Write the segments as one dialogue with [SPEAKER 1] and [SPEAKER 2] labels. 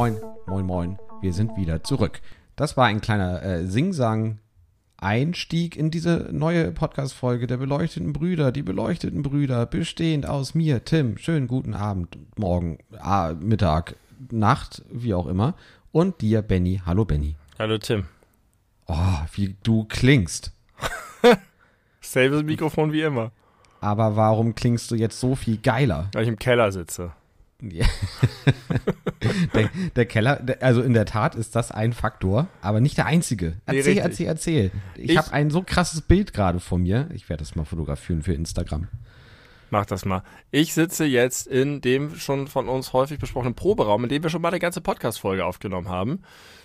[SPEAKER 1] Moin, moin, moin. Wir sind wieder zurück. Das war ein kleiner äh, Singsang. Einstieg in diese neue Podcast-Folge der beleuchteten Brüder. Die beleuchteten Brüder, bestehend aus mir, Tim. Schönen guten Abend, morgen, ah, Mittag, Nacht, wie auch immer. Und dir, Benny. Hallo, Benny.
[SPEAKER 2] Hallo Tim.
[SPEAKER 1] Oh, wie du klingst.
[SPEAKER 2] Selbes Mikrofon wie immer,
[SPEAKER 1] Aber warum klingst du jetzt so viel geiler?
[SPEAKER 2] weil ich im Keller sitze.
[SPEAKER 1] Ja. der, der Keller, also in der Tat ist das ein Faktor, aber nicht der einzige.
[SPEAKER 2] Nee,
[SPEAKER 1] Erzähl,
[SPEAKER 2] richtig.
[SPEAKER 1] erzähl, erzähl. Ich,
[SPEAKER 2] Ich-
[SPEAKER 1] habe ein so krasses Bild gerade von mir. Ich werde das mal fotografieren für Instagram.
[SPEAKER 2] Mach das mal. Ich sitze jetzt in dem schon von uns häufig besprochenen Proberaum, in dem wir schon mal eine ganze Podcast-Folge aufgenommen haben.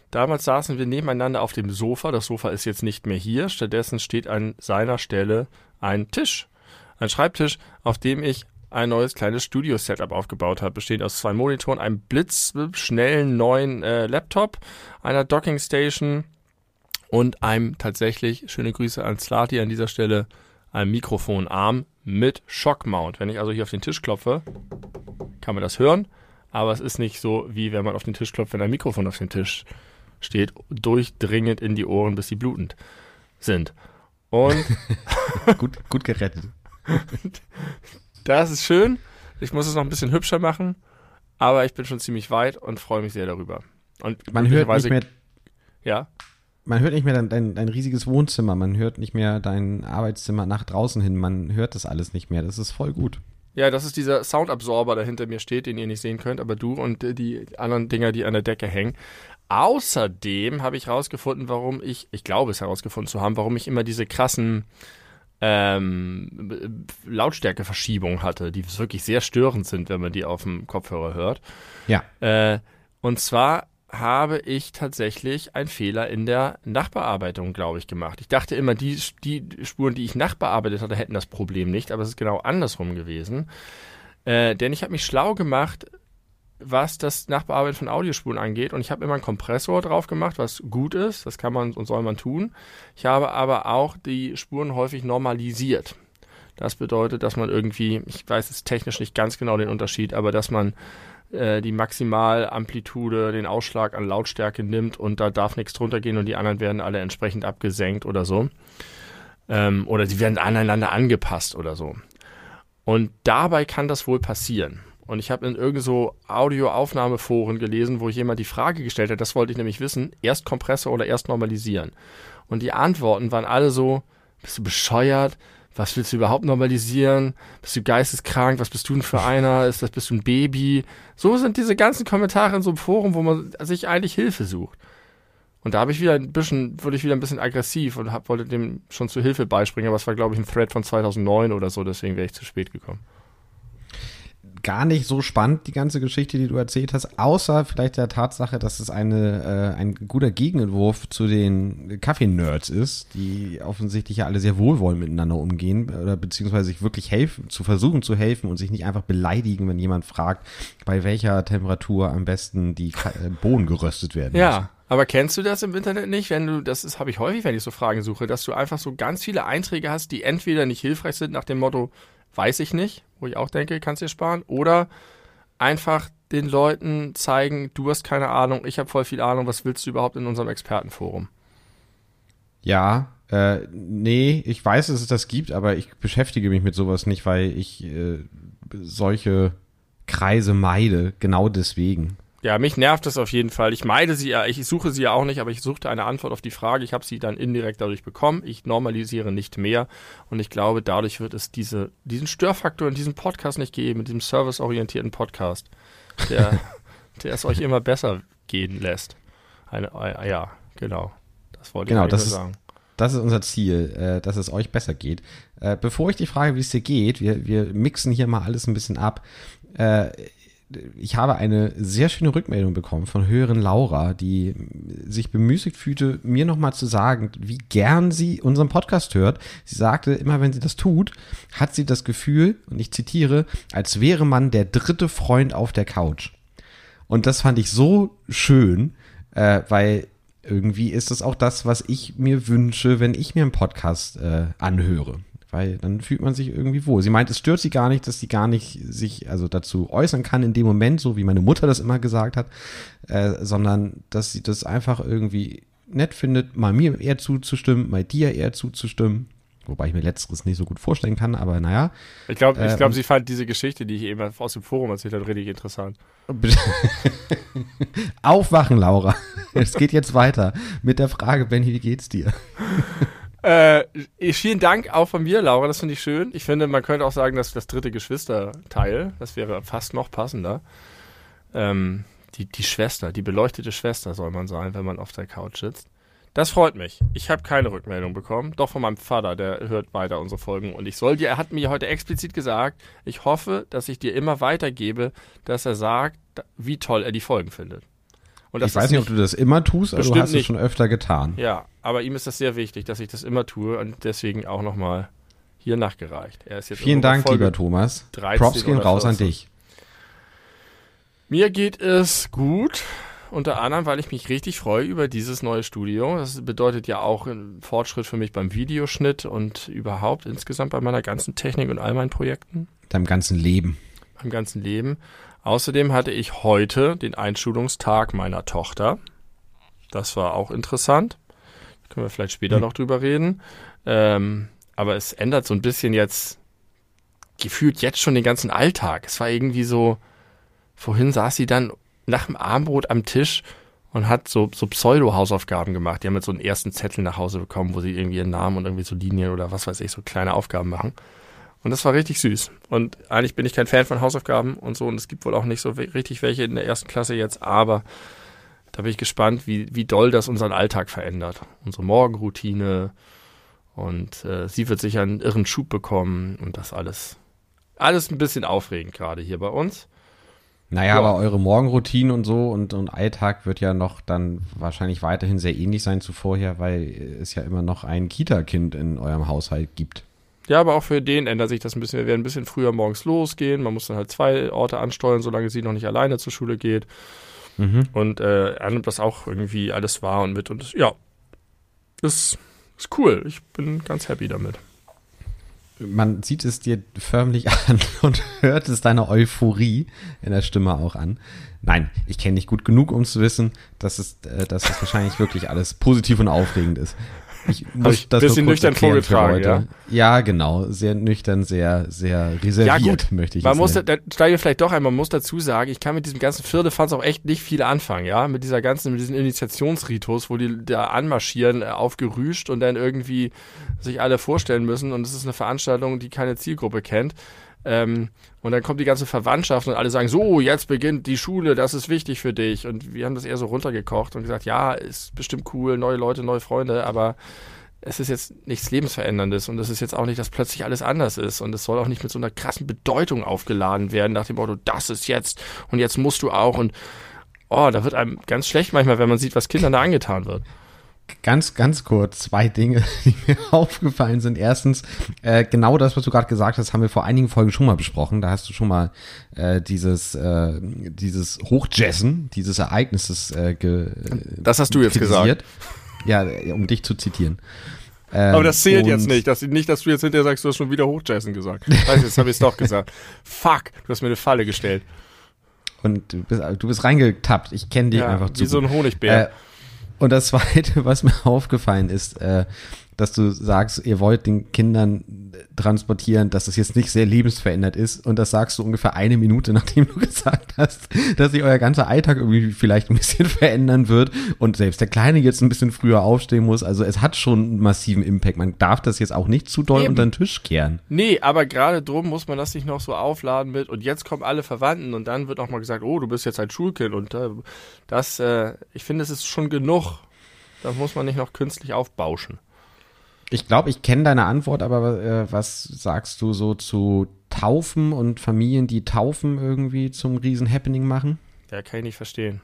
[SPEAKER 2] Damals saßen wir nebeneinander auf dem Sofa. Das Sofa ist jetzt nicht mehr hier. Stattdessen steht an seiner Stelle ein Tisch. Ein Schreibtisch, auf dem ich ein neues kleines Studio-Setup aufgebaut habe, bestehend aus zwei Monitoren, einem blitzschnellen neuen äh, Laptop, einer Docking-Station und einem tatsächlich, schöne Grüße an Slati an dieser Stelle, einem Mikrofonarm mit Shockmount. Wenn ich also hier auf den Tisch klopfe, kann man das hören, aber es ist nicht so, wie wenn man auf den Tisch klopft, wenn ein Mikrofon auf dem Tisch steht, durchdringend in die Ohren, bis sie blutend sind. Und
[SPEAKER 1] Gut, gut gerettet.
[SPEAKER 2] das ist schön. Ich muss es noch ein bisschen hübscher machen, aber ich bin schon ziemlich weit und freue mich sehr darüber. Und
[SPEAKER 1] Man hört nicht mehr,
[SPEAKER 2] Ja,
[SPEAKER 1] man hört nicht mehr dein, dein, dein riesiges Wohnzimmer, man hört nicht mehr dein Arbeitszimmer nach draußen hin, man hört das alles nicht mehr. Das ist voll gut.
[SPEAKER 2] Ja, das ist dieser Soundabsorber, der hinter mir steht, den ihr nicht sehen könnt, aber du und äh, die anderen Dinger, die an der Decke hängen. Außerdem habe ich herausgefunden, warum ich, ich glaube es herausgefunden zu haben, warum ich immer diese krassen ähm, Lautstärkeverschiebungen hatte, die wirklich sehr störend sind, wenn man die auf dem Kopfhörer hört.
[SPEAKER 1] Ja.
[SPEAKER 2] Äh, und zwar habe ich tatsächlich einen Fehler in der Nachbearbeitung, glaube ich, gemacht. Ich dachte immer, die, die Spuren, die ich nachbearbeitet hatte, hätten das Problem nicht, aber es ist genau andersrum gewesen. Äh, denn ich habe mich schlau gemacht, was das Nachbearbeiten von Audiospuren angeht. Und ich habe immer einen Kompressor drauf gemacht, was gut ist. Das kann man und soll man tun. Ich habe aber auch die Spuren häufig normalisiert. Das bedeutet, dass man irgendwie, ich weiß jetzt technisch nicht ganz genau den Unterschied, aber dass man äh, die Maximalamplitude, den Ausschlag an Lautstärke nimmt und da darf nichts drunter gehen und die anderen werden alle entsprechend abgesenkt oder so. Ähm, oder sie werden aneinander angepasst oder so. Und dabei kann das wohl passieren. Und ich habe in irgend so Audioaufnahmeforen gelesen, wo jemand die Frage gestellt hat, das wollte ich nämlich wissen, erst Kompressor oder erst normalisieren. Und die Antworten waren alle so, bist du bescheuert? Was willst du überhaupt normalisieren? Bist du geisteskrank? Was bist du denn für einer? Ist das, bist du ein Baby? So sind diese ganzen Kommentare in so einem Forum, wo man sich eigentlich Hilfe sucht. Und da habe ich wieder ein bisschen, wurde ich wieder ein bisschen aggressiv und hab, wollte dem schon zu Hilfe beispringen, aber es war, glaube ich, ein Thread von 2009 oder so, deswegen wäre ich zu spät gekommen.
[SPEAKER 1] Gar nicht so spannend, die ganze Geschichte, die du erzählt hast, außer vielleicht der Tatsache, dass es eine, äh, ein guter Gegenentwurf zu den Kaffee-Nerds ist, die offensichtlich ja alle sehr wohlwollend miteinander umgehen, oder beziehungsweise sich wirklich helfen, zu versuchen zu helfen und sich nicht einfach beleidigen, wenn jemand fragt, bei welcher Temperatur am besten die äh, Bohnen geröstet werden müssen.
[SPEAKER 2] Ja, aber kennst du das im Internet nicht, wenn du, das ist, habe ich häufig, wenn ich so Fragen suche, dass du einfach so ganz viele Einträge hast, die entweder nicht hilfreich sind nach dem Motto, weiß ich nicht, wo ich auch denke, kannst dir sparen, oder einfach den Leuten zeigen, du hast keine Ahnung, ich habe voll viel Ahnung, was willst du überhaupt in unserem Expertenforum?
[SPEAKER 1] Ja, äh, nee, ich weiß, dass es das gibt, aber ich beschäftige mich mit sowas nicht, weil ich äh, solche Kreise meide, genau deswegen.
[SPEAKER 2] Ja, mich nervt das auf jeden Fall. Ich meide sie ja, ich suche sie ja auch nicht, aber ich suchte eine Antwort auf die Frage. Ich habe sie dann indirekt dadurch bekommen. Ich normalisiere nicht mehr und ich glaube, dadurch wird es diese, diesen Störfaktor in diesem Podcast nicht geben, in diesem serviceorientierten Podcast, der, der es euch immer besser gehen lässt. Eine, äh, ja, genau. Das wollte
[SPEAKER 1] Genau,
[SPEAKER 2] ich
[SPEAKER 1] das ist-
[SPEAKER 2] sagen.
[SPEAKER 1] Das ist unser Ziel, äh, dass es euch besser geht. Äh, bevor ich die Frage, wie es dir geht, wir, wir mixen hier mal alles ein bisschen ab. Äh, ich habe eine sehr schöne Rückmeldung bekommen von Hörerin Laura, die sich bemüßigt fühlte, mir nochmal zu sagen, wie gern sie unseren Podcast hört. Sie sagte, immer wenn sie das tut, hat sie das Gefühl, und ich zitiere, als wäre man der dritte Freund auf der Couch. Und das fand ich so schön, äh, weil irgendwie ist das auch das, was ich mir wünsche, wenn ich mir einen Podcast äh, anhöre. Weil dann fühlt man sich irgendwie wohl. Sie meint, es stört sie gar nicht, dass sie gar nicht sich also dazu äußern kann in dem Moment, so wie meine Mutter das immer gesagt hat, äh, sondern dass sie das einfach irgendwie nett findet, mal mir eher zuzustimmen, mal dir eher zuzustimmen. Wobei ich mir letzteres nicht so gut vorstellen kann, aber naja.
[SPEAKER 2] Ich glaube, ich glaub,
[SPEAKER 1] und-
[SPEAKER 2] sie fand diese Geschichte, die ich eben aus dem Forum erzählt habe, richtig interessant.
[SPEAKER 1] Aufwachen, Laura. Es geht jetzt weiter mit der Frage, Benny, wie geht's dir?
[SPEAKER 2] Äh, vielen Dank auch von mir, Laura, das finde ich schön. Ich finde, man könnte auch sagen, dass das dritte Geschwisterteil, das wäre fast noch passender. Ähm, die, die Schwester, die beleuchtete Schwester soll man sein, wenn man auf der Couch sitzt. Das freut mich. Ich habe keine Rückmeldung bekommen, doch von meinem Vater, der hört weiter unsere Folgen. Und ich soll dir, er hat mir heute explizit gesagt, ich hoffe, dass ich dir immer weitergebe, dass er sagt, wie toll er die Folgen findet. Und
[SPEAKER 1] Ich weiß nicht, ob du das immer tust, aber du hast es schon öfter getan.
[SPEAKER 2] ja, aber ihm ist das sehr wichtig, dass ich das immer tue und deswegen auch nochmal hier nachgereicht. Er ist jetzt
[SPEAKER 1] Vielen Dank,
[SPEAKER 2] Folge
[SPEAKER 1] lieber Thomas.
[SPEAKER 2] 13
[SPEAKER 1] Props gehen raus an
[SPEAKER 2] 14.
[SPEAKER 1] dich.
[SPEAKER 2] Mir geht es gut, unter anderem, weil ich mich richtig freue über dieses neue Studio. Das bedeutet ja auch einen Fortschritt für mich beim Videoschnitt und überhaupt insgesamt bei meiner ganzen Technik und all meinen Projekten,
[SPEAKER 1] Deinem ganzen Leben.
[SPEAKER 2] beim ganzen Leben. Außerdem hatte ich heute den Einschulungstag meiner Tochter. Das war auch interessant. Da können wir vielleicht später
[SPEAKER 1] Hm.
[SPEAKER 2] noch drüber reden. Ähm, aber es ändert so ein bisschen jetzt, gefühlt jetzt schon den ganzen Alltag. Es war irgendwie so, vorhin saß sie dann nach dem Abendbrot am Tisch und hat so, so Pseudo-Hausaufgaben gemacht. Die haben jetzt so einen ersten Zettel nach Hause bekommen, wo sie irgendwie ihren Namen und irgendwie so Linien oder was weiß ich, so kleine Aufgaben machen. Und das war richtig süß. Und eigentlich bin ich kein Fan von Hausaufgaben und so. Und es gibt wohl auch nicht so richtig welche in der ersten Klasse jetzt. Aber da bin ich gespannt, wie, wie doll das unseren Alltag verändert. Unsere Morgenroutine. Und äh, sie wird sicher einen irren Schub bekommen. Und das alles. Alles ein bisschen aufregend gerade hier bei uns.
[SPEAKER 1] Naja,
[SPEAKER 2] Ja.
[SPEAKER 1] aber eure Morgenroutine und so und, und Alltag wird ja noch dann wahrscheinlich weiterhin sehr ähnlich sein zu vorher, weil es ja immer noch ein Kita-Kind in eurem Haushalt gibt.
[SPEAKER 2] Ja, aber auch für den ändert sich das ein bisschen. Wir werden ein bisschen früher morgens losgehen. Man muss dann halt zwei Orte ansteuern, solange sie noch nicht alleine zur Schule geht.
[SPEAKER 1] Mhm.
[SPEAKER 2] Und äh, er nimmt das auch irgendwie alles wahr und mit. Und das, ja, ist, ist cool. Ich bin ganz happy damit.
[SPEAKER 1] Man sieht es dir förmlich an und hört es deiner Euphorie in der Stimme auch an. Nein, ich kenne dich gut genug, um zu wissen, dass es, äh, dass es wahrscheinlich wirklich alles positiv und aufregend ist. Ich muss das
[SPEAKER 2] bisschen nüchtern vorgetragen,
[SPEAKER 1] Leute. Ja? genau. Sehr nüchtern, sehr, sehr reserviert,
[SPEAKER 2] Ja, gut.
[SPEAKER 1] möchte ich
[SPEAKER 2] Man
[SPEAKER 1] es
[SPEAKER 2] muss, da,
[SPEAKER 1] nennen.
[SPEAKER 2] da ich vielleicht doch ein, man muss dazu sagen, ich kann mit diesem ganzen Firlefanz auch echt nicht viel anfangen, ja, mit dieser ganzen, mit diesem Initiationsritus, wo die da anmarschieren, äh, aufgerüscht und dann irgendwie sich alle vorstellen müssen und es ist eine Veranstaltung, die keine Zielgruppe kennt. Ähm, und dann kommt die ganze Verwandtschaft und alle sagen, so, jetzt beginnt die Schule, das ist wichtig für dich. Und wir haben das eher so runtergekocht und gesagt, ja, ist bestimmt cool, neue Leute, neue Freunde, aber es ist jetzt nichts Lebensveränderndes und es ist jetzt auch nicht, dass plötzlich alles anders ist und es soll auch nicht mit so einer krassen Bedeutung aufgeladen werden nach dem Motto, das ist jetzt und jetzt musst du auch und oh, da wird einem ganz schlecht manchmal, wenn man sieht, was Kindern da angetan wird.
[SPEAKER 1] Ganz, ganz kurz zwei Dinge, die mir aufgefallen sind. Erstens, äh, genau das, was du gerade gesagt hast, haben wir vor einigen Folgen schon mal besprochen. Da hast du schon mal äh, dieses, äh, dieses Hochjazzen, dieses Ereignisses äh, ge,
[SPEAKER 2] Das hast du jetzt
[SPEAKER 1] kritisiert. Ja, um dich zu zitieren. Ähm,
[SPEAKER 2] Aber das zählt
[SPEAKER 1] und-
[SPEAKER 2] jetzt nicht, dass, nicht, dass du jetzt hinterher sagst, du hast schon wieder Hochjazzen gesagt. Weißt du, jetzt habe ich es doch gesagt. Fuck, du hast mir eine Falle gestellt.
[SPEAKER 1] Und du bist, du bist reingetappt. Ich kenne dich
[SPEAKER 2] Ja,
[SPEAKER 1] einfach zu
[SPEAKER 2] wie so ein Honigbär.
[SPEAKER 1] Äh, und das Zweite, was mir aufgefallen ist, äh, dass du sagst, ihr wollt den Kindern transportieren, dass es jetzt nicht sehr lebensverändert ist. Und das sagst du ungefähr eine Minute, nachdem du gesagt hast, dass sich euer ganzer Alltag irgendwie vielleicht ein bisschen verändern wird und selbst der Kleine jetzt ein bisschen früher aufstehen muss. Also es hat schon einen massiven Impact. Man darf das jetzt auch nicht zu doll
[SPEAKER 2] Eben.
[SPEAKER 1] unter den Tisch kehren.
[SPEAKER 2] Nee, aber gerade drum muss man das nicht noch so aufladen mit und jetzt kommen alle Verwandten und dann wird auch mal gesagt, oh, du bist jetzt ein Schulkind und äh, das, äh, ich finde, es ist schon genug. Da muss man nicht noch künstlich aufbauschen.
[SPEAKER 1] Ich glaube, ich kenne deine Antwort, aber äh, was sagst du so zu Taufen und Familien, die Taufen irgendwie zum Riesen-Happening machen?
[SPEAKER 2] Ja, kann ich nicht verstehen.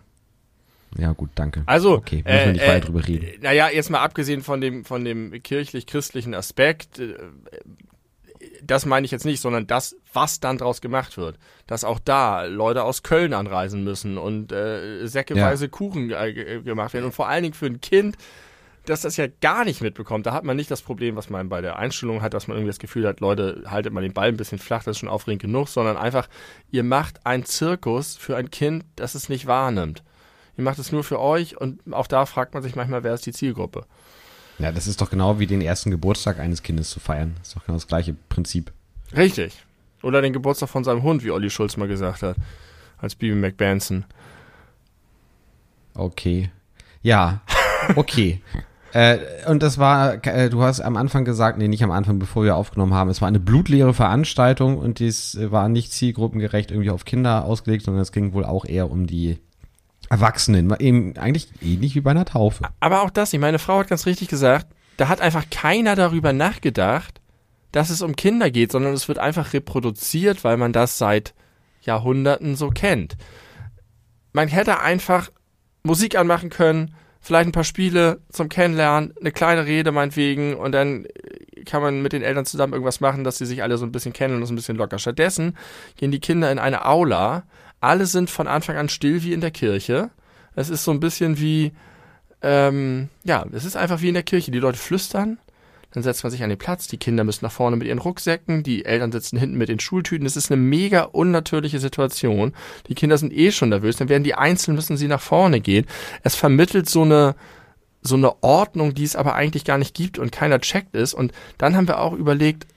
[SPEAKER 1] Ja, gut, danke.
[SPEAKER 2] Also,
[SPEAKER 1] Okay, müssen wir nicht weiter drüber reden.
[SPEAKER 2] Naja, jetzt mal abgesehen von dem, von dem kirchlich-christlichen Aspekt, äh, das meine ich jetzt nicht, sondern das, was dann draus gemacht wird. Dass auch da Leute aus Köln anreisen müssen und äh, säckeweise ja. Kuchen äh, gemacht werden. Und vor allen Dingen für ein Kind, das das ja gar nicht mitbekommt. Da hat man nicht das Problem, was man bei der Einstellung hat, dass man irgendwie das Gefühl hat, Leute, haltet mal den Ball ein bisschen flach, das ist schon aufregend genug, sondern einfach, ihr macht einen Zirkus für ein Kind, das es nicht wahrnimmt. Ihr macht es nur für euch und auch da fragt man sich manchmal, wer ist die Zielgruppe.
[SPEAKER 1] Ja, das ist doch genau wie den ersten Geburtstag eines Kindes zu feiern. Das ist doch genau das gleiche Prinzip.
[SPEAKER 2] Richtig. Oder den Geburtstag von seinem Hund, wie Olli Schulz mal gesagt hat. Als Bibi McBanson.
[SPEAKER 1] Okay. Ja. Okay. äh, und das war, äh, du hast am Anfang gesagt, nee, nicht am Anfang, bevor wir aufgenommen haben, es war eine blutleere Veranstaltung und dies war nicht zielgruppengerecht irgendwie auf Kinder ausgelegt, sondern es ging wohl auch eher um die Erwachsenen, eben eigentlich ähnlich wie bei einer Taufe.
[SPEAKER 2] Aber auch das, meine Frau hat ganz richtig gesagt, da hat einfach keiner darüber nachgedacht, dass es um Kinder geht, sondern es wird einfach reproduziert, weil man das seit Jahrhunderten so kennt. Man hätte einfach Musik anmachen können, vielleicht ein paar Spiele zum Kennenlernen, eine kleine Rede meinetwegen und dann kann man mit den Eltern zusammen irgendwas machen, dass sie sich alle so ein bisschen kennen und das ein bisschen locker. Stattdessen gehen die Kinder in eine Aula, alle sind von Anfang an still wie in der Kirche. Es ist so ein bisschen wie, ähm, ja, es ist einfach wie in der Kirche. Die Leute flüstern, dann setzt man sich an den Platz, die Kinder müssen nach vorne mit ihren Rucksäcken, die Eltern sitzen hinten mit den Schultüten. Das ist eine mega unnatürliche Situation. Die Kinder sind eh schon nervös, dann werden die einzeln, müssen sie nach vorne gehen. Es vermittelt so eine, so eine Ordnung, die es aber eigentlich gar nicht gibt und keiner checkt ist. Und dann haben wir auch überlegt,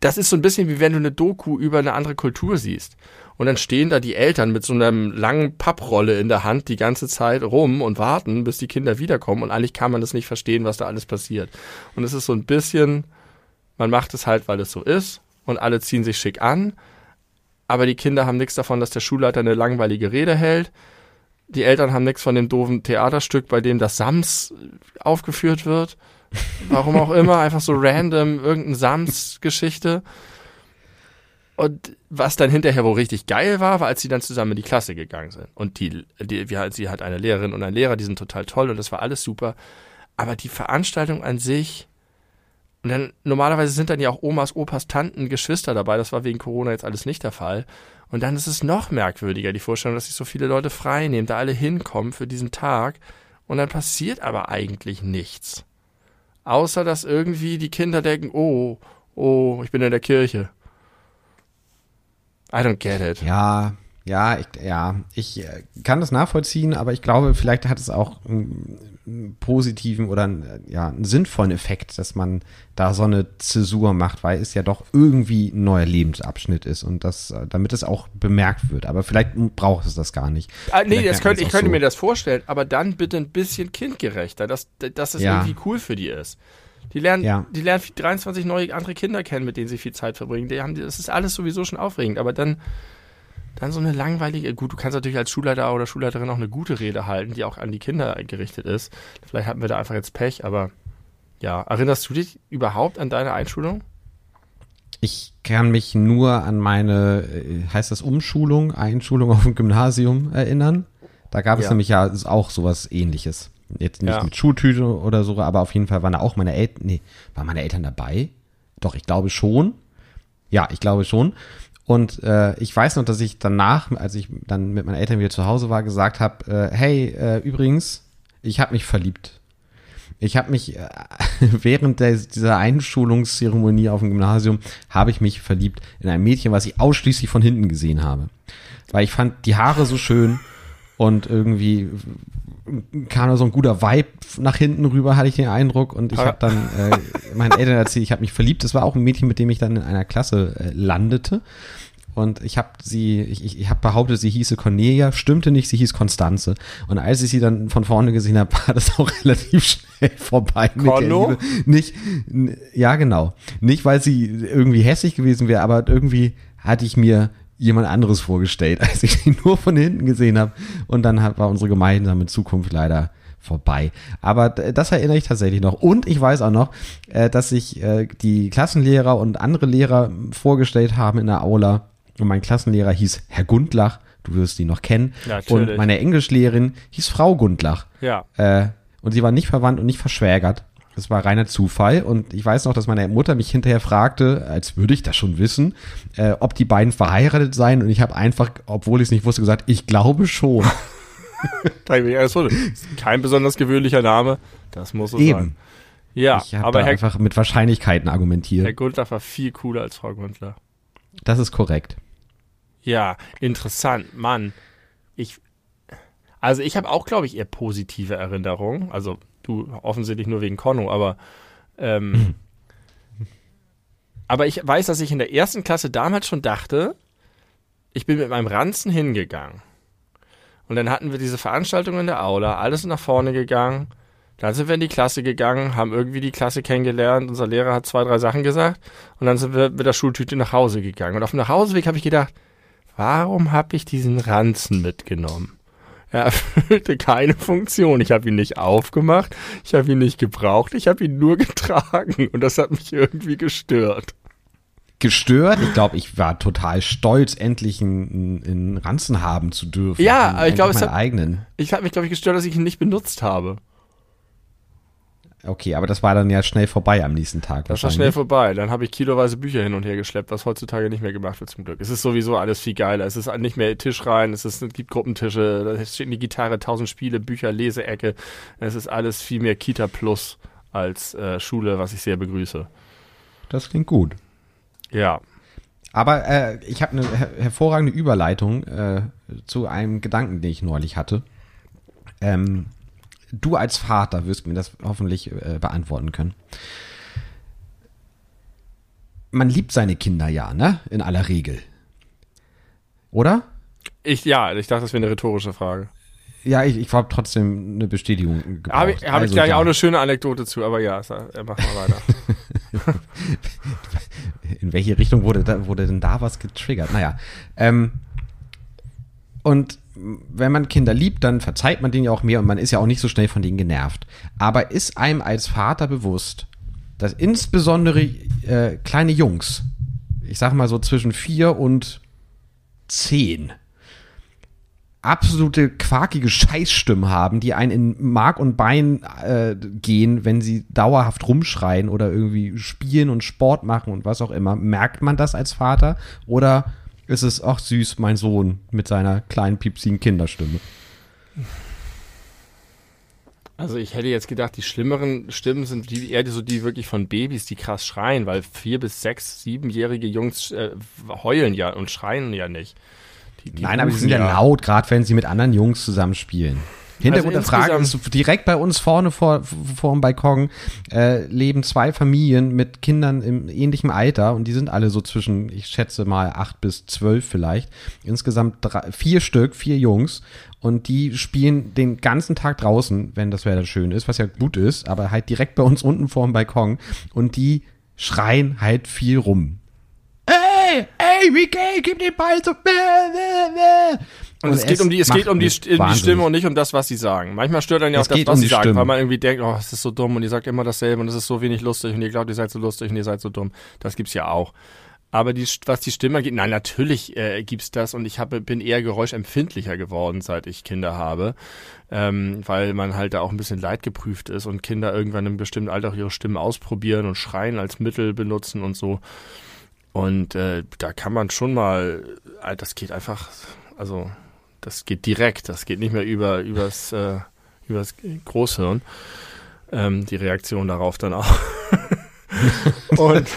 [SPEAKER 2] das ist so ein bisschen wie wenn du eine Doku über eine andere Kultur siehst. Und dann stehen da die Eltern mit so einer langen Papprolle in der Hand die ganze Zeit rum und warten, bis die Kinder wiederkommen. Und eigentlich kann man das nicht verstehen, was da alles passiert. Und es ist so ein bisschen, man macht es halt, weil es so ist. Und alle ziehen sich schick an. Aber die Kinder haben nichts davon, dass der Schulleiter eine langweilige Rede hält. Die Eltern haben nichts von dem doofen Theaterstück, bei dem das Sams aufgeführt wird. Warum auch immer, einfach so random irgendeine Sams-Geschichte. Und was dann hinterher wohl richtig geil war, war, als sie dann zusammen in die Klasse gegangen sind. Und die, die wir, sie hat eine Lehrerin und einen Lehrer, die sind total toll und das war alles super. Aber die Veranstaltung an sich, und dann normalerweise sind dann ja auch Omas, Opas, Tanten, Geschwister dabei. Das war wegen Corona jetzt alles nicht der Fall. Und dann ist es noch merkwürdiger, die Vorstellung, dass sich so viele Leute frei nehmen, da alle hinkommen für diesen Tag. Und dann passiert aber eigentlich nichts. Außer, dass irgendwie die Kinder denken, oh, oh, ich bin in der Kirche. I don't get it.
[SPEAKER 1] Ja, ja, ich, ja, ich äh, kann das nachvollziehen, aber ich glaube, vielleicht hat es auch einen positiven oder einen, ja, einen sinnvollen Effekt, dass man da so eine Zäsur macht, weil es ja doch irgendwie ein neuer Lebensabschnitt ist und das, äh, damit es auch bemerkt wird. Aber vielleicht braucht es das gar nicht.
[SPEAKER 2] Ah, nee, das könnte, ich könnte so. mir das vorstellen, aber dann bitte ein bisschen kindgerechter, dass, dass es ja. irgendwie cool für die ist. Die lernen, ja. die lernen 23 neue andere Kinder kennen, mit denen sie viel Zeit verbringen. Die haben, das ist alles sowieso schon aufregend. Aber dann, dann so eine langweilige, gut, du kannst natürlich als Schulleiter oder Schulleiterin auch eine gute Rede halten, die auch an die Kinder gerichtet ist. Vielleicht hatten wir da einfach jetzt Pech, aber ja. Erinnerst du dich überhaupt an deine Einschulung?
[SPEAKER 1] Ich kann mich nur an meine, äh, heißt das Umschulung, Einschulung auf dem Gymnasium erinnern. Da gab es ja. nämlich ja auch sowas ähnliches. Jetzt nicht ja. mit Schultüte oder so, aber auf jeden Fall waren da auch meine Eltern, nee, waren meine Eltern dabei? Doch, ich glaube schon. Ja, ich glaube schon. Und äh, ich weiß noch, dass ich danach, als ich dann mit meinen Eltern wieder zu Hause war, gesagt habe, äh, hey, äh, übrigens, ich habe mich verliebt. Ich habe mich äh, während der, dieser Einschulungszeremonie auf dem Gymnasium habe ich mich verliebt in ein Mädchen, was ich ausschließlich von hinten gesehen habe, weil ich fand die Haare so schön und irgendwie kam da so ein guter Vibe nach hinten rüber, hatte ich den Eindruck. Und ich habe dann äh, meinen Eltern erzählt, ich habe mich verliebt. Das war auch ein Mädchen, mit dem ich dann in einer Klasse äh, landete. Und ich habe sie, ich, ich habe behauptet, sie hieße Cornelia, stimmte nicht, sie hieß Konstanze. Und als ich sie dann von vorne gesehen habe, war das auch relativ schnell vorbei
[SPEAKER 2] Liebe.
[SPEAKER 1] Nicht, ja genau. Nicht, weil sie irgendwie hässlich gewesen wäre, aber irgendwie hatte ich mir jemand anderes vorgestellt, als ich ihn nur von hinten gesehen habe. Und dann war unsere gemeinsame Zukunft leider vorbei. Aber das erinnere ich tatsächlich noch. Und ich weiß auch noch, äh, dass sich äh, die Klassenlehrer und andere Lehrer vorgestellt haben in der Aula. Und mein Klassenlehrer hieß Herr Gundlach. Du wirst ihn noch kennen. Natürlich. Und meine Englischlehrerin hieß Frau Gundlach.
[SPEAKER 2] Ja.
[SPEAKER 1] Äh, und sie war nicht verwandt und nicht verschwägert. Das war reiner Zufall. Und ich weiß noch, dass meine Mutter mich hinterher fragte, als würde ich das schon wissen, äh, ob die beiden verheiratet seien. Und ich habe einfach, obwohl ich es nicht wusste, gesagt, ich glaube schon.
[SPEAKER 2] Kein besonders gewöhnlicher Name. Das muss so
[SPEAKER 1] Eben.
[SPEAKER 2] sein. Ja,
[SPEAKER 1] ich habe
[SPEAKER 2] aber Herr,
[SPEAKER 1] einfach mit Wahrscheinlichkeiten argumentiert.
[SPEAKER 2] Herr Gundlach war viel cooler als Frau Gundlach.
[SPEAKER 1] Das ist korrekt.
[SPEAKER 2] Ja, interessant. Mann, ich. Also ich habe auch, glaube ich, eher positive Erinnerungen. Also du offensichtlich nur wegen Konno, aber. Ähm, aber ich weiß, dass ich in der ersten Klasse damals schon dachte, ich bin mit meinem Ranzen hingegangen. Und dann hatten wir diese Veranstaltung in der Aula, alles nach vorne gegangen. Dann sind wir in die Klasse gegangen, haben irgendwie die Klasse kennengelernt. Unser Lehrer hat zwei, drei Sachen gesagt. Und dann sind wir mit der Schultüte nach Hause gegangen. Und auf dem Nachhauseweg habe ich gedacht, warum habe ich diesen Ranzen mitgenommen? Er erfüllte keine Funktion. Ich habe ihn nicht aufgemacht, ich habe ihn nicht gebraucht, ich habe ihn nur getragen. Und das hat mich irgendwie gestört.
[SPEAKER 1] Gestört? Ich glaube, ich war total stolz, endlich einen, einen Ranzen haben zu dürfen.
[SPEAKER 2] Ja, aber ich glaube, es hat-
[SPEAKER 1] eigenen.
[SPEAKER 2] Ich habe mich, glaube ich, gestört, dass ich ihn nicht benutzt habe.
[SPEAKER 1] Okay, aber das war dann ja schnell vorbei am nächsten Tag.
[SPEAKER 2] Das war schnell vorbei. Dann habe ich kiloweise Bücher hin und her geschleppt, was heutzutage nicht mehr gemacht wird zum Glück. Es ist sowieso alles viel geiler. Es ist nicht mehr Tisch rein, es, ist, es gibt Gruppentische, da steht eine Gitarre, tausend Spiele, Bücher, Leseecke. Es ist alles viel mehr Kita Plus als äh, Schule, was ich sehr begrüße.
[SPEAKER 1] Das klingt gut.
[SPEAKER 2] Ja.
[SPEAKER 1] Aber äh, ich habe eine her hervorragende Überleitung äh, zu einem Gedanken, den ich neulich hatte. Ähm, du als Vater wirst mir das hoffentlich äh, beantworten können. Man liebt seine Kinder ja, ne? In aller Regel. Oder?
[SPEAKER 2] Ich, ja, ich dachte, das wäre eine rhetorische Frage.
[SPEAKER 1] Ja, ich, ich habe trotzdem eine Bestätigung gebraucht.
[SPEAKER 2] Habe ich, hab ich
[SPEAKER 1] Also
[SPEAKER 2] gleich
[SPEAKER 1] ja.
[SPEAKER 2] auch eine schöne Anekdote zu, aber ja, äh, mach mal weiter.
[SPEAKER 1] In welche Richtung wurde, da, wurde denn da was getriggert? Naja. Ähm, und wenn man Kinder liebt, dann verzeiht man denen ja auch mehr und man ist ja auch nicht so schnell von denen genervt. Aber ist einem als Vater bewusst, dass insbesondere äh, kleine Jungs, ich sag mal so zwischen vier und zehn, absolute quakige Scheißstimmen haben, die einen in Mark und Bein äh, gehen, wenn sie dauerhaft rumschreien oder irgendwie spielen und Sport machen und was auch immer. Merkt man das als Vater oder ist es auch süß, mein Sohn mit seiner kleinen piepsigen Kinderstimme?
[SPEAKER 2] Also ich hätte jetzt gedacht, die schlimmeren Stimmen sind die eher so die wirklich von Babys, die krass schreien, weil vier bis sechs, siebenjährige Jungs äh, heulen ja und schreien ja nicht. Die, die
[SPEAKER 1] Nein, aber sie sind ja laut, gerade wenn sie mit anderen Jungs zusammenspielen. Hintergrund
[SPEAKER 2] Also
[SPEAKER 1] der Frage ist, direkt bei uns vorne vor, vor dem Balkon äh, leben zwei Familien mit Kindern im ähnlichen Alter und die sind alle so zwischen, ich schätze mal, acht bis zwölf vielleicht. Insgesamt drei, vier Stück, vier Jungs und die spielen den ganzen Tag draußen, wenn das Wetter schön ist, was ja gut ist, aber halt direkt bei uns unten vor dem Balkon und die schreien halt viel rum. Ey, ey, Mickey, gib den Ball so.
[SPEAKER 2] Und es geht um die, es geht um die, die. Stimme und nicht um das, was sie sagen. Manchmal stört dann ja auch das, was
[SPEAKER 1] um
[SPEAKER 2] sie sagen,
[SPEAKER 1] Stimme.
[SPEAKER 2] weil man irgendwie denkt, oh, es ist so dumm und ihr sagt immer dasselbe und es ist so wenig lustig und ihr glaubt, ihr seid so lustig und ihr seid so dumm. Das gibt's ja auch. Aber die, was die Stimme angeht, nein, natürlich äh, gibt's das und ich habe, bin eher geräuschempfindlicher geworden, seit ich Kinder habe, ähm, weil man halt da auch ein bisschen leidgeprüft ist und Kinder irgendwann im bestimmten Alter auch ihre Stimmen ausprobieren und Schreien als Mittel benutzen und so. Und äh, da kann man schon mal, äh, das geht einfach, also das geht direkt, das geht nicht mehr über übers, äh, übers Großhirn. Ähm, die Reaktion darauf dann auch. und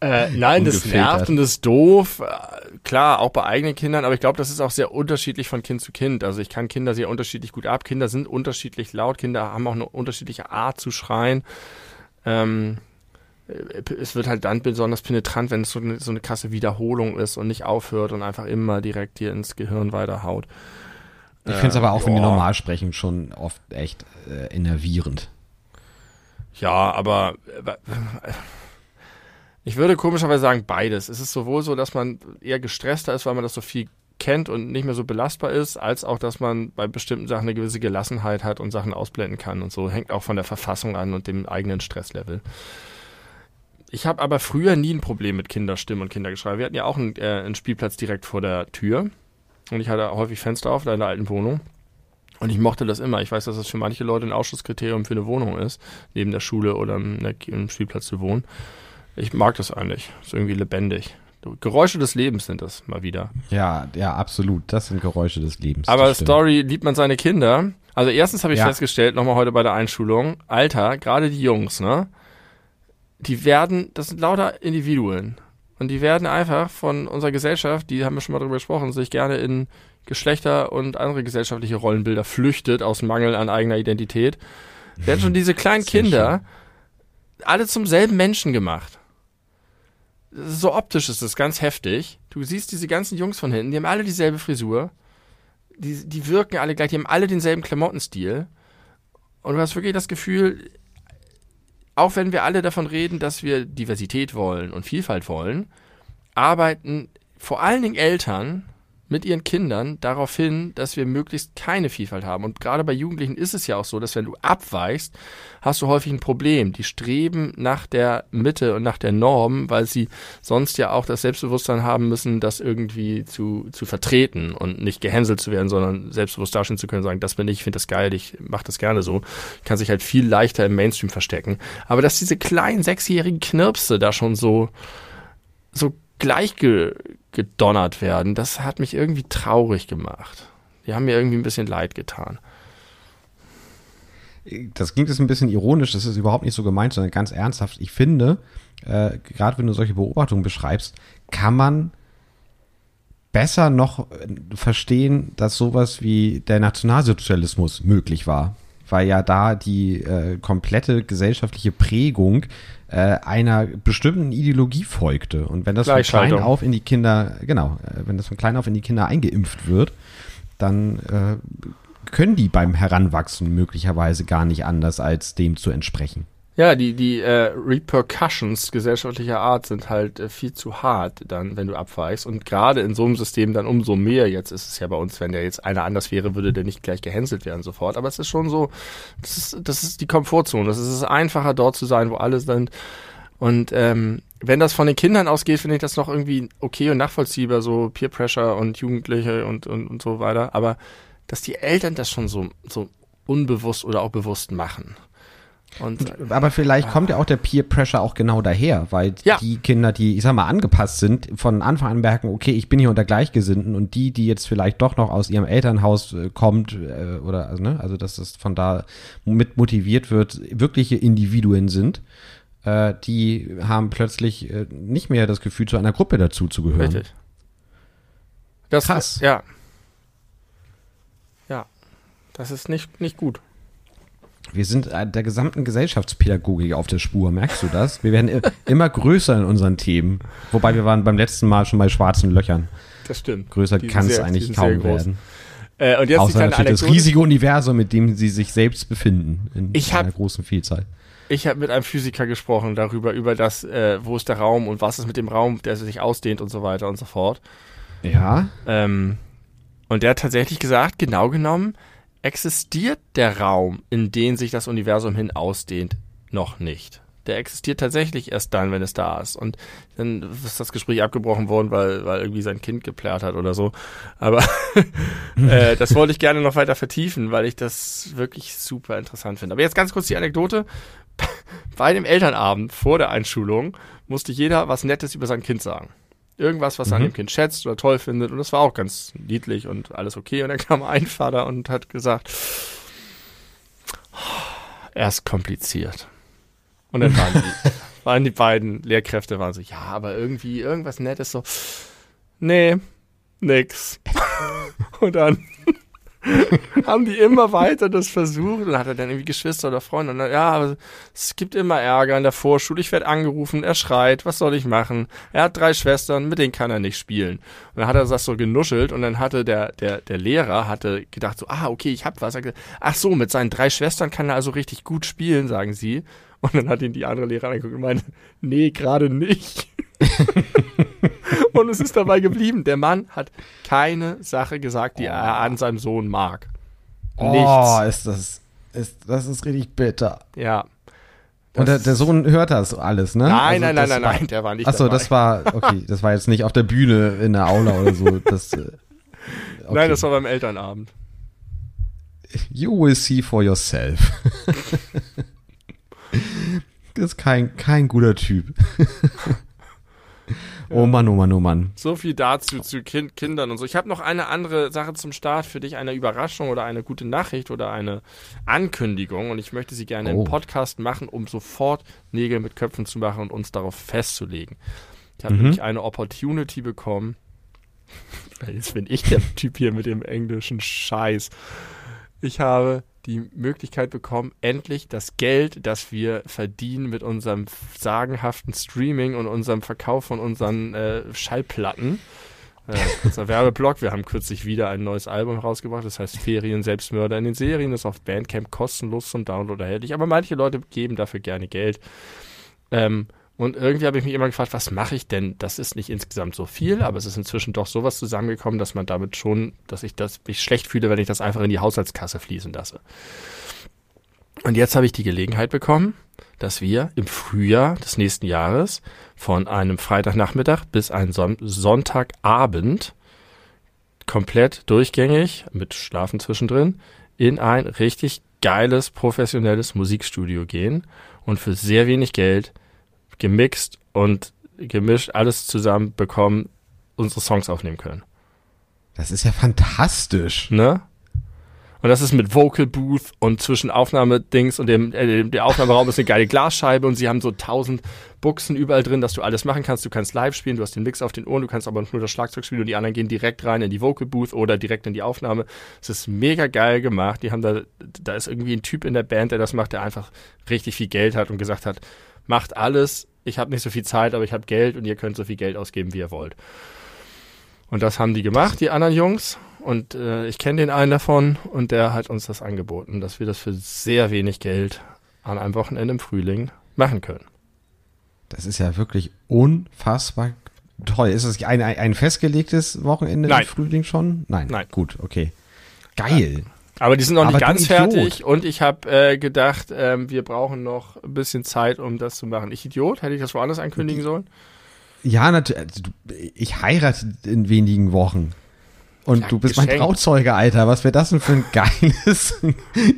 [SPEAKER 2] äh, nein, das nervt und das ist doof. Äh, Klar, auch bei eigenen Kindern, aber ich glaube, das ist auch sehr unterschiedlich von Kind zu Kind. Also ich kann Kinder sehr unterschiedlich gut ab. Kinder sind unterschiedlich laut, Kinder haben auch eine unterschiedliche Art zu schreien. Ähm, äh, es wird halt dann besonders penetrant, wenn es so eine, so eine krasse Wiederholung ist und nicht aufhört und einfach immer direkt dir ins Gehirn weiterhaut.
[SPEAKER 1] Ich finde es aber auch, wenn die
[SPEAKER 2] ja.
[SPEAKER 1] normal sprechen, schon oft echt äh, enervierend.
[SPEAKER 2] Ja, aber äh, ich würde komischerweise sagen beides. Es ist sowohl so, dass man eher gestresster ist, weil man das so viel kennt und nicht mehr so belastbar ist, als auch, dass man bei bestimmten Sachen eine gewisse Gelassenheit hat und Sachen ausblenden kann und so. Hängt auch von der Verfassung an und dem eigenen Stresslevel. Ich habe aber früher nie ein Problem mit Kinderstimmen und Kindergeschrei. Wir hatten ja auch einen, äh, einen Spielplatz direkt vor der Tür und ich hatte häufig Fenster auf in einer alten Wohnung. Und ich mochte das immer. Ich weiß, dass das für manche Leute ein Ausschusskriterium für eine Wohnung ist, neben der Schule oder im Spielplatz zu wohnen. Ich mag das eigentlich. Ist irgendwie lebendig. Geräusche des Lebens sind das mal wieder.
[SPEAKER 1] Ja, ja, absolut. Das sind Geräusche des Lebens.
[SPEAKER 2] Aber Story liebt man seine Kinder. Also erstens habe ich ja. festgestellt, nochmal heute bei der Einschulung, Alter, gerade die Jungs, ne? Die werden, das sind lauter Individuen. Und die werden einfach von unserer Gesellschaft, die haben wir schon mal drüber gesprochen, sich gerne in Geschlechter und andere gesellschaftliche Rollenbilder flüchtet aus Mangel an eigener Identität, werden schon diese kleinen Kinder alle zum selben Menschen gemacht. So optisch ist das ganz heftig. Du siehst diese ganzen Jungs von hinten, die haben alle dieselbe Frisur. Die, die wirken alle gleich, die haben alle denselben Klamottenstil. Und du hast wirklich das Gefühl, auch wenn wir alle davon reden, dass wir Diversität wollen und Vielfalt wollen, arbeiten vor allen Dingen Eltern mit ihren Kindern darauf hin, dass wir möglichst keine Vielfalt haben. Und gerade bei Jugendlichen ist es ja auch so, dass wenn du abweichst, hast du häufig ein Problem. Die streben nach der Mitte und nach der Norm, weil sie sonst ja auch das Selbstbewusstsein haben müssen, das irgendwie zu, zu vertreten und nicht gehänselt zu werden, sondern selbstbewusst dastehen zu können, sagen, das bin ich, ich finde das geil, ich mache das gerne so. Kann sich halt viel leichter im Mainstream verstecken. Aber dass diese kleinen sechsjährigen Knirpse da schon so so gleichge gedonnert werden, das hat mich irgendwie traurig gemacht. Die haben mir irgendwie ein bisschen leid getan.
[SPEAKER 1] Das klingt jetzt ein bisschen ironisch, das ist überhaupt nicht so gemeint, sondern ganz ernsthaft. Ich finde, äh, gerade wenn du solche Beobachtungen beschreibst, kann man besser noch äh, verstehen, dass sowas wie der Nationalsozialismus möglich war. Weil ja da die äh, komplette gesellschaftliche Prägung äh, einer bestimmten Ideologie folgte. Und wenn das von klein auf in die Kinder, genau, äh, wenn das von klein auf in die Kinder eingeimpft wird, dann äh, können die beim Heranwachsen möglicherweise gar nicht anders, als dem zu entsprechen.
[SPEAKER 2] Ja, die, die äh, Repercussions gesellschaftlicher Art sind halt äh, viel zu hart dann, wenn du abweichst. Und gerade in so einem System dann umso mehr. Jetzt ist es ja bei uns, wenn der jetzt einer anders wäre, würde der nicht gleich gehänselt werden sofort. Aber es ist schon so, das ist, das ist die Komfortzone. Das ist es einfacher, dort zu sein, wo alle sind. Und ähm, wenn das von den Kindern ausgeht, finde ich das noch irgendwie okay und nachvollziehbar, so Peer Pressure und Jugendliche und, und, und so weiter. Aber dass die Eltern das schon so, so unbewusst oder auch bewusst machen.
[SPEAKER 1] Und, aber vielleicht kommt ja auch der Peer Pressure auch genau daher, weil ja. die Kinder, die, ich sag mal, angepasst sind, von Anfang an merken, okay, ich bin hier unter Gleichgesinnten und die, die jetzt vielleicht doch noch aus ihrem Elternhaus äh, kommt, äh, oder, also, ne, also dass das von da mit motiviert wird, wirkliche Individuen sind, äh, die haben plötzlich äh, nicht mehr das Gefühl, zu einer Gruppe dazu zu gehören. Richtig.
[SPEAKER 2] Das, Krass. Ja. Ja. Das ist nicht, nicht gut.
[SPEAKER 1] Wir sind äh, der gesamten Gesellschaftspädagogik auf der Spur, merkst du das? Wir werden immer größer in unseren Themen. Wobei wir waren beim letzten Mal schon bei schwarzen Löchern.
[SPEAKER 2] Das stimmt.
[SPEAKER 1] Größer kann es eigentlich kaum werden.
[SPEAKER 2] Äh, und jetzt
[SPEAKER 1] Außer natürlich Anekdote. das riesige Universum, mit dem sie sich selbst befinden in
[SPEAKER 2] ich hab,
[SPEAKER 1] einer großen Vielzahl.
[SPEAKER 2] Ich habe mit einem Physiker gesprochen darüber, über das, äh, wo ist der Raum und was ist mit dem Raum, der sich ausdehnt und so weiter und so fort.
[SPEAKER 1] Ja.
[SPEAKER 2] Ähm, und der hat tatsächlich gesagt, genau genommen, existiert der Raum, in den sich das Universum hin ausdehnt, noch nicht. Der existiert tatsächlich erst dann, wenn es da ist. Und dann ist das Gespräch abgebrochen worden, weil, weil irgendwie sein Kind geplärt hat oder so. Aber äh, das wollte ich gerne noch weiter vertiefen, weil ich das wirklich super interessant finde. Aber jetzt ganz kurz die Anekdote. Bei dem Elternabend vor der Einschulung musste jeder was Nettes über sein Kind sagen. Irgendwas, was er mhm. an dem Kind schätzt oder toll findet. Und das war auch ganz niedlich und alles okay. Und dann kam ein Vater und hat gesagt, er ist kompliziert. Und dann waren die, waren die beiden Lehrkräfte waren so, ja, aber irgendwie irgendwas Nettes so, nee, nix. und dann haben die immer weiter das versucht und hat er dann irgendwie Geschwister oder Freunde und dann, ja, es gibt immer Ärger in der Vorschule, ich werde angerufen, er schreit, was soll ich machen? Er hat drei Schwestern, mit denen kann er nicht spielen. Und dann hat er das so genuschelt und dann hatte der, der, der Lehrer hatte gedacht so, ah, okay, ich hab was. Er gesagt, ach so, mit seinen drei Schwestern kann er also richtig gut spielen, sagen sie. Und dann hat ihn die andere Lehrerin angeguckt und meinte, nee, gerade nicht. und es ist dabei geblieben. Der Mann hat keine Sache gesagt, die oh. er an seinem Sohn mag.
[SPEAKER 1] Nichts. Oh, ist das, ist, das ist richtig bitter.
[SPEAKER 2] Ja.
[SPEAKER 1] Und der, der, Sohn hört das alles, ne?
[SPEAKER 2] Nein, also nein, nein, nein, war, nein, der war nicht
[SPEAKER 1] Achso, das war, okay, das war jetzt nicht auf der Bühne in der Aula oder so. Das, äh, okay.
[SPEAKER 2] Nein, das war beim Elternabend.
[SPEAKER 1] You will see for yourself. das ist kein, kein guter Typ. Oh Mann, oh Mann, oh Mann.
[SPEAKER 2] So viel dazu zu kind, Kindern und so. Ich habe noch eine andere Sache zum Start für dich, eine Überraschung oder eine gute Nachricht oder eine Ankündigung und ich möchte sie gerne
[SPEAKER 1] Oh.
[SPEAKER 2] im Podcast machen, um sofort Nägel mit Köpfen zu machen und uns darauf festzulegen. Ich habe
[SPEAKER 1] Mhm.
[SPEAKER 2] nämlich eine Opportunity bekommen. Jetzt bin ich der Typ hier mit dem englischen Scheiß. Ich habe die Möglichkeit bekommen, endlich das Geld, das wir verdienen mit unserem sagenhaften Streaming und unserem Verkauf von unseren äh, Schallplatten. Äh, unser Werbeblock. Wir haben kürzlich wieder ein neues Album rausgebracht. Das heißt Ferien Selbstmörder in den Serien. Ist auf Bandcamp kostenlos zum Download erhältlich. Aber manche Leute geben dafür gerne Geld. Ähm, und irgendwie habe ich mich immer gefragt, was mache ich denn? Das ist nicht insgesamt so viel, aber es ist inzwischen doch sowas zusammengekommen, dass man damit schon, dass ich das mich schlecht fühle, wenn ich das einfach in die Haushaltskasse fließen lasse. Und jetzt habe ich die Gelegenheit bekommen, dass wir im Frühjahr des nächsten Jahres von einem Freitagnachmittag bis einen Son Sonntagabend komplett durchgängig mit Schlafen zwischendrin in ein richtig geiles professionelles Musikstudio gehen und für sehr wenig Geld gemixt und gemischt alles zusammen bekommen, unsere Songs aufnehmen können.
[SPEAKER 1] Das ist ja fantastisch.
[SPEAKER 2] Ne? Und das ist mit Vocal Booth und zwischen Aufnahmedings und dem, äh, der Aufnahmeraum ist eine geile Glasscheibe und sie haben so tausend Buchsen überall drin, dass du alles machen kannst. Du kannst live spielen, du hast den Mix auf den Ohren, du kannst aber nur das Schlagzeug spielen und die anderen gehen direkt rein in die Vocal Booth oder direkt in die Aufnahme. Es ist mega geil gemacht. Die haben da, da ist irgendwie ein Typ in der Band, der das macht, der einfach richtig viel Geld hat und gesagt hat, macht alles. Ich habe nicht so viel Zeit, aber ich habe Geld und ihr könnt so viel Geld ausgeben, wie ihr wollt. Und das haben die gemacht, die anderen Jungs. Und äh, ich kenne den einen davon und der hat uns das angeboten, dass wir das für sehr wenig Geld an einem Wochenende im Frühling machen können.
[SPEAKER 1] Das ist ja wirklich unfassbar toll. Ist ein, ein, ein festgelegtes Wochenende
[SPEAKER 2] Nein.
[SPEAKER 1] im Frühling schon? Nein.
[SPEAKER 2] Nein.
[SPEAKER 1] Gut, okay. Geil.
[SPEAKER 2] Aber die sind noch
[SPEAKER 1] Aber
[SPEAKER 2] nicht ganz fertig und ich habe äh, gedacht, ähm, wir brauchen noch ein bisschen Zeit, um das zu machen. Ich Idiot, hätte ich das woanders ankündigen sollen?
[SPEAKER 1] Ja, natürlich. Ich heirate in wenigen Wochen. Und
[SPEAKER 2] Ja,
[SPEAKER 1] du bist mein
[SPEAKER 2] Geschenk.
[SPEAKER 1] Trauzeuge, Alter. Was wäre das denn für ein geiles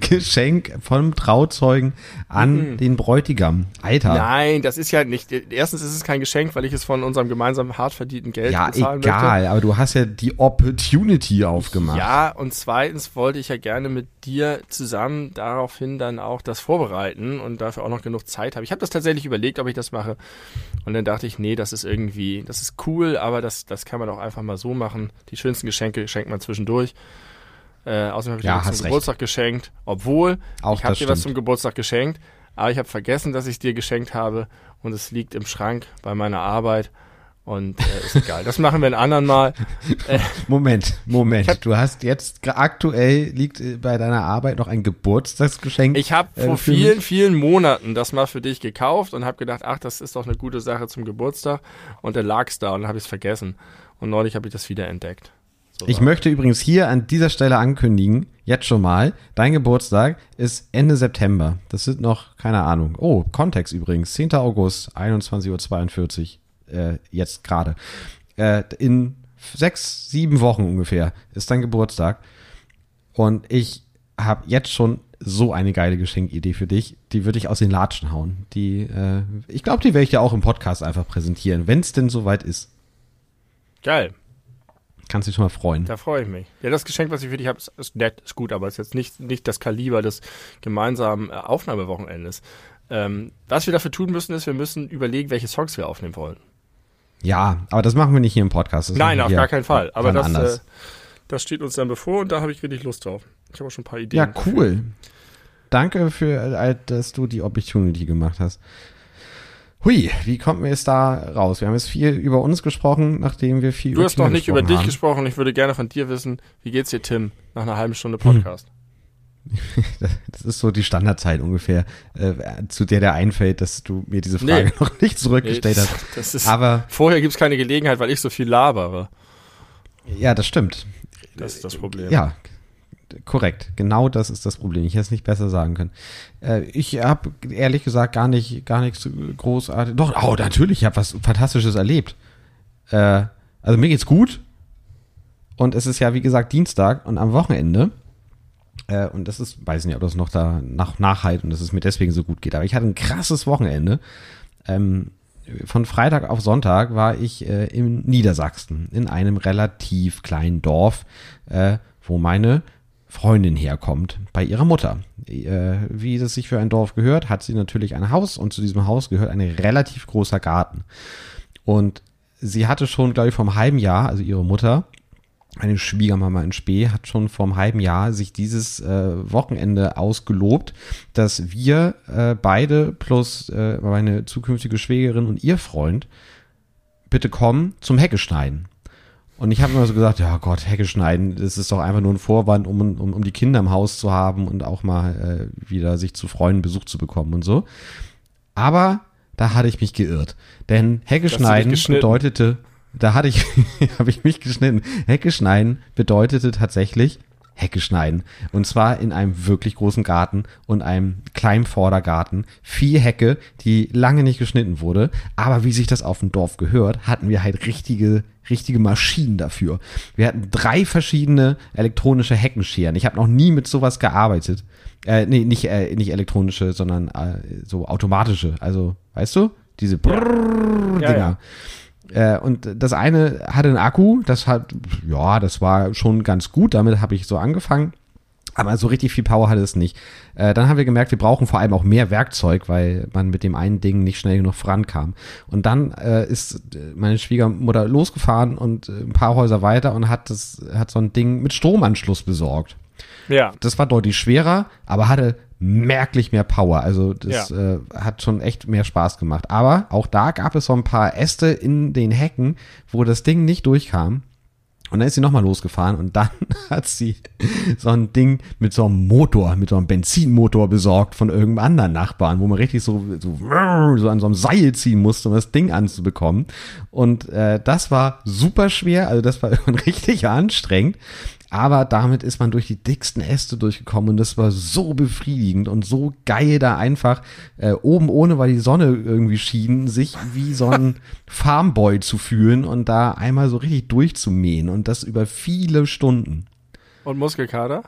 [SPEAKER 1] Geschenk vom Trauzeugen an
[SPEAKER 2] Mhm.
[SPEAKER 1] den Bräutigam? Alter.
[SPEAKER 2] Nein, das ist ja nicht. Erstens ist es kein Geschenk, weil ich es von unserem gemeinsamen hart verdienten Geld
[SPEAKER 1] ja,
[SPEAKER 2] bezahlen
[SPEAKER 1] egal. Aber du hast ja die Opportunity aufgemacht.
[SPEAKER 2] Ja, und zweitens wollte ich ja gerne mit dir zusammen daraufhin dann auch das vorbereiten und dafür auch noch genug Zeit habe. Ich habe das tatsächlich überlegt, ob ich das mache. Und dann dachte ich, nee, das ist irgendwie, das ist cool, aber das, das kann man auch einfach mal so machen. Die schönsten Geschenke schenkt man zwischendurch. Äh, außerdem habe ich
[SPEAKER 1] Ja,
[SPEAKER 2] dir was zum
[SPEAKER 1] recht.
[SPEAKER 2] Geburtstag geschenkt, obwohl
[SPEAKER 1] Auch
[SPEAKER 2] ich habe dir was
[SPEAKER 1] stimmt.
[SPEAKER 2] zum Geburtstag geschenkt, aber ich habe vergessen, dass ich es dir geschenkt habe und es liegt im Schrank bei meiner Arbeit und äh, ist egal. Das machen wir ein anderen Mal.
[SPEAKER 1] Moment, Moment. Du hast jetzt aktuell liegt äh, bei deiner Arbeit noch ein Geburtstagsgeschenk.
[SPEAKER 2] Ich habe
[SPEAKER 1] äh,
[SPEAKER 2] vor vielen,
[SPEAKER 1] mich?
[SPEAKER 2] vielen Monaten das mal für dich gekauft und habe gedacht, ach, das ist doch eine gute Sache zum Geburtstag. Und dann lag's da und dann habe ich es vergessen. Und neulich habe ich das wieder entdeckt. So
[SPEAKER 1] Ich möchte übrigens hier an dieser Stelle ankündigen, jetzt schon mal, dein Geburtstag ist Ende September. Das sind noch, keine Ahnung. Oh, Kontext übrigens, 10. August, 21.42 Uhr, äh, jetzt gerade. Äh, in sechs, sieben Wochen ungefähr ist dein Geburtstag. Und ich habe jetzt schon so eine geile Geschenkidee für dich. Die würde ich aus den Latschen hauen. Die, äh, ich glaube, die werde ich dir auch im Podcast einfach präsentieren, wenn es denn soweit ist.
[SPEAKER 2] Geil,
[SPEAKER 1] Kannst dich schon mal freuen.
[SPEAKER 2] da freue ich mich. Ja, das Geschenk, was ich für dich habe, ist, ist nett, ist gut, aber ist jetzt nicht, nicht das Kaliber des gemeinsamen äh, Aufnahmewochenendes. Ähm, was wir dafür tun müssen, ist, wir müssen überlegen, welche Songs wir aufnehmen wollen.
[SPEAKER 1] Ja, aber das machen wir nicht hier im Podcast. Das
[SPEAKER 2] Nein, auf gar keinen Fall. Aber das, äh, das steht uns dann bevor und da habe ich richtig Lust drauf. Ich habe auch schon ein paar Ideen.
[SPEAKER 1] ja, cool. Danke für, dass du die Opportunity gemacht hast. Hui, wie kommt mir jetzt da raus? Wir haben jetzt viel über uns gesprochen, nachdem wir viel
[SPEAKER 2] Du hast noch nicht über dich
[SPEAKER 1] gesprochen
[SPEAKER 2] gesprochen. Ich würde gerne von dir wissen, wie geht's dir, Tim, nach einer halben Stunde
[SPEAKER 1] Hm.
[SPEAKER 2] Podcast?
[SPEAKER 1] haben. Das ist so die Standardzeit ungefähr, äh, zu der der einfällt, dass du mir diese Frage
[SPEAKER 2] Nee.
[SPEAKER 1] noch nicht zurückgestellt
[SPEAKER 2] Nee,
[SPEAKER 1] hast.
[SPEAKER 2] das ist,
[SPEAKER 1] Aber
[SPEAKER 2] vorher gibt's keine Gelegenheit, weil ich so viel labere.
[SPEAKER 1] ja, das stimmt.
[SPEAKER 2] Das ist das Problem.
[SPEAKER 1] Ja, korrekt. Genau das ist das Problem. Ich hätte es nicht besser sagen können. Äh, ich habe ehrlich gesagt gar nicht, gar nichts großartig. Doch, oh, natürlich, ich habe was Fantastisches erlebt. Äh, also mir geht's gut. Und es ist ja, wie gesagt, Dienstag und am Wochenende Äh, und das ist, weiß nicht, ob das noch da nach, nachhalt und dass es mir deswegen so gut geht. Aber ich hatte ein krasses Wochenende. Ähm, von Freitag auf Sonntag war ich äh, in Niedersachsen, in einem relativ kleinen Dorf, äh, wo meine Freundin herkommt, bei ihrer Mutter. Äh, wie es sich für ein Dorf gehört, hat sie natürlich ein Haus und zu diesem Haus gehört ein relativ großer Garten. Und sie hatte schon, glaube ich, vom halben Jahr, also ihre Mutter, eine Schwiegermama in Spee hat schon vor einem halben Jahr sich dieses äh, Wochenende ausgelobt, dass wir äh, beide plus äh, meine zukünftige Schwägerin und ihr Freund bitte kommen zum Hecke schneiden. Und ich habe immer so gesagt, ja Gott, Hecke schneiden, das ist doch einfach nur ein Vorwand, um, um, um die Kinder im Haus zu haben und auch mal äh, wieder sich zu freuen, Besuch zu bekommen und so. Aber da hatte ich mich geirrt. Denn Hecke schneiden bedeutete, da hatte ich, habe ich mich geschnitten. Hecke schneiden bedeutete tatsächlich Hecke schneiden. Und zwar in einem wirklich großen Garten und einem kleinen Vordergarten. Vier Hecke, die lange nicht geschnitten wurde. Aber wie sich das auf dem Dorf gehört, hatten wir halt richtige, richtige Maschinen dafür. Wir hatten drei verschiedene elektronische Heckenscheren. Ich habe noch nie mit sowas gearbeitet. Äh, nee, nicht, äh, nicht elektronische, sondern äh, so automatische. Also, weißt du? Diese Brrrr Dinger. Ja, ja. Äh, und das eine hatte einen Akku, das hat, ja, das war schon ganz gut, damit habe ich so angefangen. Aber so richtig viel Power hatte es nicht. Äh, dann haben wir gemerkt, wir brauchen vor allem auch mehr Werkzeug, weil man mit dem einen Ding nicht schnell genug vorankam. Und dann äh, ist meine Schwiegermutter losgefahren und äh, ein paar Häuser weiter und hat das, hat so ein Ding mit Stromanschluss besorgt. Ja. Das war deutlich schwerer, aber hatte merklich mehr Power. Also das ja. äh, hat schon echt mehr Spaß gemacht. Aber auch da gab es so ein paar Äste in den Hecken, wo das Ding nicht durchkam. Und dann ist sie nochmal losgefahren und dann hat sie so ein Ding mit so einem Motor, mit so einem Benzinmotor besorgt von irgendeinem anderen Nachbarn, wo man richtig so, so, so an so einem Seil ziehen musste, um das Ding anzubekommen. Und äh, das war super schwer, also das war richtig anstrengend. Aber damit ist man durch die dicksten Äste durchgekommen und das war so befriedigend und so geil, da einfach äh, oben ohne, weil die Sonne irgendwie schien, sich wie so ein Farmboy zu fühlen und da einmal so richtig durchzumähen und das über viele Stunden.
[SPEAKER 2] Und Muskelkater?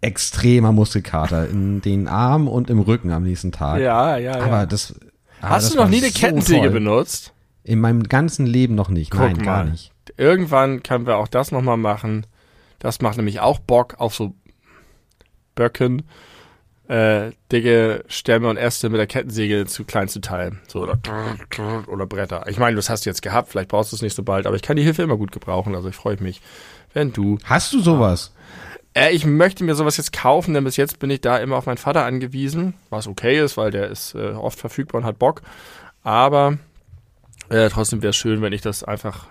[SPEAKER 1] Extremer Muskelkater in den Armen und im Rücken am nächsten Tag.
[SPEAKER 2] Ja, ja, ja.
[SPEAKER 1] Aber das.
[SPEAKER 2] Aber Hast das du noch nie eine Kettensäge so benutzt?
[SPEAKER 1] In meinem ganzen Leben noch nicht.
[SPEAKER 2] Guck
[SPEAKER 1] Nein,
[SPEAKER 2] mal.
[SPEAKER 1] gar nicht.
[SPEAKER 2] Irgendwann können wir auch das nochmal machen. Das macht nämlich auch Bock auf so Böcken, äh, dicke Stämme und Äste mit der Kettensäge zu klein zu teilen. So, oder, oder Bretter. Ich meine, das hast du jetzt gehabt, vielleicht brauchst du es nicht so bald, aber ich kann die Hilfe immer gut gebrauchen, also ich freue mich, wenn du.
[SPEAKER 1] Hast du sowas?
[SPEAKER 2] Äh, ich möchte mir sowas jetzt kaufen, denn bis jetzt bin ich da immer auf meinen Vater angewiesen, was okay ist, weil der ist äh, oft verfügbar und hat Bock. Aber äh, trotzdem wäre es schön, wenn ich das einfach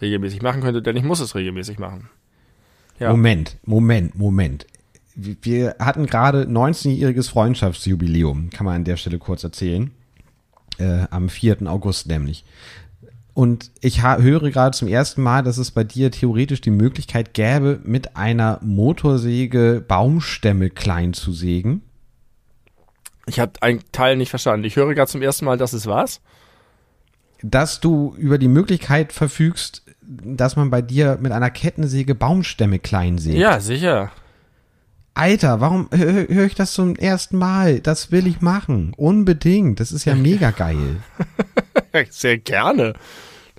[SPEAKER 2] regelmäßig machen könnte, denn ich muss es regelmäßig machen.
[SPEAKER 1] Ja. Moment, Moment, Moment. Wir hatten gerade 19-jähriges Freundschaftsjubiläum, kann man an der Stelle kurz erzählen. Äh, am 4. August nämlich. Und ich höre gerade zum ersten Mal, dass es bei dir theoretisch die Möglichkeit gäbe, mit einer Motorsäge Baumstämme klein zu sägen.
[SPEAKER 2] Ich habe einen Teil nicht verstanden. Ich höre gerade zum ersten Mal, dass es was?
[SPEAKER 1] Dass du über die Möglichkeit verfügst, dass man bei dir mit einer Kettensäge Baumstämme klein sägt.
[SPEAKER 2] Ja, sicher.
[SPEAKER 1] Alter, warum höre hör ich das zum ersten Mal? Das will ich machen. Unbedingt. Das ist ja mega geil.
[SPEAKER 2] Sehr gerne.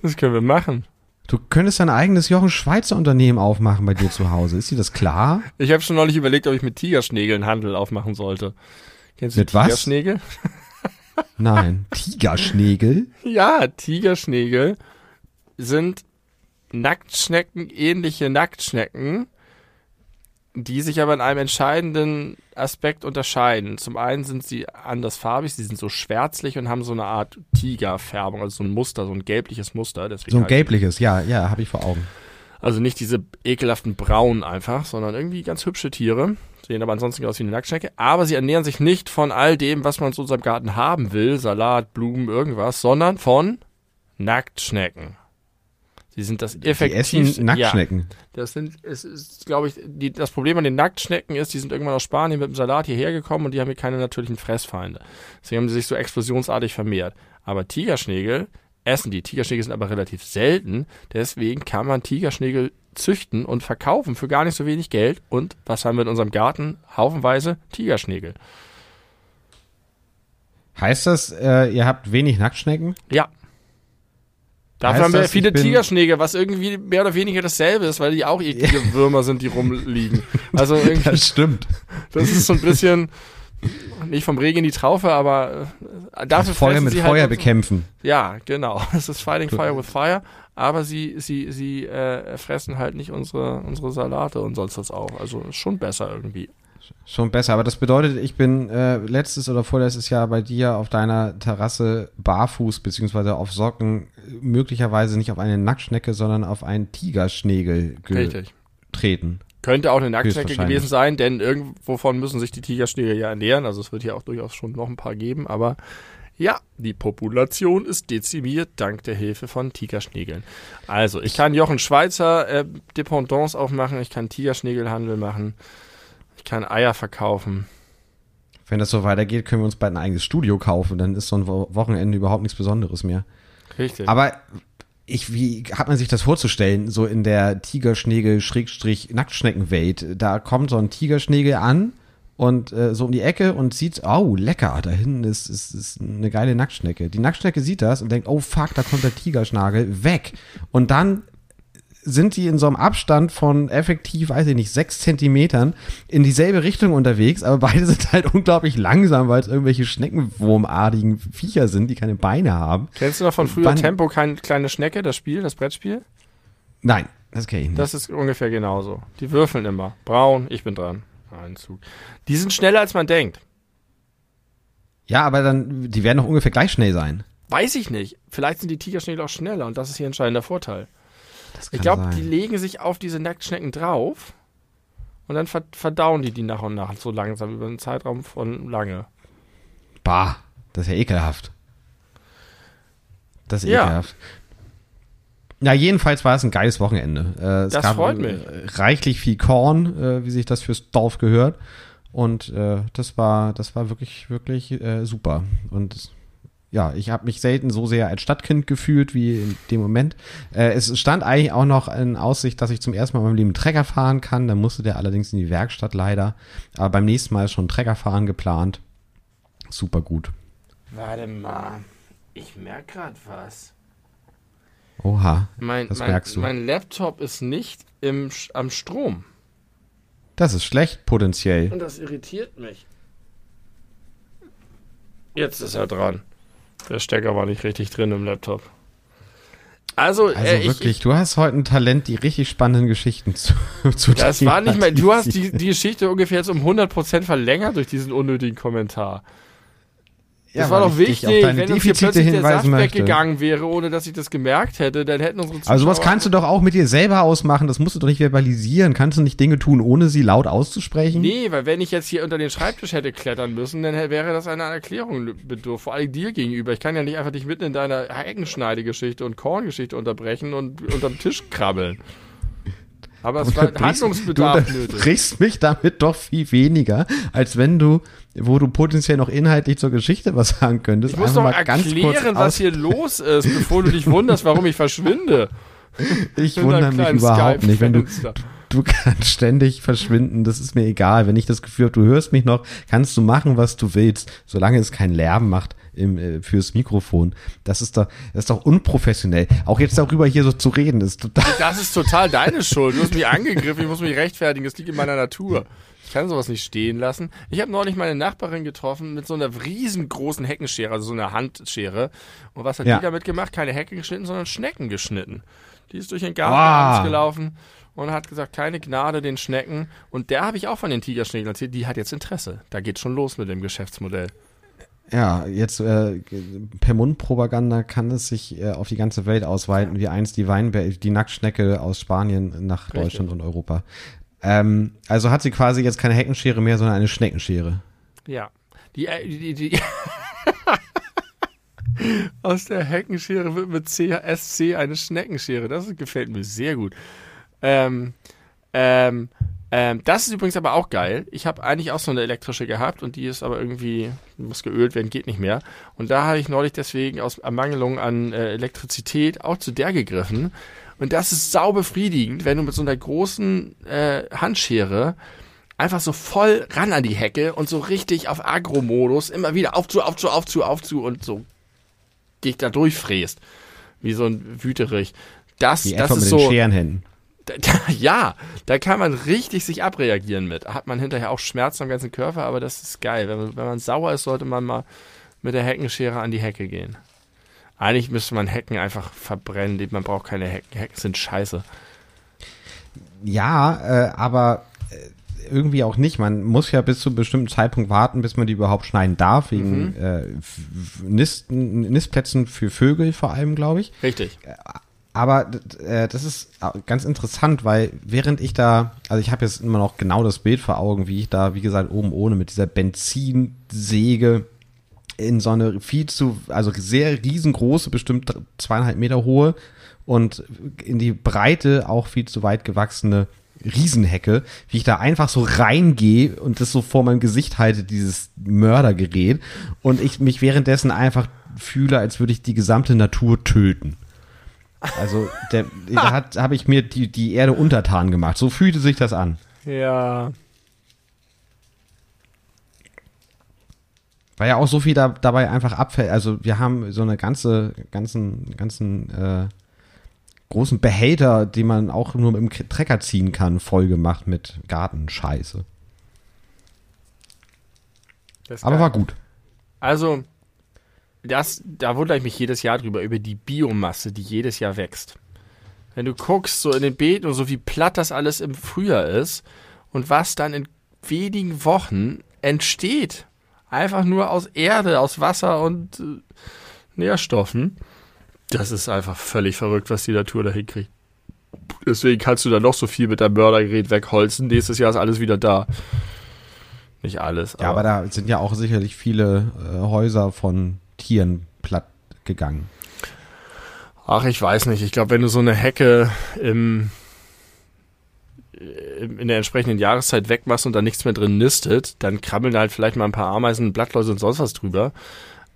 [SPEAKER 2] Das können wir machen.
[SPEAKER 1] Du könntest dein eigenes Jochen Schweizer Unternehmen aufmachen bei dir zu Hause. Ist dir das klar?
[SPEAKER 2] Ich habe schon neulich überlegt, ob ich mit Tigerschnägeln Handel aufmachen sollte.
[SPEAKER 1] Kennst du mit Tigerschnägel? Was? Nein. Tigerschnägel?
[SPEAKER 2] Ja, Tigerschnägel sind Nacktschnecken, ähnliche Nacktschnecken, die sich aber in einem entscheidenden Aspekt unterscheiden. Zum einen sind sie andersfarbig, sie sind so schwärzlich und haben so eine Art Tigerfärbung, also so ein Muster, so ein gelbliches Muster.
[SPEAKER 1] Deswegen so ein gelbliches, ja, ja, habe ich vor Augen.
[SPEAKER 2] Also nicht diese ekelhaften Braunen einfach, sondern irgendwie ganz hübsche Tiere. Sehen aber ansonsten aus wie eine Nacktschnecke. Aber sie ernähren sich nicht von all dem, was man in unserem Garten haben will, Salat, Blumen, irgendwas, sondern von Nacktschnecken. Sie sind das effektivste.
[SPEAKER 1] Nacktschnecken. Ja,
[SPEAKER 2] das sind, es ist, glaube ich, die, das Problem an den Nacktschnecken ist, die sind irgendwann aus Spanien mit dem Salat hierher gekommen und die haben hier keine natürlichen Fressfeinde. Deswegen haben sie sich so explosionsartig vermehrt. Aber Tigerschnägel essen die. Tigerschnägel sind aber relativ selten. Deswegen kann man Tigerschnägel züchten und verkaufen für gar nicht so wenig Geld. Und was haben wir in unserem Garten? Haufenweise Tigerschnägel.
[SPEAKER 1] Heißt das, äh, ihr habt wenig Nacktschnecken?
[SPEAKER 2] Ja. Dafür
[SPEAKER 1] Heißt
[SPEAKER 2] haben wir
[SPEAKER 1] das,
[SPEAKER 2] viele Tigerschnägel, was irgendwie mehr oder weniger dasselbe ist, weil die auch eklige Würmer sind, die rumliegen. Also irgendwie,
[SPEAKER 1] stimmt.
[SPEAKER 2] das ist so ein bisschen nicht vom Regen in die Traufe, aber äh, dafür
[SPEAKER 1] Feuer
[SPEAKER 2] fressen
[SPEAKER 1] mit
[SPEAKER 2] sie
[SPEAKER 1] Feuer
[SPEAKER 2] halt
[SPEAKER 1] bekämpfen.
[SPEAKER 2] Ja, genau. Es ist Fighting Fire with Fire, aber sie sie sie äh, fressen halt nicht unsere unsere Salate und sonst was auch. Also ist schon besser irgendwie.
[SPEAKER 1] Schon besser, aber das bedeutet, ich bin äh, letztes oder vorletztes Jahr bei dir auf deiner Terrasse barfuß beziehungsweise auf Socken möglicherweise nicht auf eine Nacktschnecke, sondern auf einen Tigerschnägel
[SPEAKER 2] Richtig.
[SPEAKER 1] getreten.
[SPEAKER 2] Könnte auch eine Nacktschnecke gewesen sein, denn irgendwovon müssen sich die Tigerschnägel ja ernähren. Also es wird hier auch durchaus schon noch ein paar geben, aber ja, die Population ist dezimiert dank der Hilfe von Tigerschnägeln. Also, ich kann Jochen Schweizer äh, Dependance aufmachen, ich kann Tigerschnägelhandel machen, ich kann Eier verkaufen.
[SPEAKER 1] Wenn das so weitergeht, können wir uns bald ein eigenes Studio kaufen, dann ist so ein Wo Wochenende überhaupt nichts Besonderes mehr.
[SPEAKER 2] Richtig.
[SPEAKER 1] Aber ich, wie hat man sich das vorzustellen, so in der Tigerschnägel-Nacktschneckenwelt? Da kommt so ein Tigerschnägel an und äh, so um die Ecke und sieht, oh, lecker, da hinten ist, ist, ist eine geile Nacktschnecke. Die Nacktschnecke sieht das und denkt, oh fuck, da kommt der Tigerschnagel, weg. Und dann sind die in so einem Abstand von effektiv, weiß ich nicht, sechs Zentimetern in dieselbe Richtung unterwegs, aber beide sind halt unglaublich langsam, weil es irgendwelche Schneckenwurmartigen Viecher sind, die keine Beine haben.
[SPEAKER 2] Kennst du noch von früher
[SPEAKER 1] Wann-
[SPEAKER 2] Tempo kein kleine Schnecke, das Spiel, das Brettspiel?
[SPEAKER 1] Nein, das kenne ich nicht.
[SPEAKER 2] Das ist ungefähr genauso. Die würfeln immer. Braun, ich bin dran. Ein Zug. Die sind schneller als man denkt.
[SPEAKER 1] ja, aber dann, die werden doch ungefähr gleich schnell sein.
[SPEAKER 2] Weiß ich nicht. Vielleicht sind die Tigerschnägel auch schneller und das ist hier entscheidender Vorteil. Ich glaube, die legen sich auf diese Nacktschnecken drauf und dann ver verdauen die die nach und nach so langsam über einen Zeitraum von lange.
[SPEAKER 1] Bah, das ist ja ekelhaft. Das ist
[SPEAKER 2] Ja.
[SPEAKER 1] ekelhaft. Ja, jedenfalls war es ein geiles Wochenende. Äh,
[SPEAKER 2] Das freut
[SPEAKER 1] äh,
[SPEAKER 2] mich.
[SPEAKER 1] reichlich viel Korn, äh, wie sich das fürs Dorf gehört. Und äh, das war, das war wirklich, wirklich äh, super. Und ja, ich habe mich selten so sehr als Stadtkind gefühlt wie in dem Moment. Äh, es stand eigentlich auch noch in Aussicht, dass ich zum ersten Mal in meinem Leben Trecker fahren kann. Da musste der allerdings in die Werkstatt leider. Aber beim nächsten Mal ist schon Trecker fahren geplant. Super gut.
[SPEAKER 2] Warte mal. Ich merke gerade was.
[SPEAKER 1] Oha,
[SPEAKER 2] Mein,
[SPEAKER 1] Was
[SPEAKER 2] mein,
[SPEAKER 1] merkst du?
[SPEAKER 2] mein Laptop ist nicht im, am Strom.
[SPEAKER 1] das ist schlecht potenziell.
[SPEAKER 2] Und das irritiert mich. Jetzt ist er dran. Der Stecker war nicht richtig drin im Laptop. Also,
[SPEAKER 1] Also
[SPEAKER 2] äh, ich,
[SPEAKER 1] wirklich, du hast heute ein Talent, die richtig spannenden Geschichten zu, zu
[SPEAKER 2] Das war nicht mehr. Du hast die, die Geschichte ungefähr jetzt um 100% verlängert durch diesen unnötigen Kommentar. Das
[SPEAKER 1] Ja,
[SPEAKER 2] war doch wichtig.
[SPEAKER 1] auf deine
[SPEAKER 2] Wenn uns hier
[SPEAKER 1] Defizite
[SPEAKER 2] plötzlich der Saft
[SPEAKER 1] möchte.
[SPEAKER 2] weggegangen wäre, ohne dass ich das gemerkt hätte, dann hätten unsere Zuschauer...
[SPEAKER 1] Aber sowas kannst du doch auch mit dir selber ausmachen, das musst du doch nicht verbalisieren. Kannst du nicht Dinge tun, ohne sie laut auszusprechen?
[SPEAKER 2] Nee, weil wenn ich jetzt hier unter den Schreibtisch hätte klettern müssen, dann wäre das eine Erklärung bedurft. Vor allem dir gegenüber. Ich kann ja nicht einfach dich mitten in deiner Heckenschneidegeschichte und Korngeschichte unterbrechen und unterm Tisch krabbeln. Aber es war Handlungsbedarf
[SPEAKER 1] du
[SPEAKER 2] nötig.
[SPEAKER 1] mich damit doch viel weniger, als wenn du, wo du potenziell noch inhaltlich zur Geschichte was sagen könntest.
[SPEAKER 2] Ich muss doch
[SPEAKER 1] mal ganz kurz
[SPEAKER 2] erklären, was hier los ist, bevor du dich wunderst, warum ich verschwinde.
[SPEAKER 1] Ich wundere mich überhaupt nicht, wenn du, du kannst ständig verschwinden, das ist mir egal. Wenn ich das Gefühl habe, du hörst mich noch, kannst du machen, was du willst, solange es keinen Lärm macht im, äh, fürs Mikrofon. Das ist doch, das ist doch unprofessionell. Auch jetzt darüber hier so zu reden, ist total.
[SPEAKER 2] Das ist total deine Schuld. Du hast mich angegriffen, ich muss mich rechtfertigen. Das liegt in meiner Natur. Ich kann sowas nicht stehen lassen. Ich habe neulich meine Nachbarin getroffen mit so einer riesengroßen Heckenschere, also so einer Handschere. Und was hat
[SPEAKER 1] Ja.
[SPEAKER 2] die damit gemacht? Keine Hecke geschnitten, sondern Schnecken geschnitten. Die ist durch den Garten
[SPEAKER 1] Wow.
[SPEAKER 2] abends gelaufen und hat gesagt, keine Gnade den Schnecken. Und der habe ich auch von den Tigerschnecken erzählt. Die hat jetzt Interesse. Da geht schon los mit dem Geschäftsmodell.
[SPEAKER 1] Ja, jetzt äh, per Mundpropaganda kann es sich äh, auf die ganze Welt ausweiten, wie einst die Weinber die Nacktschnecke aus Spanien nach
[SPEAKER 2] Richtig.
[SPEAKER 1] Deutschland und Europa. Ähm, also hat sie quasi jetzt keine Heckenschere mehr, sondern eine Schneckenschere.
[SPEAKER 2] Ja. Die, äh, die, die, die Aus der Heckenschere wird mit CSC eine Schneckenschere. Das gefällt mir sehr gut. Ähm, ähm, ähm, das ist übrigens aber auch geil. Ich habe eigentlich auch so eine elektrische gehabt und die ist aber irgendwie, muss geölt werden, geht nicht mehr. Und da habe ich neulich deswegen aus Ermangelung an äh, Elektrizität auch zu der gegriffen. Und das ist sau befriedigend, wenn du mit so einer großen äh, Handschere einfach so voll ran an die Hecke und so richtig auf Agro-Modus immer wieder auf zu, auf zu, auf zu, auf zu und so dich da durchfräst. Wie so ein Wüterich. Das,
[SPEAKER 1] Wie
[SPEAKER 2] das ist
[SPEAKER 1] mit
[SPEAKER 2] so.
[SPEAKER 1] den Scherenhänden.
[SPEAKER 2] Da, ja, da kann man richtig sich abreagieren mit. Hat man hinterher auch Schmerzen am ganzen Körper, aber das ist geil. Wenn man, wenn man sauer ist, sollte man mal mit der Heckenschere an die Hecke gehen. Eigentlich müsste man Hecken einfach verbrennen. Man braucht keine Hecken. Hecken sind scheiße.
[SPEAKER 1] Ja, äh, aber äh, irgendwie auch nicht. Man muss ja bis zu einem bestimmten Zeitpunkt warten, bis man die überhaupt schneiden darf, wegen
[SPEAKER 2] Mhm.
[SPEAKER 1] äh, Nisten, Nistplätzen für Vögel vor allem, glaube ich.
[SPEAKER 2] Richtig.
[SPEAKER 1] Aber äh, das ist ganz interessant, weil während ich da, also ich habe jetzt immer noch genau das Bild vor Augen, wie ich da, wie gesagt, oben ohne mit dieser Benzinsäge in so eine viel zu, also sehr riesengroße, bestimmt zweieinhalb Meter hohe und in die Breite auch viel zu weit gewachsene Riesenhecke, wie ich da einfach so reingehe und das so vor meinem Gesicht halte, dieses Mördergerät und ich mich währenddessen einfach fühle, als würde ich die gesamte Natur töten. Also der, da hat habe ich mir die, die Erde untertan gemacht. So fühlte sich das an.
[SPEAKER 2] Ja.
[SPEAKER 1] Weil ja auch so viel da, dabei einfach abfällt. Also wir haben so eine ganze, ganzen, ganzen äh, großen Behälter, die man auch nur mit dem Trecker ziehen kann, voll gemacht mit Gartenscheiße. Aber
[SPEAKER 2] geil.
[SPEAKER 1] war gut.
[SPEAKER 2] Also, das, da wundere ich mich jedes Jahr drüber, über die Biomasse, die jedes Jahr wächst. Wenn du guckst, so in den Beeten und so, wie platt das alles im Frühjahr ist und was dann in wenigen Wochen entsteht. Einfach nur aus Erde, aus Wasser und äh, Nährstoffen. Das ist einfach völlig verrückt, was die Natur da hinkriegt. Deswegen kannst du da noch so viel mit deinem Mördergerät wegholzen. Nächstes Jahr ist alles wieder da. Nicht alles.
[SPEAKER 1] Ja, aber da sind ja auch sicherlich viele äh, Häuser von Tieren platt gegangen.
[SPEAKER 2] Ach, ich weiß nicht. Ich glaube, wenn du so eine Hecke im, in der entsprechenden Jahreszeit wegmachst und da nichts mehr drin nistet, dann krabbeln halt vielleicht mal ein paar Ameisen, Blattläuse und sonst was drüber.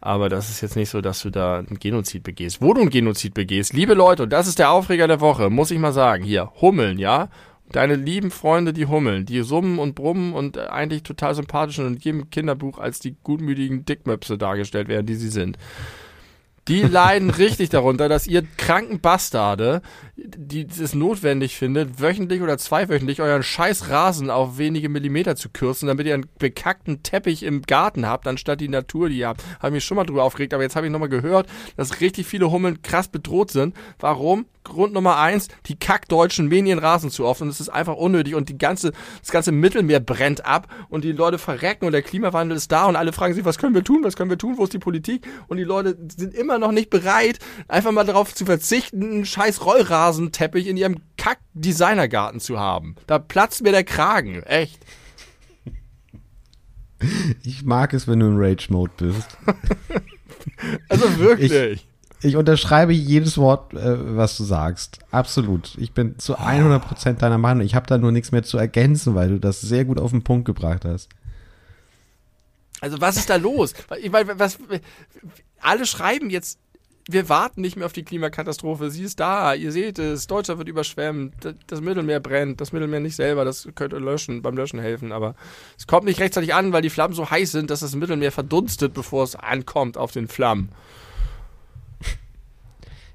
[SPEAKER 2] Aber das ist jetzt nicht so, dass du da ein Genozid begehst. Wo du ein Genozid begehst, liebe Leute, und das ist der Aufreger der Woche, muss ich mal sagen, hier, Hummeln, ja? Deine lieben Freunde, die Hummeln, die summen und brummen und äh, eigentlich total sympathisch und in jedem Kinderbuch als die gutmütigen Dickmöpse dargestellt werden, die sie sind. Die leiden richtig darunter, dass ihr kranken Bastarde, die es notwendig findet, wöchentlich oder zweiwöchentlich euren scheiß Rasen auf wenige Millimeter zu kürzen, damit ihr einen bekackten Teppich im Garten habt, anstatt die Natur, die ihr habt. Habe mich schon mal drüber aufgeregt, aber jetzt habe ich nochmal gehört, dass richtig viele Hummeln krass bedroht sind. Warum? Grund Nummer eins, die Kackdeutschen mähen ihren Rasen zu oft und es ist einfach unnötig und die ganze, das ganze Mittelmeer brennt ab und die Leute verrecken und der Klimawandel ist da und alle fragen sich, was können wir tun, was können wir tun, wo ist die Politik? Und die Leute sind immer noch nicht bereit, einfach mal darauf zu verzichten, einen scheiß Rollrasenteppich in ihrem Kack-Designergarten zu haben. Da platzt mir der Kragen, echt.
[SPEAKER 1] Ich mag es, wenn du in Rage-Mode bist.
[SPEAKER 2] Also wirklich.
[SPEAKER 1] Ich unterschreibe jedes Wort, äh, was du sagst. Absolut. Ich bin zu 100% deiner Meinung. Ich habe da nur nichts mehr zu ergänzen, weil du das sehr gut auf den Punkt gebracht hast.
[SPEAKER 2] Also was ist da los? Ich meine, was, alle schreiben jetzt, wir warten nicht mehr auf die Klimakatastrophe. Sie ist da. Ihr seht es. Deutschland wird überschwemmt. Das- Mittelmeer brennt. Das Mittelmeer nicht selber. Das könnte löschen, beim Löschen helfen. Aber es kommt nicht rechtzeitig an, weil die Flammen so heiß sind, dass das Mittelmeer verdunstet, bevor es ankommt auf den Flammen.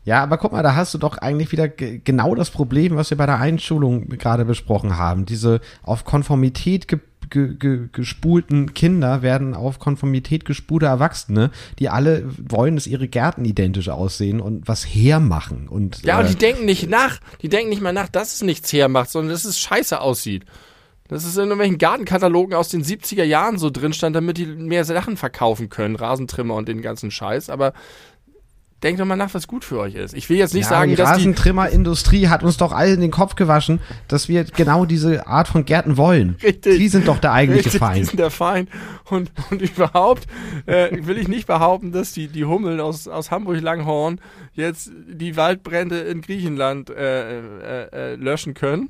[SPEAKER 1] Ja, aber guck mal, da hast du doch eigentlich wieder ge- genau das Problem, was wir bei der Einschulung gerade besprochen haben. Diese auf Konformität ge ge ge gespulten Kinder werden auf Konformität gespulte Erwachsene, die alle wollen, dass ihre Gärten identisch aussehen und was hermachen. Und,
[SPEAKER 2] Ja, und
[SPEAKER 1] äh,
[SPEAKER 2] die denken nicht nach. Die denken nicht mal nach, dass es nichts hermacht, sondern dass es scheiße aussieht. Das ist in irgendwelchen Gartenkatalogen aus den 70er Jahren so drin stand, damit die mehr Sachen verkaufen können, Rasentrimmer und den ganzen Scheiß. Aber denkt doch mal nach, was gut für euch ist. Ich will jetzt nicht
[SPEAKER 1] ja,
[SPEAKER 2] sagen,
[SPEAKER 1] die
[SPEAKER 2] dass die.
[SPEAKER 1] Rasentrimmerindustrie hat uns doch alle in den Kopf gewaschen, dass wir genau diese Art von Gärten wollen.
[SPEAKER 2] Richtig.
[SPEAKER 1] Die sind doch der eigentliche
[SPEAKER 2] Richtig, Die
[SPEAKER 1] Feind.
[SPEAKER 2] sind der Feind. Und, und überhaupt äh, will ich nicht behaupten, dass die, die Hummeln aus, aus Hamburg-Langhorn jetzt die Waldbrände in Griechenland äh, äh, äh, löschen können.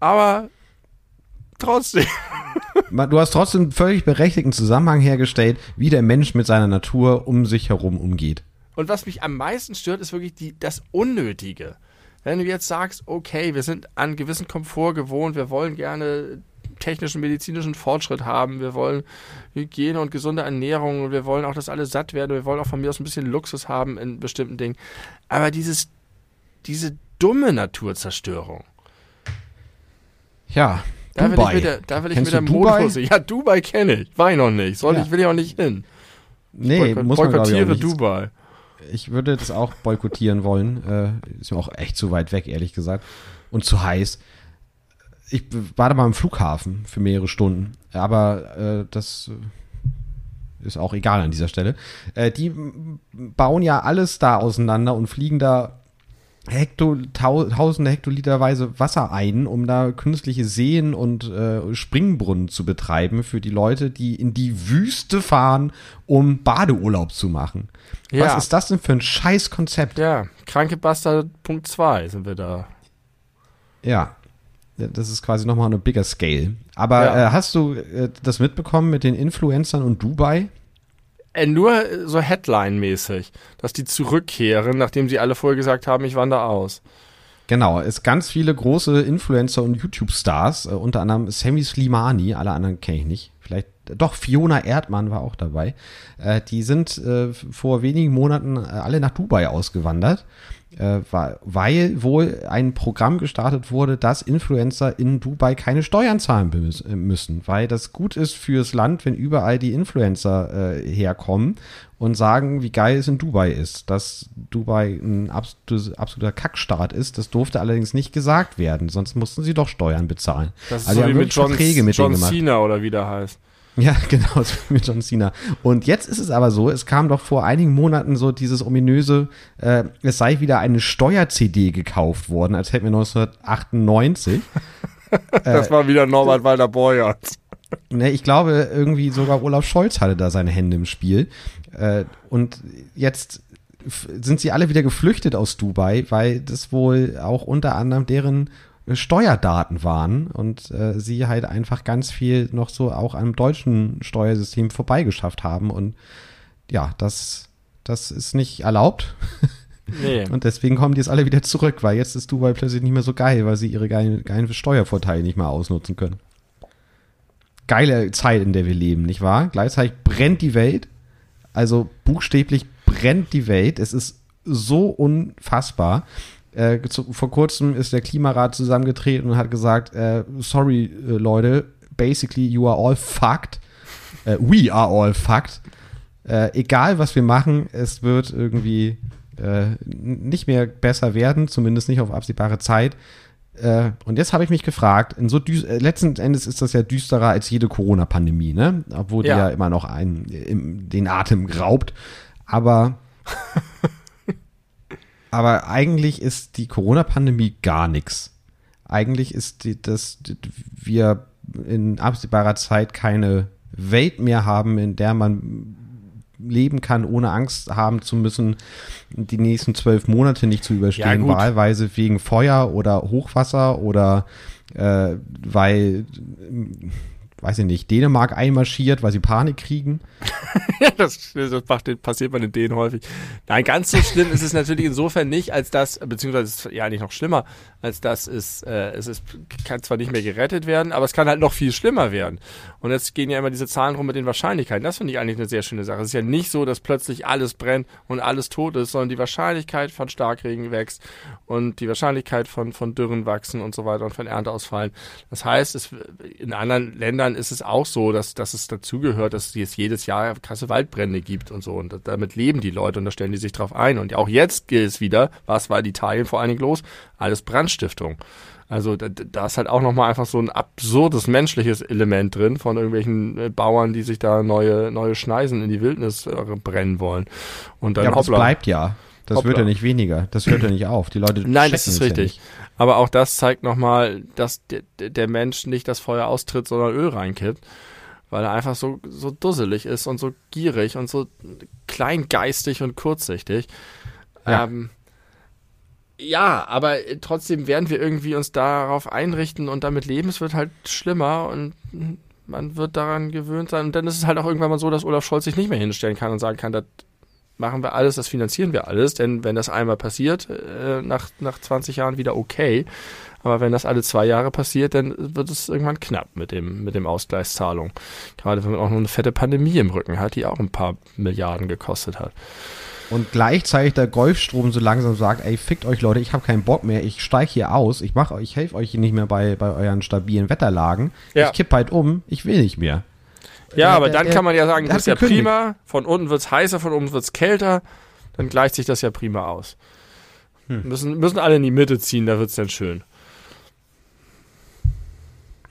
[SPEAKER 2] Aber trotzdem.
[SPEAKER 1] Du hast trotzdem einen völlig berechtigten Zusammenhang hergestellt, wie der Mensch mit seiner Natur um sich herum umgeht.
[SPEAKER 2] Und was mich am meisten stört, ist wirklich die, das Unnötige. Wenn du jetzt sagst, okay, wir sind an gewissen Komfort gewohnt, wir wollen gerne technischen, medizinischen Fortschritt haben, wir wollen Hygiene und gesunde Ernährung und wir wollen auch, dass alle satt werden, wir wollen auch von mir aus ein bisschen Luxus haben in bestimmten Dingen. Aber dieses, diese dumme Naturzerstörung.
[SPEAKER 1] Ja,
[SPEAKER 2] da will ich mit der, da will ich mit der Modehose. Ja, Dubai kenne ich. War ich noch nicht. Soll ja. ich, will ich auch nicht hin.
[SPEAKER 1] Nee, Boykott, muss man
[SPEAKER 2] boykottiere ich, Dubai.
[SPEAKER 1] Ich würde das auch boykottieren wollen. Äh, ist mir auch echt zu weit weg, ehrlich gesagt. Und zu heiß. Ich war da mal im Flughafen für mehrere Stunden. Aber äh, das ist auch egal an dieser Stelle. Äh, die bauen ja alles da auseinander und fliegen da Hekto, tausende Hektoliterweise Wasser ein, um da künstliche Seen und äh, Springbrunnen zu betreiben für die Leute, die in die Wüste fahren, um Badeurlaub zu machen. Ja. Was ist das denn für ein Scheißkonzept?
[SPEAKER 2] Ja, Kranke Bastard Punkt 2 sind wir da.
[SPEAKER 1] Ja, das ist quasi nochmal eine bigger Scale. Aber ja. äh, hast du äh, das mitbekommen mit den Influencern und Dubai?
[SPEAKER 2] Äh, nur so Headline-mäßig, dass die zurückkehren, nachdem sie alle vorher gesagt haben, ich wandere aus.
[SPEAKER 1] Genau, es ganz viele große Influencer und YouTube-Stars, äh, unter anderem Sammy Slimani, alle anderen kenne ich nicht. Vielleicht, doch, Fiona Erdmann war auch dabei. Äh, die sind äh, vor wenigen Monaten äh, alle nach Dubai ausgewandert äh, weil wohl ein Programm gestartet wurde, dass Influencer in Dubai keine Steuern zahlen müssen, weil das gut ist fürs Land, wenn überall die Influencer äh, herkommen und sagen, wie geil es in Dubai ist. Dass Dubai ein absoluter Kackstaat ist, das durfte allerdings nicht gesagt werden, sonst mussten sie doch Steuern bezahlen.
[SPEAKER 2] Das ist also so wie mit John, John Cena oder wie der heißt.
[SPEAKER 1] Ja, genau, so mit John Cena. Und jetzt ist es aber so, es kam doch vor einigen Monaten so dieses ominöse, äh, es sei wieder eine Steuer-CD gekauft worden, als hätten wir 1998.
[SPEAKER 2] das äh, war wieder Norbert Walter Borjans.
[SPEAKER 1] Ne, ich glaube, irgendwie sogar Olaf Scholz hatte da seine Hände im Spiel. Äh, und jetzt sind sie alle wieder geflüchtet aus Dubai, weil das wohl auch unter anderem deren Steuerdaten waren und äh, sie halt einfach ganz viel noch so auch am deutschen Steuersystem vorbeigeschafft haben und ja, das, das ist nicht erlaubt. Nee. Und deswegen kommen die jetzt alle wieder zurück, weil jetzt ist Dubai plötzlich nicht mehr so geil, weil sie ihre geilen, geilen Steuervorteile nicht mehr ausnutzen können. Geile Zeit, in der wir leben, nicht wahr? Gleichzeitig brennt die Welt. Also buchstäblich brennt die Welt. Es ist so unfassbar. Äh, zu, vor kurzem ist der Klimarat zusammengetreten und hat gesagt, äh, sorry äh, Leute, basically you are all fucked. Äh, we are all fucked. Äh, egal was wir machen, es wird irgendwie äh, nicht mehr besser werden, zumindest nicht auf absehbare Zeit. und jetzt habe ich mich gefragt, in so letzten Endes ist das ja düsterer als jede Corona-Pandemie, ne? Obwohl ja. die ja immer noch einen im, den Atem raubt. Aber aber eigentlich ist die Corona-Pandemie gar nichts. Eigentlich ist die, dass wir in absehbarer Zeit keine Welt mehr haben, in der man leben kann, ohne Angst haben zu müssen, die nächsten zwölf Monate nicht zu überstehen, ja, wahlweise wegen Feuer oder Hochwasser oder äh, weil weiß ich nicht, Dänemark einmarschiert, weil sie Panik kriegen.
[SPEAKER 2] das, das passiert bei den Dänen häufig. Nein, ganz so schlimm ist es natürlich insofern nicht, als das, beziehungsweise ist ja eigentlich noch schlimmer, als dass es, äh, es ist, kann zwar nicht mehr gerettet werden, aber es kann halt noch viel schlimmer werden. Und jetzt gehen ja immer diese Zahlen rum mit den Wahrscheinlichkeiten. Das finde ich eigentlich eine sehr schöne Sache. Es ist ja nicht so, dass plötzlich alles brennt und alles tot ist, sondern die Wahrscheinlichkeit von Starkregen wächst und die Wahrscheinlichkeit von, von Dürren wachsen und so weiter und von Ernteausfallen. Das heißt, es, in anderen Ländern ist es auch so, dass, dass es dazugehört, dass es jedes Jahr krasse Waldbrände gibt und so. Und damit leben die Leute und da stellen die sich drauf ein. Und auch jetzt gilt es wieder, was war in Italien vor allen Dingen los? Alles Brandstiftung. Also da, da ist halt auch nochmal einfach so ein absurdes menschliches Element drin von irgendwelchen äh, Bauern, die sich da neue, neue Schneisen in die Wildnis äh, brennen wollen. Und dann
[SPEAKER 1] ja, aber hoppla. das bleibt ja. Das hoppla. wird ja nicht weniger. Das hört ja nicht auf. Die Leute
[SPEAKER 2] Nein, das ist richtig. Ja aber auch das zeigt nochmal, dass der, Mensch nicht das Feuer austritt, sondern Öl reinkippt weil er einfach so, so dusselig ist und so gierig und so kleingeistig und kurzsichtig. Ja. Ähm, ja, aber trotzdem werden wir irgendwie uns darauf einrichten und damit leben. Es wird halt schlimmer und man wird daran gewöhnt sein. Und dann ist es halt auch irgendwann mal so, dass Olaf Scholz sich nicht mehr hinstellen kann und sagen kann, das machen wir alles, das finanzieren wir alles, denn wenn das einmal passiert, äh, nach, nach 20 Jahren wieder okay. Aber wenn das alle zwei Jahre passiert, dann wird es irgendwann knapp mit dem, mit dem Ausgleichszahlung. Gerade wenn man auch noch eine fette Pandemie im Rücken hat, die auch ein paar Milliarden gekostet hat.
[SPEAKER 1] Und gleichzeitig der Golfstrom so langsam sagt, ey, fickt euch Leute, ich habe keinen Bock mehr, ich steige hier aus, ich mache ich helfe euch nicht mehr bei, bei euren stabilen Wetterlagen. Ja. Ich kipp halt um, ich will nicht mehr.
[SPEAKER 2] Ja, der, aber dann der, kann man ja sagen, das ist ja gekündigt. prima, von unten wird es heißer, von oben wird es kälter, dann gleicht sich das ja prima aus. Hm. Müssen, müssen alle in die Mitte ziehen, da wird es dann schön.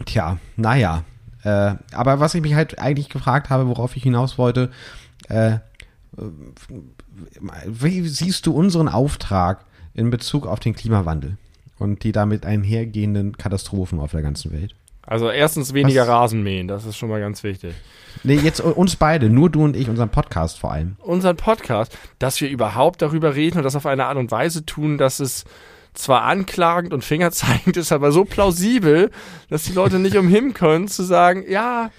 [SPEAKER 1] Tja, naja. Äh, aber was ich mich halt eigentlich gefragt habe, worauf ich hinaus wollte, äh, wie siehst du unseren Auftrag in Bezug auf den Klimawandel und die damit einhergehenden Katastrophen auf der ganzen Welt?
[SPEAKER 2] Also erstens weniger Was? Rasenmähen, das ist schon mal ganz wichtig.
[SPEAKER 1] Nee, jetzt uns beide, nur du und ich, unseren Podcast vor allem.
[SPEAKER 2] Unseren Podcast, dass wir überhaupt darüber reden und das auf eine Art und Weise tun, dass es zwar anklagend und fingerzeigend ist, aber so plausibel, dass die Leute nicht umhin können zu sagen, ja,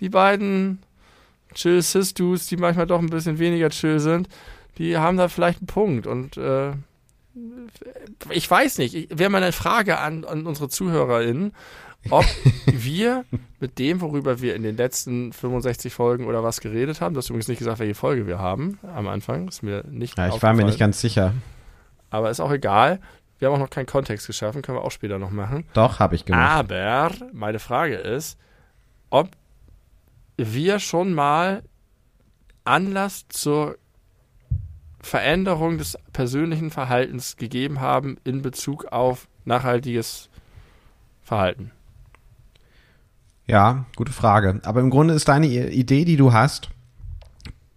[SPEAKER 2] die beiden chill Sis-Dudes, die manchmal doch ein bisschen weniger chill sind, die haben da vielleicht einen Punkt und äh, ich weiß nicht, wäre mal eine Frage an, an unsere ZuhörerInnen, ob wir mit dem, worüber wir in den letzten 65 Folgen oder was geredet haben, du hast übrigens nicht gesagt, welche Folge wir haben am Anfang, ist mir nicht
[SPEAKER 1] Ja, ich war mir nicht ganz sicher.
[SPEAKER 2] Aber ist auch egal. Wir haben auch noch keinen Kontext geschaffen, können wir auch später noch machen.
[SPEAKER 1] Doch, habe ich gemacht.
[SPEAKER 2] Aber meine Frage ist, ob wir schon mal Anlass zur Veränderung des persönlichen Verhaltens gegeben haben in Bezug auf nachhaltiges Verhalten.
[SPEAKER 1] Ja, gute Frage. Aber im Grunde ist deine Idee, die du hast,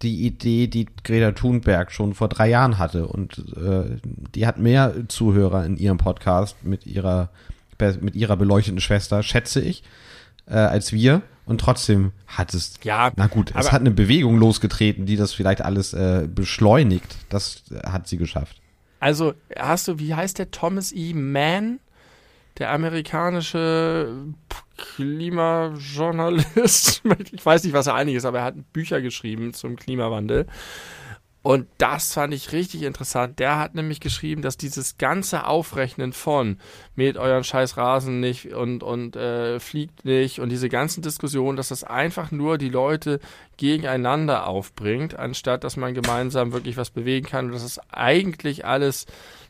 [SPEAKER 1] die Idee, die Greta Thunberg schon vor drei Jahren hatte. Und äh, die hat mehr Zuhörer in ihrem Podcast mit ihrer, mit ihrer beleuchteten Schwester, schätze ich, äh, als wir. Und trotzdem hat es,
[SPEAKER 2] ja,
[SPEAKER 1] na gut, es hat eine Bewegung losgetreten, die das vielleicht alles äh, beschleunigt. Das hat sie geschafft.
[SPEAKER 2] Also hast du, wie heißt der Thomas E. Mann? Der amerikanische Klimajournalist. ich weiß nicht, was er eigentlich ist, aber er hat Bücher geschrieben zum Klimawandel. Und das fand ich richtig interessant. Der hat nämlich geschrieben, dass dieses ganze Aufrechnen von mäht euren scheiß Rasen nicht und, und äh, fliegt nicht und diese ganzen Diskussionen, dass das einfach nur die Leute gegeneinander aufbringt, anstatt dass man gemeinsam wirklich was bewegen kann und dass es eigentlich alles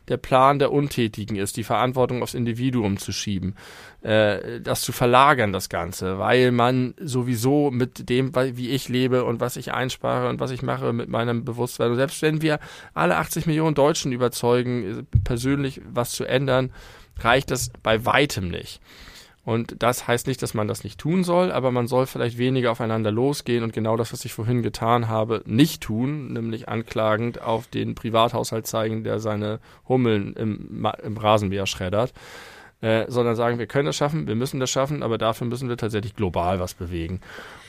[SPEAKER 2] der Plan der Untätigen ist, die Verantwortung aufs Individuum zu schieben, äh, das zu verlagern, das Ganze, weil man sowieso mit dem, wie ich lebe und was ich einspare und was ich mache mit meinem Bewusstsein, selbst wenn wir alle 80 Millionen Deutschen überzeugen, persönlich was zu ändern, reicht das bei weitem nicht. Und das heißt nicht, dass man das nicht tun soll, aber man soll vielleicht weniger aufeinander losgehen und genau das, was ich vorhin getan habe, nicht tun, nämlich anklagend auf den Privathaushalt zeigen, der seine Hummeln im, im Rasenmäher schreddert. Äh, sondern sagen, wir können das schaffen, wir müssen das schaffen, aber dafür müssen wir tatsächlich global was bewegen.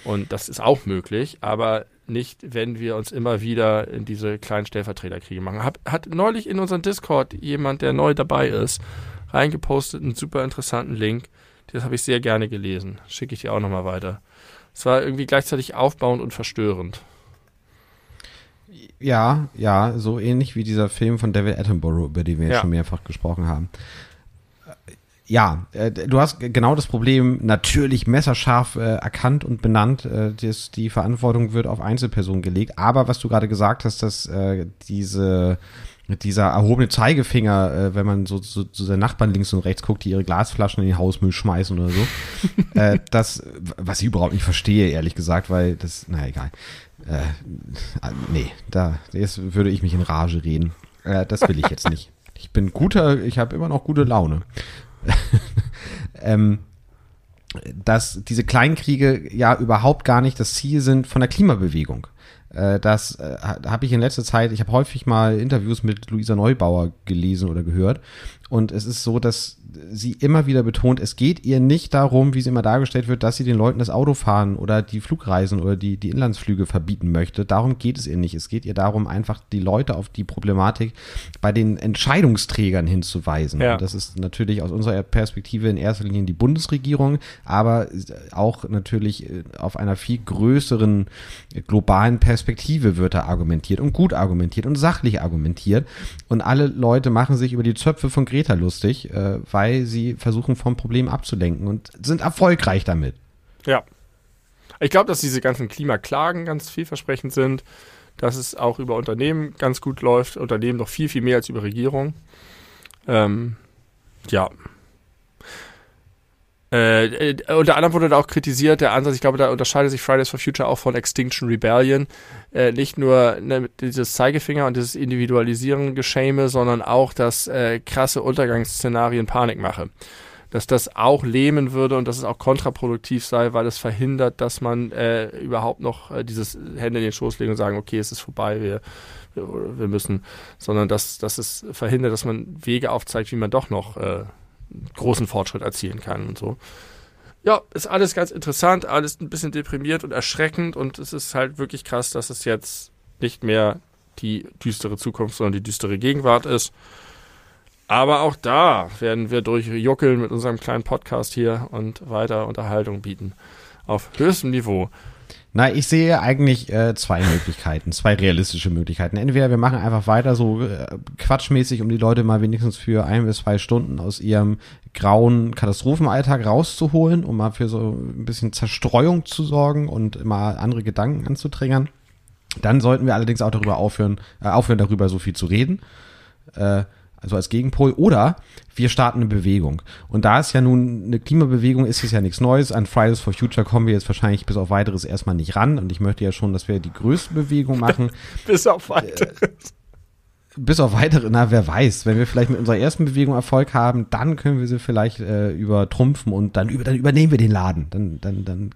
[SPEAKER 2] Und das ist auch möglich, aber nicht, wenn wir uns immer wieder in diese kleinen Stellvertreterkriege machen. Hab, hat neulich in unserem Discord jemand, der neu dabei ist, reingepostet einen super interessanten Link das habe ich sehr gerne gelesen. Schicke ich dir auch nochmal weiter. Es war irgendwie gleichzeitig aufbauend und verstörend.
[SPEAKER 1] Ja, ja, so ähnlich wie dieser Film von David Attenborough, über den wir ja. schon mehrfach gesprochen haben. Ja, äh, du hast genau das Problem natürlich messerscharf äh, erkannt und benannt. Äh, das, die Verantwortung wird auf Einzelpersonen gelegt. Aber was du gerade gesagt hast, dass äh, diese mit dieser erhobene Zeigefinger, äh, wenn man so, so, so seinen Nachbarn links und rechts guckt, die ihre Glasflaschen in den Hausmüll schmeißen oder so. äh, das, was ich überhaupt nicht verstehe, ehrlich gesagt, weil das, na egal. Äh, nee, da jetzt würde ich mich in Rage reden. Äh, das will ich jetzt nicht. Ich bin guter, ich habe immer noch gute Laune. ähm, dass diese Kleinkriege ja überhaupt gar nicht das Ziel sind von der Klimabewegung. Äh, das äh, habe ich in letzter Zeit, ich habe häufig mal Interviews mit Luisa Neubauer gelesen oder gehört. Und es ist so, dass sie immer wieder betont, es geht ihr nicht darum, wie sie immer dargestellt wird, dass sie den Leuten das Auto fahren oder die Flugreisen oder die, die Inlandsflüge verbieten möchte. Darum geht es ihr nicht. Es geht ihr darum, einfach die Leute auf die Problematik bei den Entscheidungsträgern hinzuweisen. Ja. Und das ist natürlich aus unserer Perspektive in erster Linie die Bundesregierung, aber auch natürlich äh, auf einer viel größeren globalen Perspektive wird da argumentiert und gut argumentiert und sachlich argumentiert. Und alle Leute machen sich über die Zöpfe von Greta lustig, äh, weil sie versuchen, vom Problem abzulenken und sind erfolgreich damit.
[SPEAKER 2] Ja. Ich glaube, dass diese ganzen Klimaklagen ganz vielversprechend sind, dass es auch über Unternehmen ganz gut läuft, Unternehmen noch viel, viel mehr als über Regierung. Ähm, ja, äh, äh, unter anderem wurde da auch kritisiert, der Ansatz, ich glaube, da unterscheidet sich Fridays for Future auch von Extinction Rebellion. Äh, nicht nur ne, dieses Zeigefinger und dieses Individualisieren Geschäme, sondern auch das äh, krasse Untergangsszenarien Panik mache. Dass das auch lähmen würde und dass es auch kontraproduktiv sei, weil es verhindert, dass man äh, überhaupt noch äh, dieses Hände in den Schoß legen und sagen, okay, es ist vorbei, wir, wir müssen, sondern dass, dass es verhindert, dass man Wege aufzeigt, wie man doch noch äh, großen Fortschritt erzielen kann und so. Ja, ist alles ganz interessant, alles ein bisschen deprimiert und erschreckend und es ist halt wirklich krass, dass es jetzt nicht mehr die düstere Zukunft, sondern die düstere Gegenwart ist. Aber auch da werden wir durchjuckeln mit unserem kleinen Podcast hier und weiter Unterhaltung bieten. Auf höchstem Niveau.
[SPEAKER 1] Na, ich sehe eigentlich äh, zwei Möglichkeiten, zwei realistische Möglichkeiten. Entweder wir machen einfach weiter so äh, quatschmäßig, um die Leute mal wenigstens für ein bis zwei Stunden aus ihrem grauen Katastrophenalltag rauszuholen, um mal für so ein bisschen Zerstreuung zu sorgen und mal andere Gedanken anzutriggern. Dann sollten wir allerdings auch darüber aufhören, äh, aufhören darüber so viel zu reden. Äh, also als Gegenpol, oder wir starten eine Bewegung. Und da es ja nun eine Klimabewegung ist, ist ja nichts Neues. An Fridays for Future kommen wir jetzt wahrscheinlich bis auf weiteres erstmal nicht ran. Und ich möchte ja schon, dass wir die größte Bewegung machen.
[SPEAKER 2] bis auf weiteres. Äh,
[SPEAKER 1] bis auf weitere, na, wer weiß, wenn wir vielleicht mit unserer ersten Bewegung Erfolg haben, dann können wir sie vielleicht äh, übertrumpfen und dann, über, dann übernehmen wir den Laden. Dann, dann, dann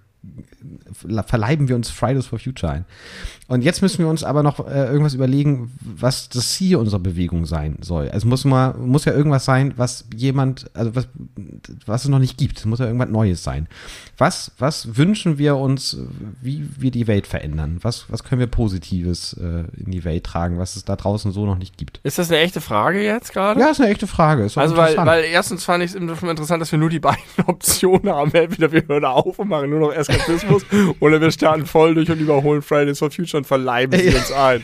[SPEAKER 1] verleiben wir uns Fridays for Future ein. Und jetzt müssen wir uns aber noch äh, irgendwas überlegen, was das Ziel unserer Bewegung sein soll. Es muss mal, muss ja irgendwas sein, was jemand, also was, was es noch nicht gibt. Es muss ja irgendwas Neues sein. Was, was wünschen wir uns, wie wir die Welt verändern? Was, was können wir Positives äh, in die Welt tragen, was es da draußen so noch nicht gibt?
[SPEAKER 2] Ist das eine echte Frage jetzt gerade?
[SPEAKER 1] Ja, ist eine echte Frage.
[SPEAKER 2] also weil, weil erstens fand ich es schon interessant, dass wir nur die beiden Optionen haben. Entweder wir hören auf und machen nur noch Eskapismus oder wir starten voll durch und überholen Fridays for Future und verleiben sie uns ein.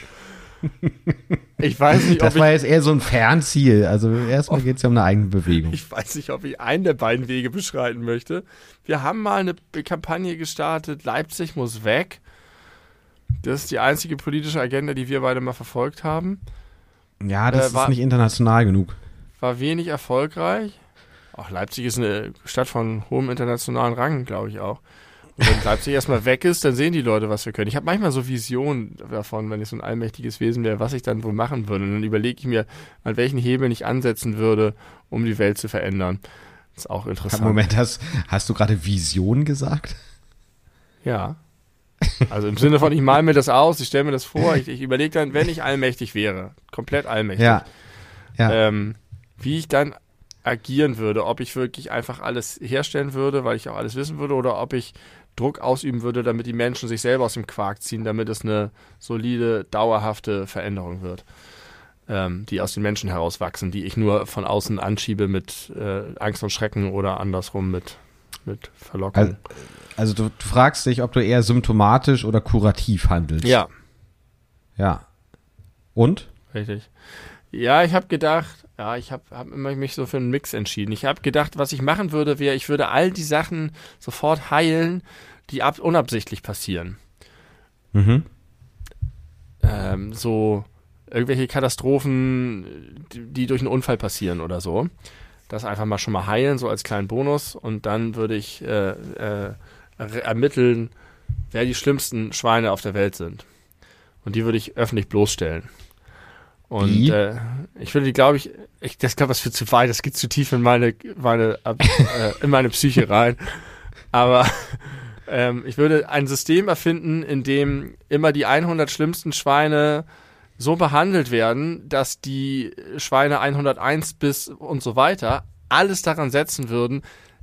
[SPEAKER 1] Ich weiß nicht, ob Das war jetzt eher so ein Fernziel. Also erstmal geht es ja um eine eigene Bewegung.
[SPEAKER 2] Ich weiß nicht, ob ich einen der beiden Wege beschreiten möchte. Wir haben mal eine Kampagne gestartet, Leipzig muss weg. Das ist die einzige politische Agenda, die wir beide mal verfolgt haben.
[SPEAKER 1] Ja, das äh, war, ist nicht international genug.
[SPEAKER 2] War wenig erfolgreich. Auch Leipzig ist eine Stadt von hohem internationalen Rang, glaube ich auch. Wenn Leipzig erstmal weg ist, dann sehen die Leute, was wir können. Ich habe manchmal so Visionen davon, wenn ich so ein allmächtiges Wesen wäre, was ich dann wohl machen würde. Und dann überlege ich mir, an welchen Hebeln ich ansetzen würde, um die Welt zu verändern. Das ist auch interessant.
[SPEAKER 1] Moment, hast, hast du gerade Vision gesagt?
[SPEAKER 2] Ja. Also im Sinne von, ich male mir das aus, ich stelle mir das vor, ich, ich überlege dann, wenn ich allmächtig wäre, komplett allmächtig,
[SPEAKER 1] ja. Ja.
[SPEAKER 2] Ähm, wie ich dann agieren würde, ob ich wirklich einfach alles herstellen würde, weil ich auch alles wissen würde, oder ob ich Druck ausüben würde, damit die Menschen sich selber aus dem Quark ziehen, damit es eine solide, dauerhafte Veränderung wird, ähm, die aus den Menschen herauswachsen, die ich nur von außen anschiebe mit äh, Angst und Schrecken oder andersrum mit, mit Verlockung.
[SPEAKER 1] Also, also du, du fragst dich, ob du eher symptomatisch oder kurativ handelst.
[SPEAKER 2] Ja.
[SPEAKER 1] Ja. Und?
[SPEAKER 2] Richtig. Ja, ich habe gedacht, ja, ich habe hab immer mich so für einen Mix entschieden. Ich habe gedacht, was ich machen würde, wäre, ich würde all die Sachen sofort heilen, die ab unabsichtlich passieren.
[SPEAKER 1] Mhm.
[SPEAKER 2] Ähm, so irgendwelche Katastrophen, die, die, durch einen Unfall passieren oder so. Das einfach mal schon mal heilen, so als kleinen Bonus. Und dann würde ich äh, äh, ermitteln, wer die schlimmsten Schweine auf der Welt sind. Und die würde ich öffentlich bloßstellen. Und äh, ich würde, glaube ich, ich, das glaube, das wird zu weit, das geht zu tief in meine, meine äh, in meine Psyche rein. Aber ähm, ich würde ein System erfinden, in dem immer die 100 schlimmsten Schweine so behandelt werden, dass die Schweine 101 bis und so weiter alles daran setzen würden,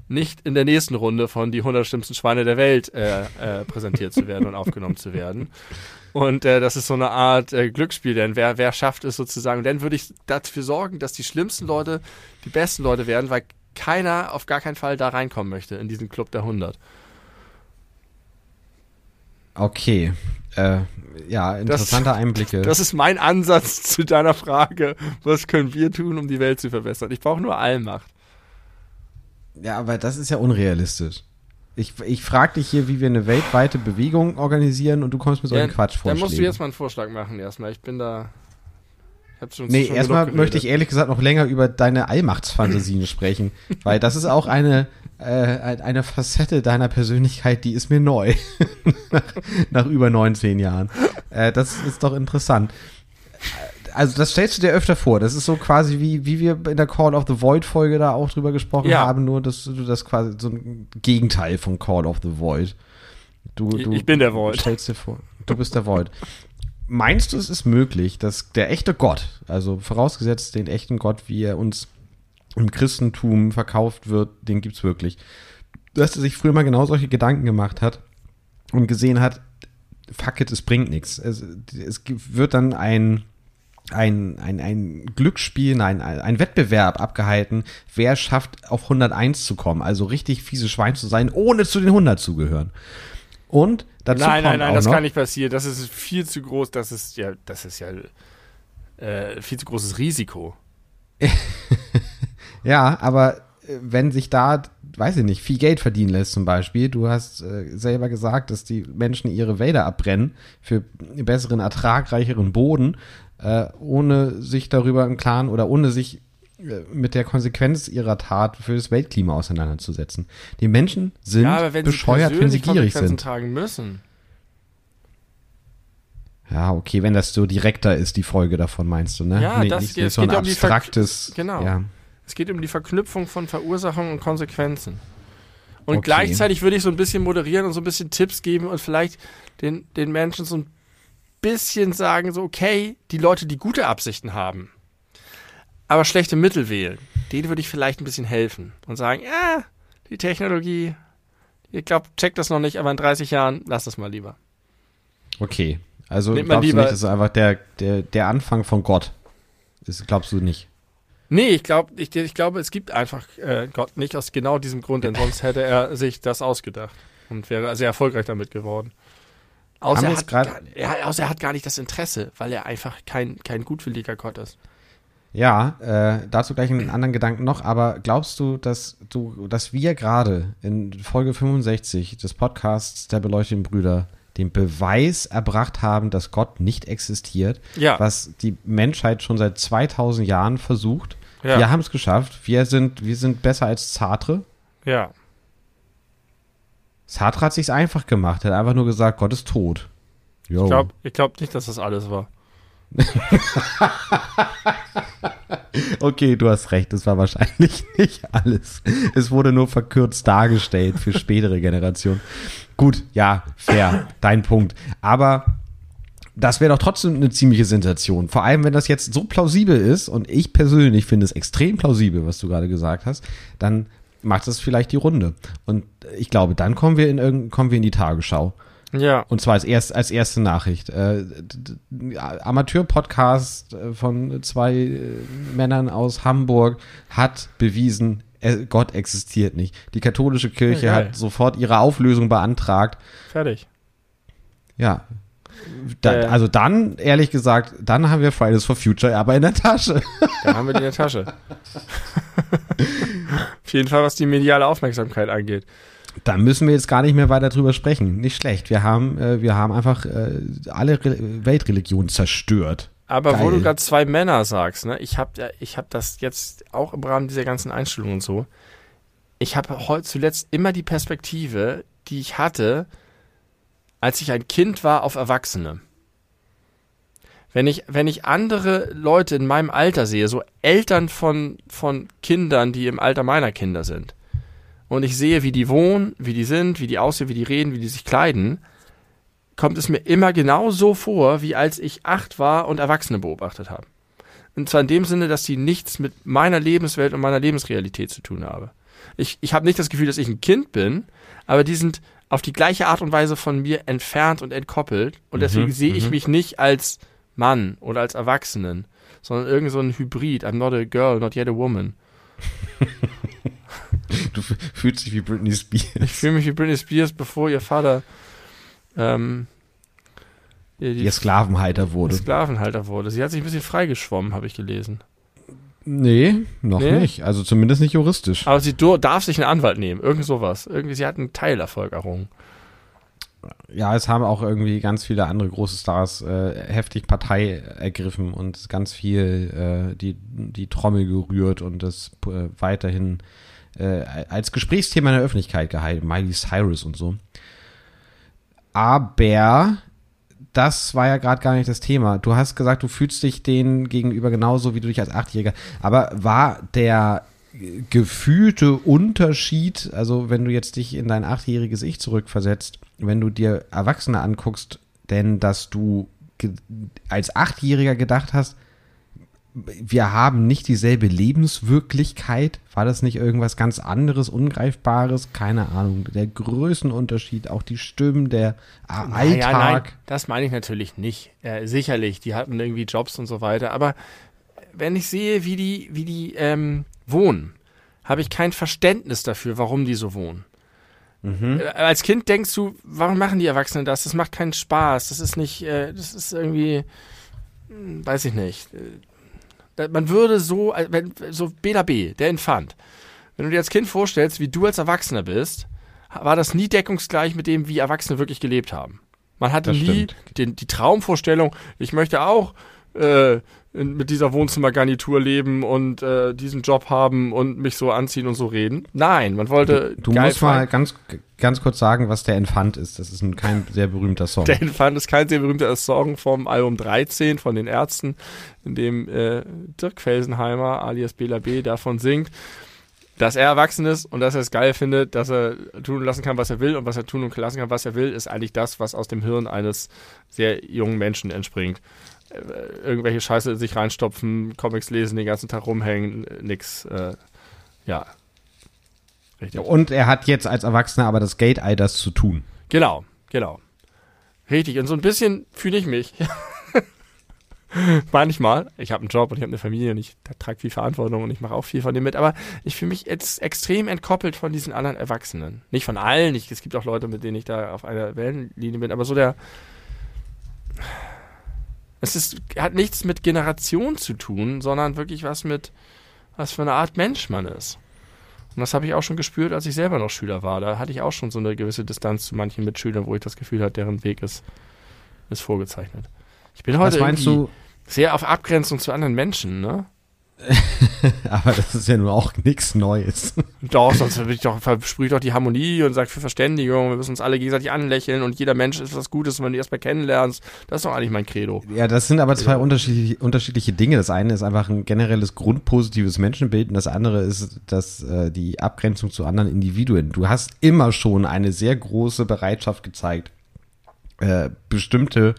[SPEAKER 2] nicht in der nächsten Runde von die 100 schlimmsten Schweine der Welt äh, äh, präsentiert zu werden und aufgenommen zu werden. Und äh, das ist so eine Art äh, Glücksspiel, denn wer, wer schafft es sozusagen? dann würde ich dafür sorgen, dass die schlimmsten Leute die besten Leute werden, weil keiner auf gar keinen Fall da reinkommen möchte in diesen Club der 100.
[SPEAKER 1] Okay. Äh, ja, interessante
[SPEAKER 2] das,
[SPEAKER 1] Einblicke.
[SPEAKER 2] Das ist mein Ansatz zu deiner Frage. Was können wir tun, um die Welt zu verbessern? Ich brauche nur Allmacht.
[SPEAKER 1] Ja, aber das ist ja unrealistisch. Ich, ich frage dich hier, wie wir eine weltweite Bewegung organisieren und du kommst mit solchen ja, Quatsch
[SPEAKER 2] vor. Dann musst du jetzt mal einen Vorschlag machen erstmal. Ich bin da.
[SPEAKER 1] Ich schon, nee, erstmal möchte ich ehrlich gesagt noch länger über deine Allmachtsfantasien sprechen, weil das ist auch eine, äh, eine Facette deiner Persönlichkeit, die ist mir neu. nach, nach, über 19 Jahren. Äh, das ist doch interessant also das stellst du dir öfter vor. Das ist so quasi wie, wie wir in der Call of the Void Folge da auch drüber gesprochen ja. haben, nur dass du das quasi so ein Gegenteil von Call of the Void.
[SPEAKER 2] Du, du ich bin der Void.
[SPEAKER 1] Stellst dir vor, du bist der Void. Meinst du, es ist möglich, dass der echte Gott, also vorausgesetzt den echten Gott, wie er uns im Christentum verkauft wird, den gibt's wirklich, dass er sich früher mal genau solche Gedanken gemacht hat und gesehen hat, fuck it, es bringt nichts. Es, es wird dann ein ein, ein, ein Glücksspiel, nein, ein, Wettbewerb abgehalten, wer schafft auf 101 zu kommen, also richtig fiese Schwein zu sein, ohne zu den 100 zu gehören. Und dazu
[SPEAKER 2] Nein, nein, nein, das
[SPEAKER 1] noch,
[SPEAKER 2] kann nicht passieren. Das ist viel zu groß, das ist ja, das ist ja äh, viel zu großes Risiko.
[SPEAKER 1] ja, aber äh, wenn sich da, weiß ich nicht, viel Geld verdienen lässt zum Beispiel, du hast äh, selber gesagt, dass die Menschen ihre Wälder abbrennen für besseren, ertragreicheren Boden, äh, ohne sich darüber im Klaren oder ohne sich äh, mit der Konsequenz ihrer Tat für das Weltklima auseinanderzusetzen. Die Menschen sind ja, wenn bescheuert, wenn sie gierig sind.
[SPEAKER 2] tragen müssen.
[SPEAKER 1] Ja, okay, wenn das so direkter ist, die Folge davon, meinst du, ne?
[SPEAKER 2] Ja, nee, das nicht, geht, nicht
[SPEAKER 1] so
[SPEAKER 2] ein
[SPEAKER 1] abstraktes.
[SPEAKER 2] Um genau. Ja. Es geht um die Verknüpfung von Verursachung und Konsequenzen. Und okay. gleichzeitig würde ich so ein bisschen moderieren und so ein bisschen Tipps geben und vielleicht den, den Menschen so ein bisschen sagen, so, okay, die Leute, die gute Absichten haben, aber schlechte Mittel wählen, denen würde ich vielleicht ein bisschen helfen und sagen, ja, die Technologie, ich glaube, check das noch nicht, aber in 30 Jahren, lass das mal lieber.
[SPEAKER 1] Okay, also Nehmt glaubst du nicht, das ist einfach der, der, der Anfang von Gott? Das glaubst du nicht?
[SPEAKER 2] Nee, ich glaube, ich, ich glaube, es gibt einfach äh, Gott nicht aus genau diesem Grund, denn sonst hätte er sich das ausgedacht und wäre sehr erfolgreich damit geworden. Außer er, hat gar, er, außer er hat gar nicht das Interesse, weil er einfach kein, kein gutwilliger Gott ist.
[SPEAKER 1] Ja, äh, dazu gleich einen anderen Gedanken noch, aber glaubst du, dass du, dass wir gerade in Folge 65 des Podcasts der beleuchteten Brüder den Beweis erbracht haben, dass Gott nicht existiert,
[SPEAKER 2] ja.
[SPEAKER 1] was die Menschheit schon seit 2000 Jahren versucht. Ja. Wir haben es geschafft. Wir sind, wir sind besser als Zartre.
[SPEAKER 2] Ja.
[SPEAKER 1] Sartre hat sich's einfach gemacht. Er hat einfach nur gesagt, Gott ist tot.
[SPEAKER 2] Yo. Ich glaube ich glaub nicht, dass das alles war.
[SPEAKER 1] okay, du hast recht, es war wahrscheinlich nicht alles. Es wurde nur verkürzt dargestellt für spätere Generationen. Gut, ja, fair, dein Punkt. Aber das wäre doch trotzdem eine ziemliche Sensation. Vor allem, wenn das jetzt so plausibel ist, und ich persönlich finde es extrem plausibel, was du gerade gesagt hast, dann macht das vielleicht die Runde. Und ich glaube, dann kommen wir in kommen wir in die Tagesschau.
[SPEAKER 2] Ja.
[SPEAKER 1] Und zwar als, erst, als erste Nachricht. Äh, Amateur-Podcast äh, von zwei äh, Männern aus Hamburg hat bewiesen, äh, Gott existiert nicht. Die katholische Kirche ja, hat sofort ihre Auflösung beantragt.
[SPEAKER 2] Fertig.
[SPEAKER 1] Ja. Da, äh, also dann, ehrlich gesagt, dann haben wir Fridays for Future aber in der Tasche.
[SPEAKER 2] Dann haben wir die in der Tasche. Auf jeden Fall, was die mediale Aufmerksamkeit angeht.
[SPEAKER 1] Da müssen wir jetzt gar nicht mehr weiter drüber sprechen. Nicht schlecht. Wir haben, äh, wir haben einfach äh, alle Re Weltreligionen zerstört.
[SPEAKER 2] Aber Geil. wo du gerade zwei Männer sagst, ne, ich habe ich hab das jetzt auch im Rahmen dieser ganzen Einstellungen und so. Ich habe heute zuletzt immer die Perspektive, die ich hatte, als ich ein Kind war, auf Erwachsene. Wenn ich, wenn ich andere Leute in meinem Alter sehe, so Eltern von, von Kindern, die im Alter meiner Kinder sind, und ich sehe, wie die wohnen, wie die sind, wie die aussehen, wie die reden, wie die sich kleiden, kommt es mir immer genau so vor, wie als ich acht war und Erwachsene beobachtet habe. Und zwar in dem Sinne, dass sie nichts mit meiner Lebenswelt und meiner Lebensrealität zu tun habe. Ich, ich habe nicht das Gefühl, dass ich ein Kind bin, aber die sind auf die gleiche Art und Weise von mir entfernt und entkoppelt. Und deswegen
[SPEAKER 1] Mhm,
[SPEAKER 2] sehe ich
[SPEAKER 1] mhm.
[SPEAKER 2] mich nicht als Mann oder als Erwachsenen, sondern irgend so ein Hybrid. I'm not a girl, not yet a woman.
[SPEAKER 1] Du fühlst dich wie Britney
[SPEAKER 2] Ich
[SPEAKER 1] Spears.
[SPEAKER 2] fühle mich wie Britney Spears, bevor ihr Vater ähm, ihr die
[SPEAKER 1] Ihr Sklavenhalter wurde.
[SPEAKER 2] Sklavenhalter wurde. Sie hat sich ein bisschen freigeschwommen, habe ich gelesen.
[SPEAKER 1] Nee, noch
[SPEAKER 2] Nee?
[SPEAKER 1] nicht. Also zumindest nicht juristisch.
[SPEAKER 2] Aber sie darf sich einen Anwalt nehmen, irgend sowas. Irgendwie, sie hat einen Teilerfolg errungen.
[SPEAKER 1] Ja, es haben auch irgendwie ganz viele andere große Stars äh, heftig Partei ergriffen und ganz viel äh, die, die Trommel gerührt und das äh, weiterhin äh, als Gesprächsthema in der Öffentlichkeit gehalten. Miley Cyrus und so. Aber das war ja gerade gar nicht das Thema. Du hast gesagt, du fühlst dich denen gegenüber genauso, wie du dich als Achtjähriger. Aber war der gefühlte Unterschied, also wenn du jetzt dich in dein achtjähriges Ich zurückversetzt, wenn du dir Erwachsene anguckst, denn dass du als Achtjähriger gedacht hast, wir haben nicht dieselbe Lebenswirklichkeit? War das nicht irgendwas ganz anderes, Ungreifbares? Keine Ahnung. Der Größenunterschied, auch die Stimmen, der A-
[SPEAKER 2] Naja,
[SPEAKER 1] Alltag.
[SPEAKER 2] nein, das meine ich natürlich nicht. Äh, sicherlich, die hatten irgendwie Jobs und so weiter. Aber wenn ich sehe, wie die, wie die ähm, wohnen, habe ich kein Verständnis dafür, warum die so wohnen.
[SPEAKER 1] Mhm.
[SPEAKER 2] Äh, Als Kind denkst du, warum machen die Erwachsenen das? Das macht keinen Spaß. Das ist nicht, äh, das ist irgendwie, hm, weiß ich nicht. Äh, Man würde so, wenn, so Bela B., der Infant, wenn du dir als Kind vorstellst, wie du als Erwachsener bist, war das nie deckungsgleich mit dem, wie Erwachsene wirklich gelebt haben. Man hatte
[SPEAKER 1] Das
[SPEAKER 2] nie den, die Traumvorstellung, ich möchte auch äh, in, mit dieser Wohnzimmergarnitur leben und äh, diesen Job haben und mich so anziehen und so reden. Nein, man wollte.
[SPEAKER 1] Du
[SPEAKER 2] geil
[SPEAKER 1] musst mal ganz, ganz kurz sagen, was der Infant ist. Das ist ein, kein sehr berühmter Song.
[SPEAKER 2] Der Infant ist kein sehr berühmter Song vom Album 13 von den Ärzten, in dem äh, Dirk Felsenheimer alias Bela B. davon singt, dass er erwachsen ist und dass er es geil findet, dass er tun und lassen kann, was er will und was er tun und lassen kann, was er will, ist eigentlich das, was aus dem Hirn eines sehr jungen Menschen entspringt. Äh, irgendwelche Scheiße in sich reinstopfen, Comics lesen, den ganzen Tag rumhängen, nix. Äh, ja. Richtig.
[SPEAKER 1] Und er hat jetzt als Erwachsener aber das Gate, all das zu tun.
[SPEAKER 2] Genau, genau. Richtig. Und so ein bisschen fühle ich mich. Manchmal. Ich habe einen Job und ich habe eine Familie und ich trage viel Verantwortung und ich mache auch viel von dem mit. Aber ich fühle mich jetzt extrem entkoppelt von diesen anderen Erwachsenen. Nicht von allen. Ich, es gibt auch Leute, mit denen ich da auf einer Wellenlinie bin. Aber so der. Es ist, hat nichts mit Generation zu tun, sondern wirklich was mit, was für eine Art Mensch man ist. Und das habe ich auch schon gespürt, als ich selber noch Schüler war. Da hatte ich auch schon so eine gewisse Distanz zu manchen Mitschülern, wo ich das Gefühl hatte, deren Weg ist, ist vorgezeichnet. Ich bin heute sehr auf Abgrenzung zu anderen Menschen, ne?
[SPEAKER 1] Aber das ist ja nun auch nichts Neues.
[SPEAKER 2] Doch, sonst ich doch, versprühe ich doch die Harmonie und sage für Verständigung, wir müssen uns alle gegenseitig anlächeln und jeder Mensch ist was Gutes, wenn du ihn erstmal kennenlernst. Das ist doch eigentlich mein Credo.
[SPEAKER 1] Ja, das sind aber zwei unterschiedliche, unterschiedliche Dinge. Das eine ist einfach ein generelles grundpositives Menschenbild und das andere ist das, äh, die Abgrenzung zu anderen Individuen. Du hast immer schon eine sehr große Bereitschaft gezeigt, äh, bestimmte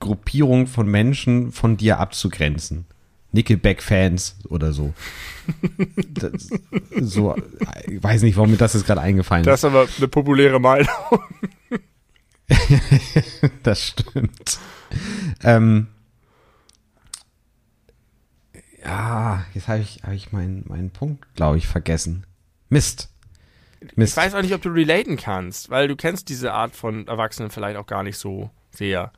[SPEAKER 1] Gruppierungen von Menschen von dir abzugrenzen. Nickelback-Fans oder so. das, so, ich weiß nicht, warum mir das jetzt gerade eingefallen ist.
[SPEAKER 2] Das ist aber eine populäre Meinung.
[SPEAKER 1] Das stimmt. Ähm, ja, jetzt habe ich, hab ich meinen, meinen Punkt, glaube ich, vergessen. Mist.
[SPEAKER 2] Ich
[SPEAKER 1] Mist.
[SPEAKER 2] weiß auch nicht, ob du relaten kannst, weil du kennst diese Art von Erwachsenen vielleicht auch gar nicht so sehr.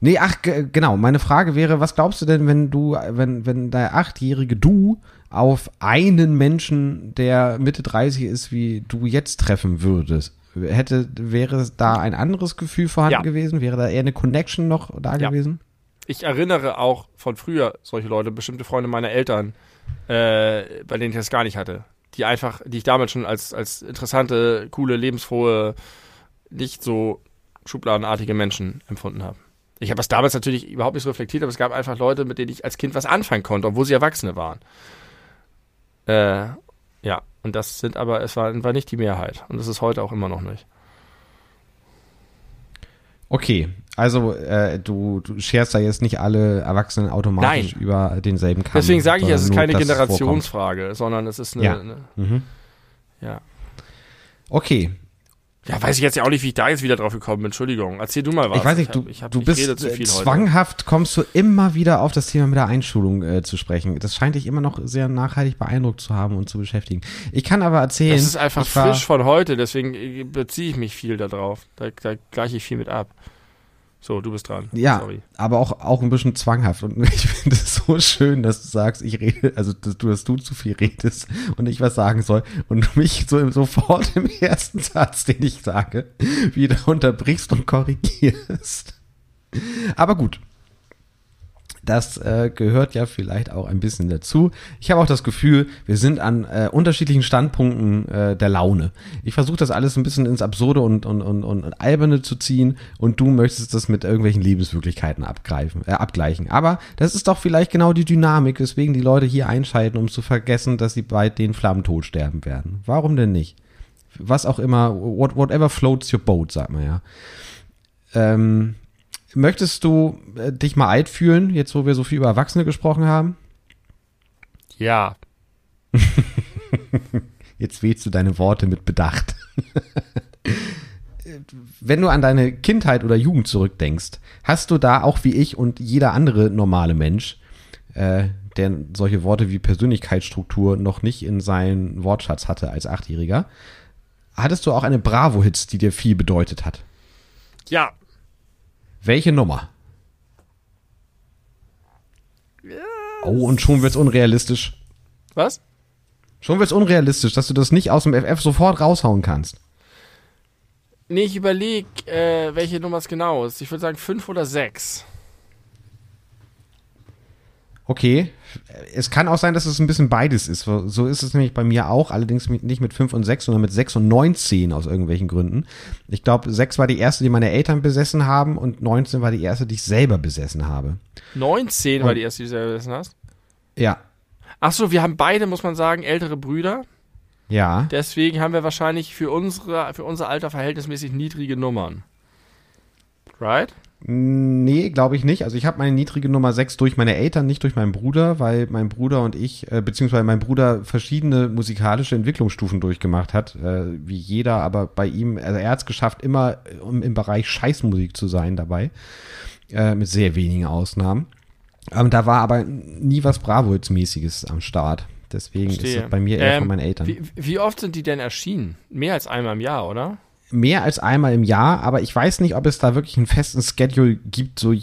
[SPEAKER 1] Nee, ach, ge- genau. Meine Frage wäre, was glaubst du denn, wenn du, wenn, wenn der achtjährige Du auf einen Menschen, der Mitte 30 ist, wie du jetzt treffen würdest? Hätte, wäre da ein anderes Gefühl vorhanden
[SPEAKER 2] Ja.
[SPEAKER 1] gewesen? Wäre da eher eine Connection noch da
[SPEAKER 2] Ja.
[SPEAKER 1] gewesen?
[SPEAKER 2] Ich erinnere auch von früher solche Leute, bestimmte Freunde meiner Eltern, äh, bei denen ich das gar nicht hatte. Die einfach, die ich damals schon als, als interessante, coole, lebensfrohe, nicht so schubladenartige Menschen empfunden habe. Ich habe das damals natürlich überhaupt nicht so reflektiert, aber es gab einfach Leute, mit denen ich als Kind was anfangen konnte, obwohl sie Erwachsene waren. Äh, ja, und das sind aber, es war, war nicht die Mehrheit. Und das ist heute auch immer noch nicht.
[SPEAKER 1] Okay, Also äh, du, du scherst da jetzt nicht alle Erwachsenen automatisch
[SPEAKER 2] Nein.
[SPEAKER 1] über denselben Kamm.
[SPEAKER 2] Deswegen sage ich, es ist keine. Generationsfrage, sondern es ist eine,
[SPEAKER 1] Ja.
[SPEAKER 2] eine
[SPEAKER 1] Mhm.
[SPEAKER 2] ja.
[SPEAKER 1] Okay,
[SPEAKER 2] Ja, weiß ich jetzt ja auch nicht, wie ich da jetzt wieder drauf gekommen bin. Entschuldigung. Erzähl du mal was.
[SPEAKER 1] ich weiß nicht,
[SPEAKER 2] hab-
[SPEAKER 1] du,
[SPEAKER 2] ich hab-
[SPEAKER 1] du
[SPEAKER 2] ich
[SPEAKER 1] bist
[SPEAKER 2] rede zu
[SPEAKER 1] äh,
[SPEAKER 2] viel heute.
[SPEAKER 1] zwanghaft, kommst du immer wieder auf das Thema mit der Einschulung äh, zu sprechen. Das scheint dich immer noch sehr nachhaltig beeindruckt zu haben und zu beschäftigen. Ich kann aber erzählen.
[SPEAKER 2] Es ist einfach
[SPEAKER 1] ich war-
[SPEAKER 2] frisch von heute, deswegen äh, beziehe ich mich viel darauf. Da, da gleiche ich viel mit ab. So, du bist dran.
[SPEAKER 1] Ja,
[SPEAKER 2] Sorry.
[SPEAKER 1] aber auch, auch ein bisschen zwanghaft. Und ich finde es so schön, dass du sagst, ich rede, also dass du, dass du zu viel redest und ich was sagen soll und du mich so sofort im ersten Satz, den ich sage, wieder unterbrichst und korrigierst. Aber gut. Das äh, gehört ja vielleicht auch ein bisschen dazu. Ich habe auch das Gefühl, wir sind an äh, unterschiedlichen Standpunkten äh, der Laune. Ich versuche das alles ein bisschen ins Absurde und, und, und, und, Alberne zu ziehen und du möchtest das mit irgendwelchen Lebenswirklichkeiten abgreifen, äh, abgleichen. Aber das ist doch vielleicht genau die Dynamik, weswegen die Leute hier einschalten, um zu vergessen, dass sie bei den Flammen tot sterben werden. Warum denn nicht? Was auch immer, what, whatever floats your boat, sagt man ja. Ähm, möchtest du äh, dich mal alt fühlen, jetzt wo wir so viel über Erwachsene gesprochen haben?
[SPEAKER 2] Ja.
[SPEAKER 1] Jetzt wählst du deine Worte mit Bedacht. Wenn du an deine Kindheit oder Jugend zurückdenkst, hast du da auch wie ich und jeder andere normale Mensch, äh, der solche Worte wie Persönlichkeitsstruktur noch nicht in seinen Wortschatz hatte als Achtjähriger, hattest du auch eine Bravo-Hits, die dir viel bedeutet hat?
[SPEAKER 2] Ja.
[SPEAKER 1] Welche Nummer? Oh, und schon wird's unrealistisch.
[SPEAKER 2] Was?
[SPEAKER 1] Schon wird's unrealistisch, dass du das nicht aus dem FF sofort raushauen kannst.
[SPEAKER 2] Nee, ich überlege, äh, welche Nummer es genau ist. Ich würde sagen fünf oder sechs.
[SPEAKER 1] Okay. Es kann auch sein, dass es ein bisschen beides ist. So ist es nämlich bei mir auch, allerdings nicht mit 5 und 6, sondern mit 6 und 19 aus irgendwelchen Gründen. Ich glaube, 6 war die erste, die meine Eltern besessen haben und 19 war die erste, die ich selber besessen habe.
[SPEAKER 2] 19 war
[SPEAKER 1] Und-
[SPEAKER 2] die erste, die du selber wissen hast.
[SPEAKER 1] Ja.
[SPEAKER 2] Achso, wir haben beide, muss man sagen, ältere Brüder.
[SPEAKER 1] Ja.
[SPEAKER 2] Deswegen haben wir wahrscheinlich für, unsere, für unser Alter verhältnismäßig niedrige Nummern. Right?
[SPEAKER 1] Nee, glaube ich nicht. Also ich habe meine niedrige Nummer 6 durch meine Eltern, nicht durch meinen Bruder, weil mein Bruder und ich, äh, beziehungsweise mein Bruder verschiedene musikalische Entwicklungsstufen durchgemacht hat, äh, wie jeder, aber bei ihm, also er hat es geschafft, immer im, im Bereich Scheißmusik zu sein dabei, äh, mit sehr wenigen Ausnahmen. Ähm, da war aber nie was Bravo-Mäßiges am Start. Deswegen ist
[SPEAKER 2] Verstehe.
[SPEAKER 1] das bei mir eher
[SPEAKER 2] Ähm,
[SPEAKER 1] von meinen Eltern.
[SPEAKER 2] Wie, wie oft sind die denn erschienen? Mehr als einmal im Jahr, oder?
[SPEAKER 1] Mehr als einmal im Jahr, aber ich weiß nicht, ob es da wirklich einen festen Schedule gibt, so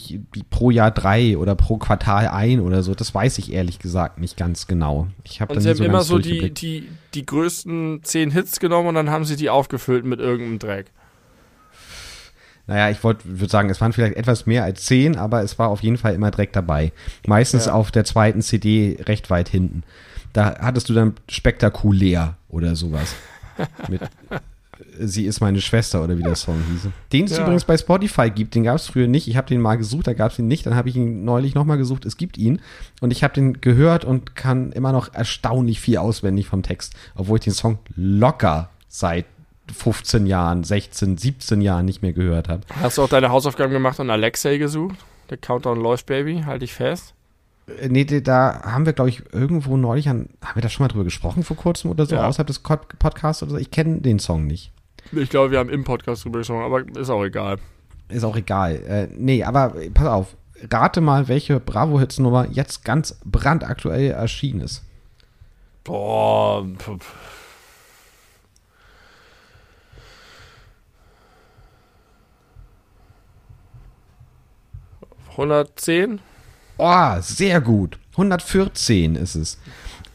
[SPEAKER 1] pro Jahr drei oder pro Quartal ein oder so. Das weiß ich ehrlich gesagt nicht ganz genau. Ich habe dann
[SPEAKER 2] sie haben
[SPEAKER 1] so
[SPEAKER 2] immer so die, die, die größten zehn Hits genommen und dann haben sie die aufgefüllt mit irgendeinem Dreck.
[SPEAKER 1] Naja, ich wollte würde sagen, es waren vielleicht etwas mehr als zehn, aber es war auf jeden Fall immer direkt dabei. Meistens
[SPEAKER 2] Ja.
[SPEAKER 1] auf der zweiten CD recht weit hinten. Da hattest du dann spektakulär oder sowas. Mit Sie ist meine Schwester oder wie der Song hieß. Den es
[SPEAKER 2] Ja.
[SPEAKER 1] übrigens bei Spotify gibt, den gab es früher nicht. Ich habe den mal gesucht, da gab es ihn nicht. Dann habe ich ihn neulich nochmal gesucht, es gibt ihn. Und ich habe den gehört und kann immer noch erstaunlich viel auswendig vom Text, obwohl ich den Song locker seit 15 Jahren, 16, 17 Jahren nicht mehr gehört habe.
[SPEAKER 2] Hast du auch deine Hausaufgaben gemacht und Alexei gesucht? Der Countdown läuft, Baby. Halt dich fest.
[SPEAKER 1] Äh, Nee, da- haben wir, glaube ich, irgendwo neulich an, haben wir da schon mal drüber gesprochen vor kurzem oder so,
[SPEAKER 2] Ja.
[SPEAKER 1] außerhalb des Podcasts oder so? Ich kenne den Song nicht.
[SPEAKER 2] Ich glaube, wir haben im Podcast drüber gesprochen, aber ist auch egal.
[SPEAKER 1] Ist auch egal. Äh, nee, aber pass auf. Rate mal, welche Bravo-Hits-Nummer jetzt ganz brandaktuell erschienen ist.
[SPEAKER 2] Boah. Hundertzehn?
[SPEAKER 1] Oh, sehr gut. 114 ist es.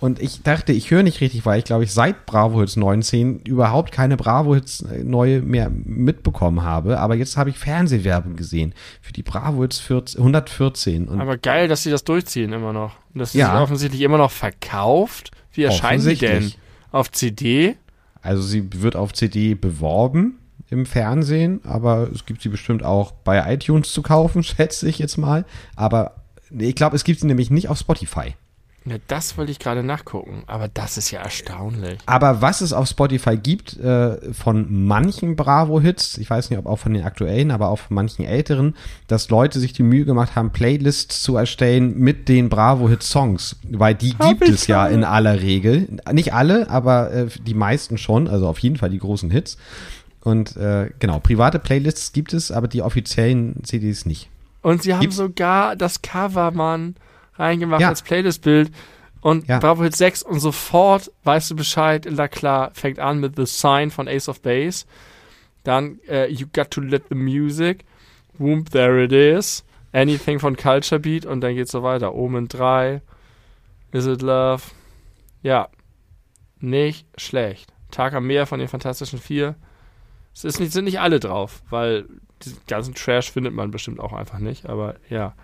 [SPEAKER 1] Und ich dachte, ich höre nicht richtig, weil ich glaube ich seit Bravo Hits 19 überhaupt keine Bravo Hits äh, neue mehr mitbekommen habe. Aber jetzt habe ich Fernsehwerbung gesehen für die Bravo Hits 14, 114. Und
[SPEAKER 2] Aber geil, dass sie das durchziehen immer noch. Und dass sie
[SPEAKER 1] Ja.
[SPEAKER 2] sich offensichtlich immer noch verkauft. Wie erscheinen die denn? Auf CD?
[SPEAKER 1] also sie wird auf CD beworben im Fernsehen, aber es gibt sie bestimmt auch bei iTunes zu kaufen, schätze ich jetzt mal. Aber ich glaube, es gibt sie nämlich nicht auf Spotify.
[SPEAKER 2] Ja, das wollte ich gerade nachgucken, aber das ist ja erstaunlich.
[SPEAKER 1] Aber was es auf Spotify gibt, äh, von manchen Bravo-Hits, ich weiß nicht, ob auch von den aktuellen, aber auch von manchen älteren, dass Leute sich die Mühe gemacht haben, Playlists zu erstellen mit den Bravo-Hit-Songs. Weil die
[SPEAKER 2] Hab
[SPEAKER 1] gibt es ja
[SPEAKER 2] schon.
[SPEAKER 1] in aller Regel. Nicht alle, aber äh, die meisten schon, also auf jeden Fall die großen Hits. Und äh, genau, private Playlists gibt es, aber die offiziellen CDs nicht.
[SPEAKER 2] Und sie haben
[SPEAKER 1] Gibt's-
[SPEAKER 2] sogar das Cover, Mann, reingemacht
[SPEAKER 1] Ja.
[SPEAKER 2] als Playlist-Bild. Und
[SPEAKER 1] Ja.
[SPEAKER 2] Bravo Hit 6 und sofort weißt du Bescheid, La klar, fängt an mit The Sign von Ace of Base. Dann äh, You Got to Let the Music. Whoop, There It Is. Anything von Culture Beat. Und dann geht's so weiter. Omen 3. Is It Love? Ja. Nicht schlecht. Tag am Meer von den Fantastischen Vier. Es ist nicht, sind nicht alle drauf, weil diesen ganzen Trash findet man bestimmt auch einfach nicht. Aber ja,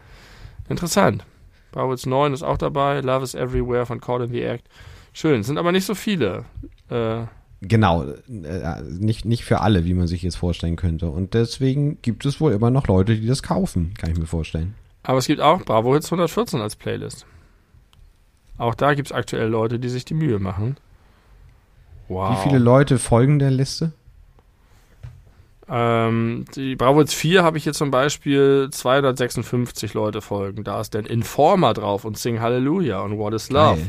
[SPEAKER 2] interessant. Bravo Hits 9 ist auch dabei. Love is Everywhere von Caught in the Act. Schön, sind aber nicht so viele. Äh,
[SPEAKER 1] Genau, äh, nicht, nicht für alle, wie man sich jetzt vorstellen könnte. Und deswegen gibt es wohl immer noch Leute, die das kaufen, kann ich mir vorstellen.
[SPEAKER 2] aber es gibt auch Bravo Hits 114 als Playlist. Auch da gibt es aktuell Leute, die sich die Mühe machen. Wow.
[SPEAKER 1] Wie viele Leute folgen der Liste?
[SPEAKER 2] Ähm, die Bravo Hits 4 habe ich hier zum Beispiel 256 Leute folgen. Da ist dann Informer drauf und Sing Hallelujah und What is Love.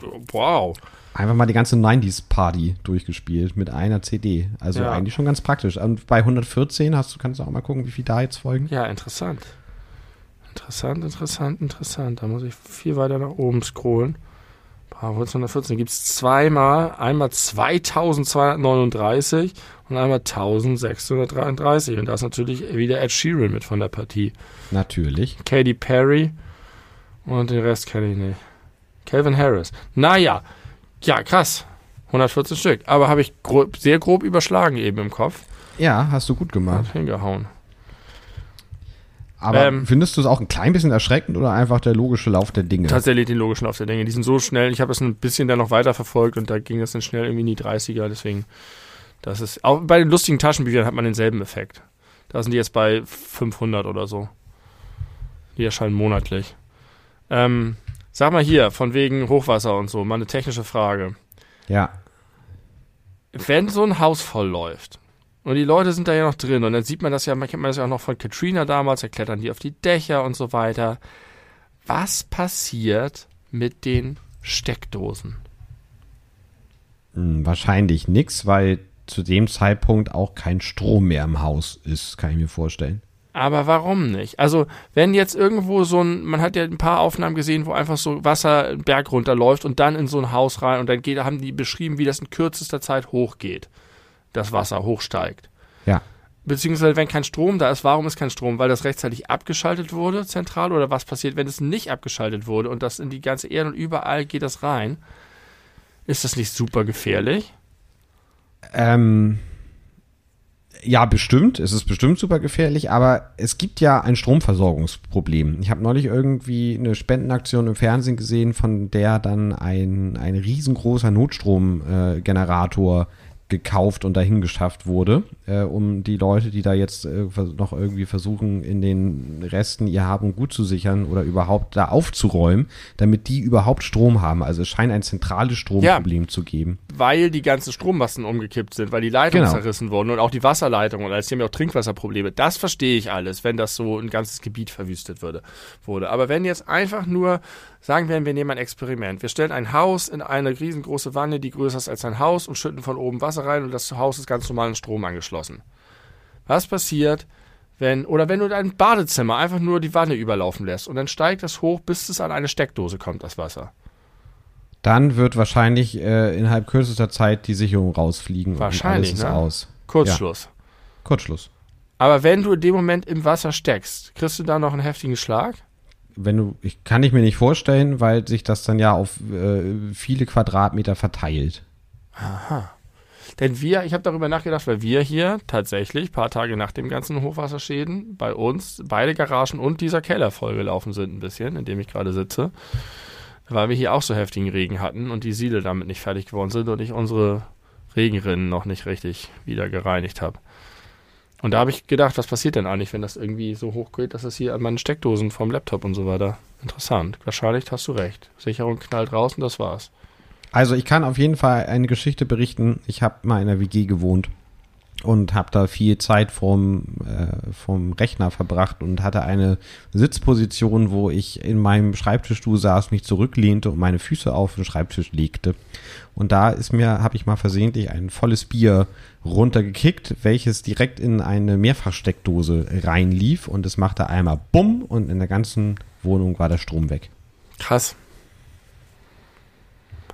[SPEAKER 1] Geil.
[SPEAKER 2] Wow.
[SPEAKER 1] Einfach mal die ganze 90s-Party durchgespielt mit einer CD. Also
[SPEAKER 2] Ja.
[SPEAKER 1] eigentlich schon ganz praktisch. Und bei 114 hast du, kannst du auch mal gucken, wie viel da jetzt folgen.
[SPEAKER 2] Ja, interessant. Interessant, interessant, interessant. Da muss ich viel weiter nach oben scrollen. Bravo 114 gibt es zweimal. Einmal 2239 und einmal 1633. Und da ist natürlich wieder Ed Sheeran mit von der Partie.
[SPEAKER 1] Natürlich.
[SPEAKER 2] Katy Perry und den Rest kenne ich nicht. Calvin Harris. Naja, ja, krass. 114 Stück. Aber habe ich grob, sehr grob überschlagen eben im Kopf.
[SPEAKER 1] Ja, hast du gut gemacht.
[SPEAKER 2] Hat hingehauen.
[SPEAKER 1] Aber
[SPEAKER 2] Ähm,
[SPEAKER 1] findest du es auch ein klein bisschen erschreckend oder einfach der logische Lauf der Dinge?
[SPEAKER 2] Tatsächlich den logischen Lauf der Dinge. Die sind so schnell. Ich habe es ein bisschen dann noch weiter verfolgt und da ging es dann schnell irgendwie in die 30er. Deswegen, das ist, auch bei den lustigen Taschenbüchern hat man denselben Effekt. Da sind die jetzt bei 500 oder so. Die erscheinen monatlich. Ähm, sag mal hier, von wegen Hochwasser und so, mal eine technische Frage.
[SPEAKER 1] Ja.
[SPEAKER 2] Wenn so ein Haus voll läuft und die Leute sind da ja noch drin und dann sieht man das ja, man kennt man das ja auch noch von Katrina damals, da klettern die auf die Dächer und so weiter. Was passiert mit den Steckdosen?
[SPEAKER 1] Hm, wahrscheinlich nix, weil zu dem Zeitpunkt auch kein Strom mehr im Haus ist, kann ich mir vorstellen.
[SPEAKER 2] Aber warum nicht? Also, wenn jetzt irgendwo so ein, man hat ja ein paar Aufnahmen gesehen, wo einfach so Wasser einen Berg runterläuft und dann in so ein Haus rein und dann geht, haben die beschrieben, wie das in kürzester Zeit hochgeht. Das Wasser hochsteigt.
[SPEAKER 1] Ja.
[SPEAKER 2] Beziehungsweise, wenn kein Strom da ist, warum ist kein Strom? Weil das rechtzeitig abgeschaltet wurde, zentral, oder was passiert, wenn es nicht abgeschaltet wurde und das in die ganze Erde und überall geht das rein? Ist das nicht super gefährlich?
[SPEAKER 1] Ähm, ja, bestimmt. Es ist bestimmt super gefährlich, aber es gibt ja ein Stromversorgungsproblem. Ich habe neulich irgendwie eine Spendenaktion im Fernsehen gesehen, von der dann ein, ein riesengroßer Notstromgenerator äh, gekauft und dahin geschafft wurde, äh, um die Leute, die da jetzt äh, noch irgendwie versuchen, in den Resten ihr Haben gut zu sichern oder überhaupt da aufzuräumen, damit die überhaupt Strom haben. Also es scheint ein zentrales Stromproblem zu geben.
[SPEAKER 2] weil die ganzen Strommasten umgekippt sind, weil die Leitungen
[SPEAKER 1] Genau.
[SPEAKER 2] zerrissen wurden und auch die Wasserleitungen und die haben ja auch Trinkwasserprobleme. Das verstehe ich alles, wenn das so ein ganzes Gebiet verwüstet würde, wurde. Aber wenn jetzt einfach nur, sagen wir, wir nehmen ein Experiment. Wir stellen ein Haus in eine riesengroße Wanne, die größer ist als ein Haus und schütten von oben Wasser rein und das Haus ist ganz normal an Strom angeschlossen. Was passiert, wenn, oder wenn du dein Badezimmer einfach nur die Wanne überlaufen lässt und dann steigt das hoch, bis es an eine Steckdose kommt, das Wasser.
[SPEAKER 1] dann wird wahrscheinlich äh, innerhalb kürzester Zeit die Sicherung rausfliegen
[SPEAKER 2] Wahrscheinlich,
[SPEAKER 1] und alles ist
[SPEAKER 2] ne?
[SPEAKER 1] aus.
[SPEAKER 2] Kurzschluss.
[SPEAKER 1] Kurzschluss.
[SPEAKER 2] Aber wenn du in dem Moment im Wasser steckst, kriegst du da noch einen heftigen Schlag?
[SPEAKER 1] Wenn du, ich kann ich mir nicht vorstellen, weil sich das dann ja auf äh, viele Quadratmeter verteilt.
[SPEAKER 2] Denn wir, ich habe darüber nachgedacht, weil wir hier tatsächlich ein paar Tage nach dem ganzen Hochwasserschäden bei uns beide Garagen und dieser Keller vollgelaufen sind ein bisschen, in dem ich gerade sitze, weil wir hier auch so heftigen Regen hatten und die Siele damit nicht fertig geworden sind und ich unsere Regenrinnen noch nicht richtig wieder gereinigt habe. Und da habe ich gedacht, was passiert denn eigentlich, wenn das irgendwie so hoch geht, dass das hier an meinen Steckdosen vom Laptop und so weiter. Interessant. Wahrscheinlich hast du recht. Sicherung knallt raus und das war's.
[SPEAKER 1] Also ich kann auf jeden Fall eine Geschichte berichten. Ich habe mal in der WG gewohnt und habe da viel Zeit vom, äh, vom Rechner verbracht und hatte eine Sitzposition, wo ich in meinem Schreibtischstuhl saß, mich zurücklehnte und meine Füße auf den Schreibtisch legte. Und da ist mir, habe ich mal versehentlich ein volles Bier runtergekickt, welches direkt in eine Mehrfachsteckdose reinlief und es machte einmal Bumm und in der ganzen Wohnung war der Strom weg.
[SPEAKER 2] Krass.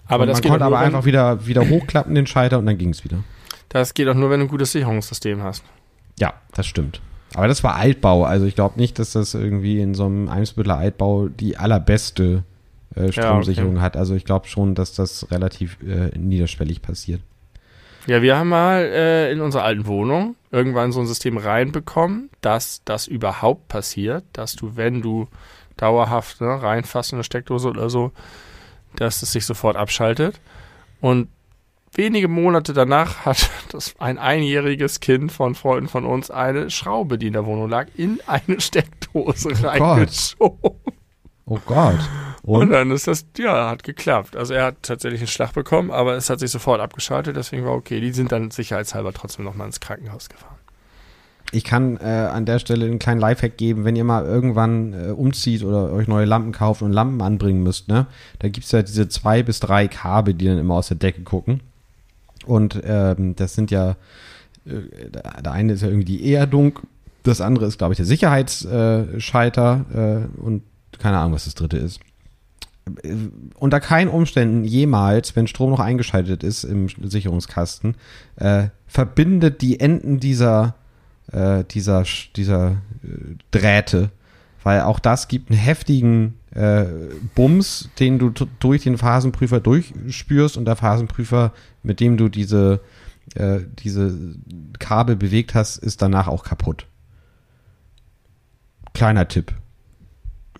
[SPEAKER 1] Aber und das man konnte aber einfach wieder, wieder hochklappen, den Schalter, und dann ging es wieder.
[SPEAKER 2] Das geht auch nur, wenn du ein gutes Sicherungssystem hast.
[SPEAKER 1] Ja, das stimmt. Aber das war Altbau. Also ich glaube nicht, dass das irgendwie in so einem Eimsbütteler Altbau die allerbeste äh, Stromsicherung ja, okay. hat. Also ich glaube schon, dass das relativ äh, niederschwellig passiert.
[SPEAKER 2] Ja, wir haben mal äh, in unserer alten Wohnung irgendwann so ein System reinbekommen, dass das überhaupt passiert, dass du, wenn du dauerhaft ne, reinfasst in eine Steckdose oder so, dass es sich sofort abschaltet. Und wenige Monate danach hat das ein einjähriges Kind von Freunden von uns eine Schraube, die in der Wohnung lag, in eine Steckdose oh reingeschoben. Gott.
[SPEAKER 1] Oh Gott.
[SPEAKER 2] Und? Und? dann ist das, ja, hat geklappt. Also er hat tatsächlich einen Schlag bekommen, aber es hat sich sofort abgeschaltet, deswegen war okay. Die sind dann sicherheitshalber trotzdem nochmal ins Krankenhaus gefahren.
[SPEAKER 1] Ich kann äh, an der Stelle einen kleinen Lifehack geben, wenn ihr mal irgendwann äh, umzieht oder euch neue Lampen kauft und Lampen anbringen müsst, ne? Da gibt es ja diese zwei bis drei Kabel, die dann immer aus der Decke gucken. Und ähm, das sind ja, äh, der eine ist ja irgendwie die Erdung, das andere ist, glaube ich, der Sicherheitsschalter äh, und keine Ahnung, was das dritte ist. Äh, unter keinen Umständen jemals, wenn Strom noch eingeschaltet ist im Sicherungskasten, äh, verbindet die Enden dieser, äh, dieser, dieser äh, Drähte, weil auch das gibt einen heftigen äh, Bums, den du durch den Phasenprüfer durchspürst und der Phasenprüfer, mit dem du diese, äh, diese Kabel bewegt hast, ist danach auch kaputt. Kleiner Tipp.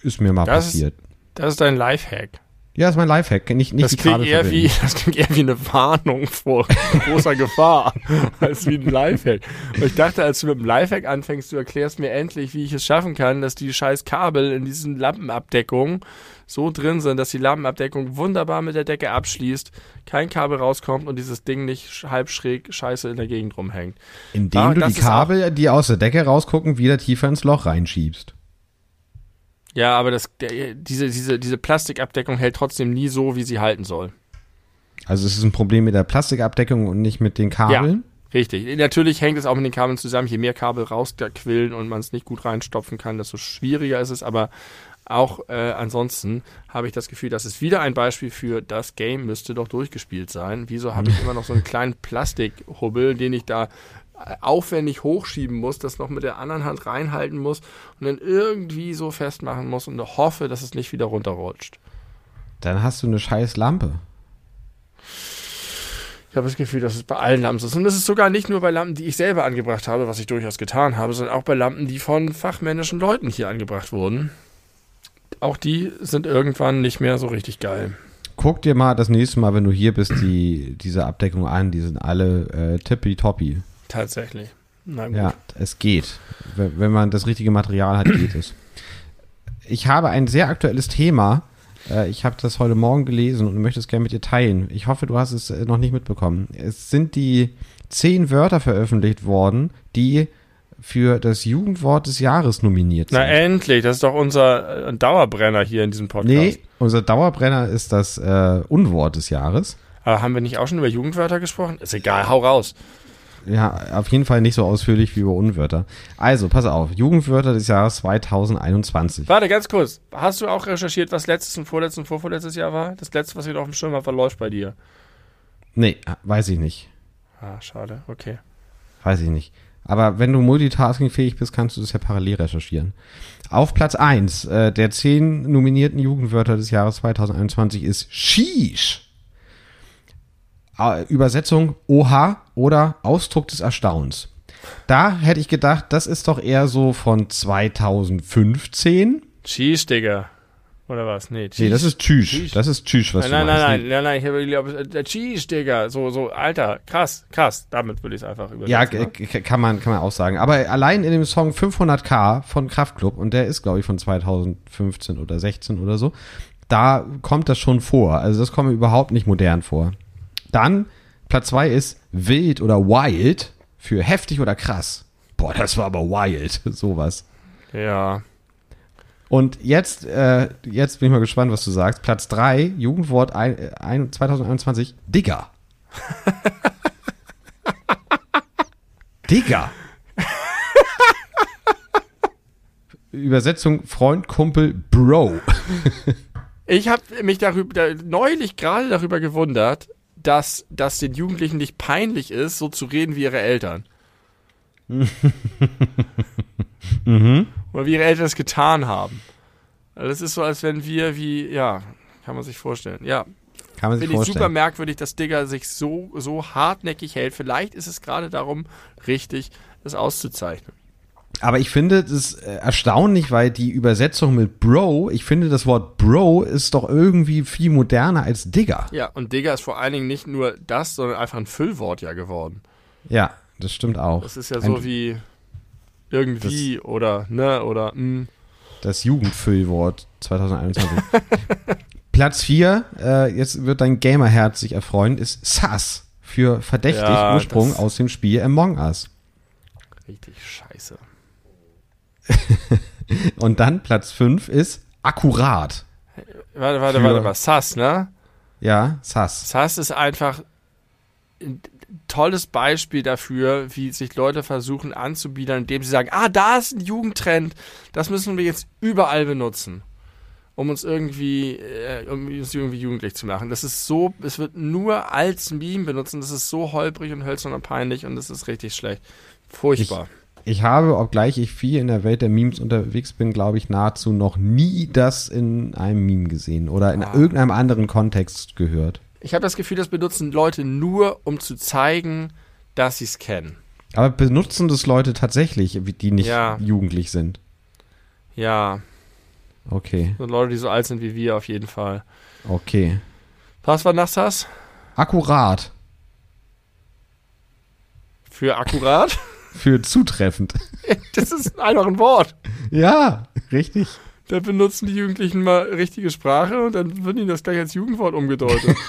[SPEAKER 1] Ist mir mal
[SPEAKER 2] das
[SPEAKER 1] passiert.
[SPEAKER 2] Ist, das ist dein Lifehack.
[SPEAKER 1] Ja, ist mein Lifehack. Nicht, nicht
[SPEAKER 2] das, klingt eher wie, das klingt eher wie eine Warnung vor großer Gefahr, als wie ein Lifehack. Und ich dachte, als du mit dem Lifehack anfängst, du erklärst mir endlich, wie ich es schaffen kann, dass die scheiß Kabel in diesen Lampenabdeckungen so drin sind, dass die Lampenabdeckung wunderbar mit der Decke abschließt, kein Kabel rauskommt und dieses Ding nicht halb schräg scheiße in der Gegend rumhängt.
[SPEAKER 1] Indem Aber du die Kabel, die aus der Decke rausgucken, wieder tiefer ins Loch reinschiebst.
[SPEAKER 2] Ja, aber das, der, diese, diese, diese Plastikabdeckung hält trotzdem nie so, wie sie halten soll.
[SPEAKER 1] Also es ist ein Problem mit der Plastikabdeckung und nicht mit den Kabeln?
[SPEAKER 2] Ja, richtig. Natürlich hängt es auch mit den Kabeln zusammen. Je mehr Kabel rausquillen und man es nicht gut reinstopfen kann, desto schwieriger ist es. Aber auch äh, ansonsten habe ich das Gefühl, das ist wieder ein Beispiel für das Game müsste doch durchgespielt sein. Wieso habe ich immer noch so einen kleinen Plastikhubbel, den ich da aufwendig hochschieben muss, das noch mit der anderen Hand reinhalten muss und dann irgendwie so festmachen muss und hoffe, dass es nicht wieder runterrutscht.
[SPEAKER 1] Dann hast du eine scheiß Lampe.
[SPEAKER 2] Ich habe das Gefühl, dass es bei allen Lampen so ist. Und das ist sogar nicht nur bei Lampen, die ich selber angebracht habe, was ich durchaus getan habe, sondern auch bei Lampen, die von fachmännischen Leuten hier angebracht wurden. Auch die sind irgendwann nicht mehr so richtig geil.
[SPEAKER 1] Guck dir mal das nächste Mal, wenn du hier bist, die, diese Abdeckung an. Die sind alle äh, tippitoppi.
[SPEAKER 2] Tatsächlich.
[SPEAKER 1] Ja, es geht. Wenn man das richtige Material hat, geht es. Ich habe ein sehr aktuelles Thema. Äh, ich habe das heute Morgen gelesen und möchte es gerne mit dir teilen. Ich hoffe, du hast es äh, noch nicht mitbekommen. Es sind die zehn Wörter veröffentlicht worden, die für das Jugendwort des Jahres nominiert sind.
[SPEAKER 2] Na endlich, das ist doch unser äh, Dauerbrenner hier in diesem Podcast. Nee,
[SPEAKER 1] unser Dauerbrenner ist das äh, Unwort des Jahres.
[SPEAKER 2] Aber haben wir nicht auch schon über Jugendwörter gesprochen? Ist egal, hau raus.
[SPEAKER 1] Ja, auf jeden Fall nicht so ausführlich wie über Unwörter. Also, pass auf, Jugendwörter des Jahres 2021.
[SPEAKER 2] Warte, ganz kurz. Hast du auch recherchiert, was letztes und vorletztes und vorvorletztes Jahr war? Das letzte, was wieder auf dem Schirm war, verläuft bei dir.
[SPEAKER 1] Nee, weiß ich nicht.
[SPEAKER 2] Ah, schade, okay.
[SPEAKER 1] Weiß ich nicht. Aber wenn du multitaskingfähig bist, kannst du das ja parallel recherchieren. Auf Platz 1 äh, der zehn nominierten Jugendwörter des Jahres 2021 ist Sheesh. Übersetzung Oha oder Ausdruck des Erstaunens. Da hätte ich gedacht, das ist doch eher so von 2015.
[SPEAKER 2] Cheese, Digga. Oder was? Nee,
[SPEAKER 1] Nee, das ist Tschüss. Das ist Tschüss, was
[SPEAKER 2] Nein,
[SPEAKER 1] du
[SPEAKER 2] nein,
[SPEAKER 1] meinst.
[SPEAKER 2] nein, nein, nein, nein, ich glaube der Cheese, Digga. So, so, Alter, krass, krass. Damit würde ich es einfach übersetzen.
[SPEAKER 1] Ja,
[SPEAKER 2] ne?
[SPEAKER 1] kann man, kann man auch sagen. Aber allein in dem Song 500k von Kraftklub, und der ist, glaube ich, von 2015 oder 16 oder so, da kommt das schon vor. Also das kommt mir überhaupt nicht modern vor. Dann, Platz zwei ist wild oder wild für heftig oder krass. Boah, das war aber wild, sowas.
[SPEAKER 2] Ja.
[SPEAKER 1] Und jetzt, äh, jetzt bin ich mal gespannt, was du sagst. Platz drei Jugendwort ein, ein, 2021, Digger. Digger. Übersetzung Freund, Kumpel, Bro.
[SPEAKER 2] Ich habe mich darüber, da, neulich gerade darüber gewundert, dass das den Jugendlichen nicht peinlich ist, so zu reden wie ihre Eltern. Oder wie ihre Eltern es getan haben. Also Das ist so, als wenn wir wie, ja, kann man sich vorstellen. Ja,
[SPEAKER 1] Kann man sich
[SPEAKER 2] finde ich super
[SPEAKER 1] vorstellen.
[SPEAKER 2] merkwürdig, dass Digger sich so, so hartnäckig hält. Vielleicht ist es gerade darum richtig, das auszuzeichnen.
[SPEAKER 1] Aber ich finde das äh, erstaunlich, weil die Übersetzung mit Bro, ich finde das Wort Bro ist doch irgendwie viel moderner als Digger.
[SPEAKER 2] Ja, und Digger ist vor allen Dingen nicht nur das, sondern einfach ein Füllwort ja geworden.
[SPEAKER 1] Ja, das stimmt auch.
[SPEAKER 2] Das ist ja
[SPEAKER 1] Ein-
[SPEAKER 2] so wie irgendwie oder ne oder mm.
[SPEAKER 1] Das Jugendfüllwort 2021. Platz 4, äh, jetzt wird dein Gamerherz sich erfreuen, ist Sass für verdächtig
[SPEAKER 2] Ja,
[SPEAKER 1] Ursprung
[SPEAKER 2] das-
[SPEAKER 1] aus dem Spiel Among Us.
[SPEAKER 2] richtig scheiße.
[SPEAKER 1] Und dann Platz 5 ist akkurat.
[SPEAKER 2] Warte, warte, warte mal. Sass, ne?
[SPEAKER 1] Ja, Sass.
[SPEAKER 2] Sass ist einfach ein tolles Beispiel dafür, wie sich Leute versuchen anzubiedern, indem sie sagen, ah, da ist ein Jugendtrend, das müssen wir jetzt überall benutzen, um uns irgendwie, äh, um uns irgendwie jugendlich zu machen. Das ist so, es wird nur als Meme benutzen, das ist so holprig und hölzern und peinlich und das ist richtig schlecht. Furchtbar.
[SPEAKER 1] Ich habe, obgleich ich viel in der Welt der Memes unterwegs bin, glaube ich, nahezu noch nie das in einem Meme gesehen oder in
[SPEAKER 2] Ah.
[SPEAKER 1] irgendeinem anderen Kontext gehört.
[SPEAKER 2] Ich habe das Gefühl, das benutzen Leute nur, um zu zeigen, dass sie es kennen.
[SPEAKER 1] Aber benutzen das Leute tatsächlich, die nicht
[SPEAKER 2] Ja.
[SPEAKER 1] jugendlich sind?
[SPEAKER 2] Ja,
[SPEAKER 1] Okay,
[SPEAKER 2] so Leute, die so alt sind wie wir auf jeden Fall.
[SPEAKER 1] okay.
[SPEAKER 2] Was war Sass?
[SPEAKER 1] Akkurat
[SPEAKER 2] Für akkurat?
[SPEAKER 1] für zutreffend.
[SPEAKER 2] Das ist einfach ein Wort.
[SPEAKER 1] Ja, richtig.
[SPEAKER 2] Da benutzen die Jugendlichen mal richtige Sprache und dann wird ihnen das gleich als Jugendwort umgedeutet.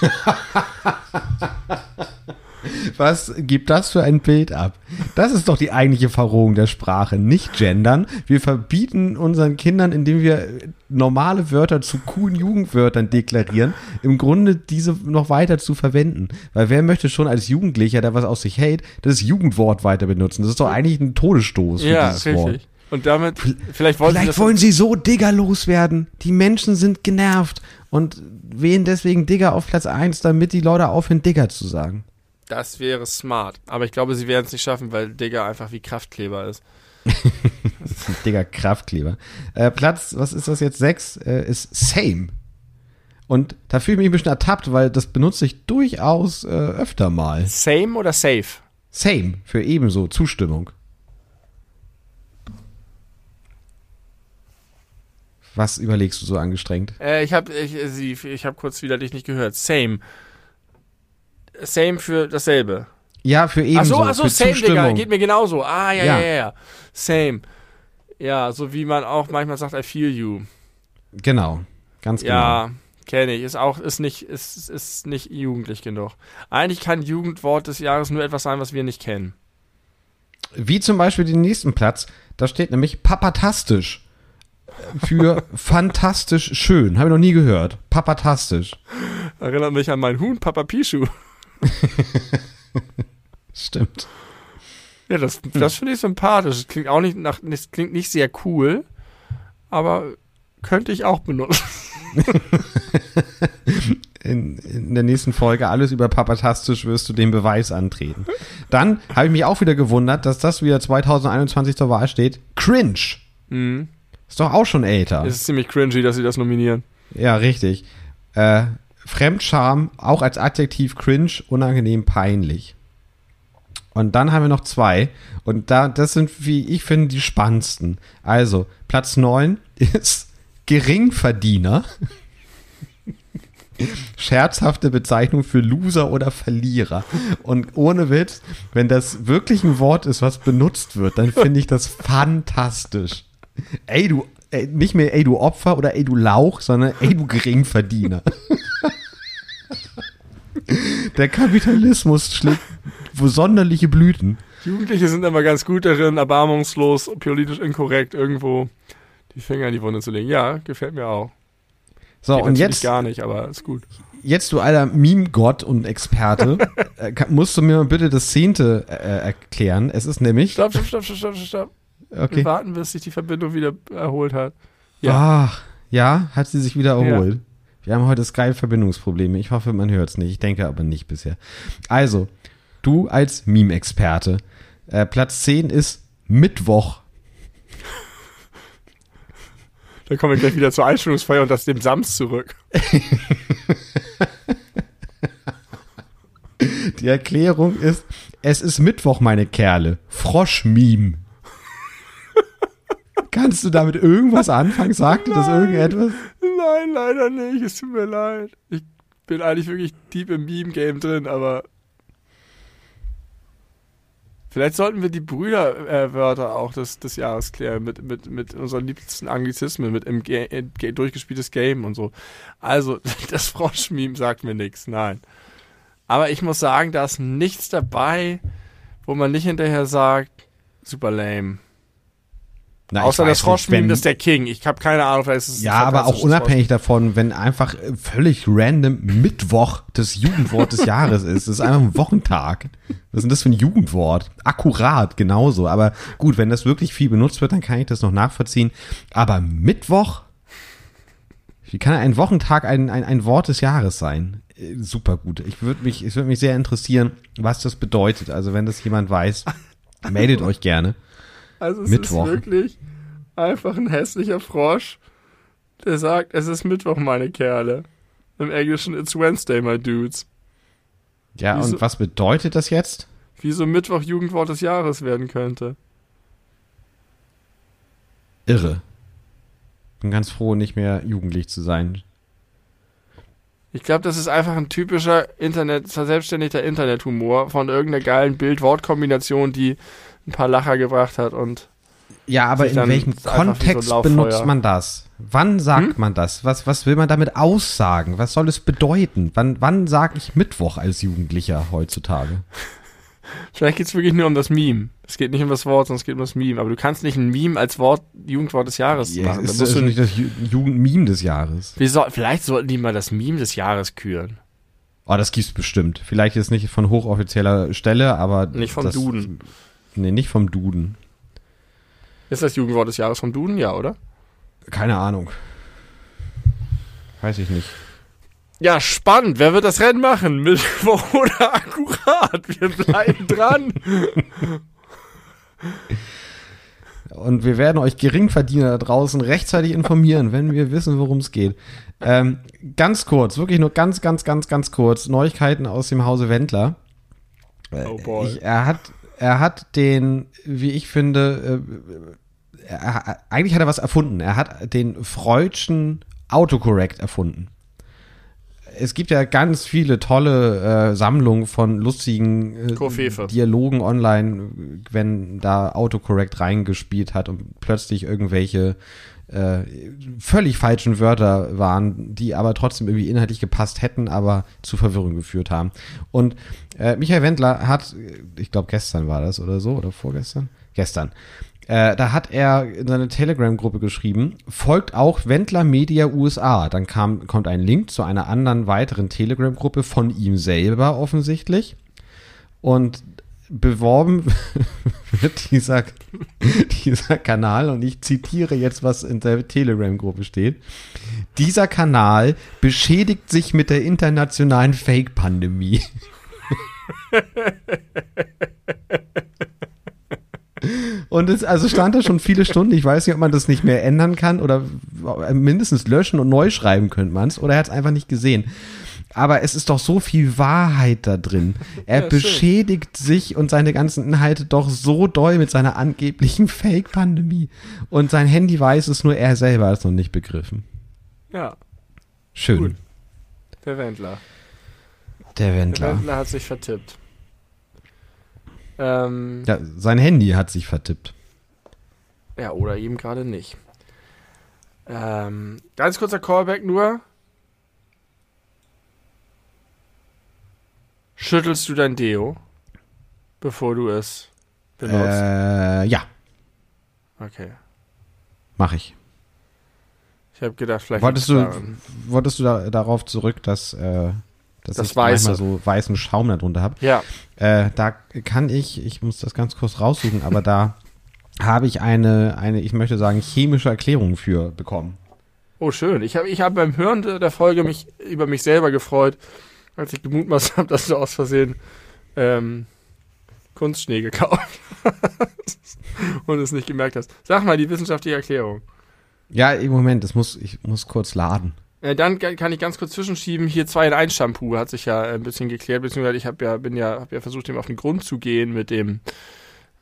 [SPEAKER 1] Was gibt das für ein Bild ab? Das ist doch die eigentliche Verrohung der Sprache. Nicht gendern. Wir verbieten unseren Kindern, indem wir normale Wörter zu coolen Jugendwörtern deklarieren, im Grunde diese noch weiter zu verwenden. Weil wer möchte schon als Jugendlicher, der was aus sich hält, das Jugendwort weiter benutzen? Das ist doch eigentlich ein Todesstoß für
[SPEAKER 2] ja,
[SPEAKER 1] dieses
[SPEAKER 2] richtig.
[SPEAKER 1] Wort.
[SPEAKER 2] Und damit, vielleicht wollen sie
[SPEAKER 1] Vielleicht
[SPEAKER 2] das
[SPEAKER 1] wollen sie so Digger loswerden. Die Menschen sind genervt und wählen deswegen Digger auf Platz 1, damit die Leute aufhören, Digger zu sagen.
[SPEAKER 2] Das wäre smart. Aber ich glaube, sie werden es nicht schaffen, weil Digger einfach wie Kraftkleber ist.
[SPEAKER 1] Digga, Kraftkleber. Äh, Platz, was ist das jetzt? Sechs äh, ist Same. Und da fühle ich mich ein bisschen ertappt, weil das benutze ich durchaus äh, öfter mal.
[SPEAKER 2] Same oder safe?
[SPEAKER 1] Same für ebenso, Zustimmung. Was überlegst du so angestrengt?
[SPEAKER 2] Äh, ich habe ich, sie, ich hab kurz wieder dich nicht gehört. Same. Same für dasselbe.
[SPEAKER 1] Ja, für
[SPEAKER 2] Ach
[SPEAKER 1] ebenso,
[SPEAKER 2] so, ach so, same, Digga, geht mir genauso. Ah, ja,
[SPEAKER 1] Ja.
[SPEAKER 2] ja, ja. Same. Ja, so wie man auch manchmal sagt, I feel you.
[SPEAKER 1] Genau, ganz genau.
[SPEAKER 2] Ja, kenne ich. Ist auch, ist nicht, ist, ist nicht jugendlich genug. Eigentlich kann Jugendwort des Jahres nur etwas sein, was wir nicht kennen.
[SPEAKER 1] Wie zum Beispiel den nächsten Platz, da steht nämlich papatastisch. Für fantastisch schön. Habe ich noch nie gehört. Papatastisch.
[SPEAKER 2] Erinnert mich an meinen Huhn, Papa Pischu.
[SPEAKER 1] Stimmt.
[SPEAKER 2] Ja, das, das finde ich sympathisch. Das klingt auch nicht nach, das klingt nicht sehr cool, aber könnte ich auch benutzen.
[SPEAKER 1] in, in der nächsten Folge alles über Papatastisch wirst du den Beweis antreten. Dann habe ich mich auch wieder gewundert, dass das wieder 2021 zur Wahl steht. Cringe.
[SPEAKER 2] Mhm.
[SPEAKER 1] Ist doch auch schon älter.
[SPEAKER 2] Es ist ziemlich cringy, dass sie das nominieren.
[SPEAKER 1] ja, richtig. Äh, Fremdscham, auch als Adjektiv cringe, unangenehm, peinlich. Und dann haben wir noch zwei. Und da, das sind, wie ich finde, die spannendsten. Also, Platz 9 ist Geringverdiener. Scherzhafte Bezeichnung für Loser oder Verlierer. Und ohne Witz, wenn das wirklich ein Wort ist, was benutzt wird, dann finde ich das fantastisch. Ey, du, ey, nicht mehr ey, du Opfer oder ey, du Lauch, sondern ey, du Geringverdiener. Der Kapitalismus schlägt sonderliche Blüten.
[SPEAKER 2] Jugendliche sind immer ganz gut darin, erbarmungslos, politisch inkorrekt irgendwo die Finger in die Wunde zu legen. Ja, gefällt mir auch.
[SPEAKER 1] So,
[SPEAKER 2] Geht
[SPEAKER 1] und jetzt,
[SPEAKER 2] gar nicht, aber ist gut.
[SPEAKER 1] jetzt du alter Meme-Gott und Experte, äh, musst du mir mal bitte das Zehnte äh, erklären. Es ist nämlich,
[SPEAKER 2] Stopp, stopp, stopp, stopp, stopp, stopp. Wir
[SPEAKER 1] okay.
[SPEAKER 2] warten, bis sich die Verbindung wieder erholt hat.
[SPEAKER 1] Ach, ja, hat sie sich wieder erholt. Wir haben heute Skype-Verbindungsprobleme. Ich hoffe, man hört es nicht. Ich denke aber nicht bisher. Also, du als Meme-Experte. Äh, Platz 10 ist Mittwoch.
[SPEAKER 2] Dann kommen wir gleich wieder zur Einstellungsfeier und das dem Sams zurück.
[SPEAKER 1] Die Erklärung ist, es ist Mittwoch, meine Kerle. Frosch-Meme. Kannst du damit irgendwas anfangen? Sagt dir das irgendetwas?
[SPEAKER 2] Nein, leider nicht. Es tut mir leid. Ich bin eigentlich wirklich deep im Meme-Game drin, aber vielleicht sollten wir die Brüderwörter auch des, des Jahres klären mit, mit, mit unseren liebsten Anglizismen, mit im Ga äh, Ga- durchgespieltes Game und so. Also, das Frosch-Meme sagt mir nichts, nein. Aber ich muss sagen, da ist nichts dabei, wo man nicht hinterher sagt, super lame.
[SPEAKER 1] Na,
[SPEAKER 2] Außer das Frosch-Meme ist der King. Ich habe keine Ahnung, vielleicht ist es
[SPEAKER 1] Ja, aber auch unabhängig davon, wenn einfach äh, völlig random Mittwoch das Jugendwort des Jahres ist. Das ist einfach ein Wochentag. Was ist denn das für ein Jugendwort? Akkurat, genauso. Aber gut, wenn das wirklich viel benutzt wird, dann kann ich das noch nachvollziehen. Aber Mittwoch? Wie kann ein Wochentag ein, ein, ein Wort des Jahres sein? Äh, Super gut. Ich würde mich, es würde mich sehr interessieren, was das bedeutet. Also wenn das jemand weiß, meldet euch gerne.
[SPEAKER 2] Also es
[SPEAKER 1] Mittwoch.
[SPEAKER 2] ist wirklich einfach ein hässlicher Frosch, der sagt, es ist Mittwoch, meine Kerle. Im Englischen It's Wednesday, my dudes.
[SPEAKER 1] Ja,
[SPEAKER 2] Wieso-
[SPEAKER 1] und was bedeutet das jetzt?
[SPEAKER 2] Wie so Mittwoch Jugendwort des Jahres werden könnte.
[SPEAKER 1] irre. Bin ganz froh, nicht mehr jugendlich zu sein.
[SPEAKER 2] Ich glaube, das ist einfach ein typischer Internet, verselbstständigter Internethumor von irgendeiner geilen Bild-Wort-Kombination, die ein paar Lacher gebracht hat und
[SPEAKER 1] Ja, aber in welchem
[SPEAKER 2] so
[SPEAKER 1] Kontext
[SPEAKER 2] Lauffeuer.
[SPEAKER 1] benutzt man das? Wann sagt
[SPEAKER 2] Hm?
[SPEAKER 1] man das? Was, was will man damit aussagen? Was soll es bedeuten? Wann, wann sage ich Mittwoch als Jugendlicher heutzutage?
[SPEAKER 2] vielleicht geht es wirklich nur um das Meme. Es geht nicht um das Wort, sondern es geht um das Meme. Aber du kannst nicht ein Meme als Wort, Jugendwort des Jahres
[SPEAKER 1] Ja,
[SPEAKER 2] machen. Da
[SPEAKER 1] ist
[SPEAKER 2] musst
[SPEAKER 1] das
[SPEAKER 2] du
[SPEAKER 1] nicht das Ju Jugendmeme des Jahres?
[SPEAKER 2] Soll, vielleicht sollten die mal das Meme des Jahres küren.
[SPEAKER 1] Oh, das gibt's bestimmt. Vielleicht jetzt nicht von hochoffizieller Stelle, aber.
[SPEAKER 2] Nicht vom
[SPEAKER 1] das,
[SPEAKER 2] Duden.
[SPEAKER 1] Nee, nicht vom Duden.
[SPEAKER 2] Ist das Jugendwort des Jahres vom Duden? Ja, oder?
[SPEAKER 1] Keine Ahnung. Weiß ich nicht.
[SPEAKER 2] Ja, spannend. Wer wird das Rennen machen? Mittwoch oder akkurat? Wir bleiben dran.
[SPEAKER 1] Und wir werden euch Geringverdiener da draußen rechtzeitig informieren, wenn wir wissen, worum es geht. Ähm, ganz kurz, wirklich nur ganz, ganz, ganz, ganz kurz. Neuigkeiten aus dem Hause Wendler. Äh,
[SPEAKER 2] Oh boy.
[SPEAKER 1] Ich, er hat, er hat den, wie ich finde, äh, er, eigentlich hat er was erfunden. Er hat den Freudschen Autocorrect erfunden. Es gibt ja ganz viele tolle äh, Sammlungen von lustigen äh. Dialogen online, wenn da Autocorrect reingespielt hat und plötzlich irgendwelche äh, völlig falschen Wörter waren, die aber trotzdem irgendwie inhaltlich gepasst hätten, aber zu Verwirrung geführt haben. Und äh, Michael Wendler hat, ich glaube gestern war das oder so, oder vorgestern? Gestern. Äh, da hat er in seine Telegram-Gruppe geschrieben, folgt auch Wendler Media USA. Dann kam, kommt ein Link zu einer anderen weiteren Telegram-Gruppe von ihm selber offensichtlich. Und beworben dieser, dieser Kanal, und ich zitiere jetzt, was in der Telegram-Gruppe steht. Dieser Kanal beschädigt sich mit der internationalen Fake-Pandemie. Und es, also stand da schon viele Stunden. Ich weiß nicht, ob man das nicht mehr ändern kann oder mindestens löschen und neu schreiben könnte man es. Oder er hat es einfach nicht gesehen. Aber es ist doch so viel Wahrheit da drin. Er
[SPEAKER 2] Ja,
[SPEAKER 1] beschädigt sich und seine ganzen Inhalte doch so doll mit seiner angeblichen Fake-Pandemie. Und sein Handy weiß es nur, er selber hat es noch nicht begriffen.
[SPEAKER 2] Ja,
[SPEAKER 1] Schön.
[SPEAKER 2] Gut. der Wendler.
[SPEAKER 1] Der
[SPEAKER 2] Der
[SPEAKER 1] Wendler.
[SPEAKER 2] Wendler hat sich vertippt. Ähm,
[SPEAKER 1] Ja, sein Handy hat sich vertippt.
[SPEAKER 2] Ja, oder eben gerade nicht. Ähm, ganz kurzer Callback nur. Schüttelst du dein Deo, bevor du es benutzt?
[SPEAKER 1] Äh, ja,
[SPEAKER 2] Okay.
[SPEAKER 1] mache ich.
[SPEAKER 2] Ich habe gedacht, vielleicht.
[SPEAKER 1] Wolltest du, wolltest du da, darauf zurück, dass, äh, dass
[SPEAKER 2] Das
[SPEAKER 1] ich
[SPEAKER 2] Weiße.
[SPEAKER 1] manchmal so weißen Schaum da drunter habe?
[SPEAKER 2] Ja,
[SPEAKER 1] Äh, da kann ich, ich muss das ganz kurz raussuchen, aber da habe ich eine, eine, ich möchte sagen, chemische Erklärung für bekommen.
[SPEAKER 2] oh schön. Ich habe ich hab beim Hören der Folge mich über mich selber gefreut, als ich gemutmaßt habe, dass du aus Versehen ähm, Kunstschnee gekauft hast und es nicht gemerkt hast. Sag mal die wissenschaftliche Erklärung.
[SPEAKER 1] Ja, im Moment, das muss, ich muss kurz laden.
[SPEAKER 2] Äh, dann kann ich ganz kurz zwischenschieben. Hier 2 in 1 Shampoo hat sich ja ein bisschen geklärt, beziehungsweise ich habe ja, bin ja, hab ja versucht, dem auf den Grund zu gehen mit dem,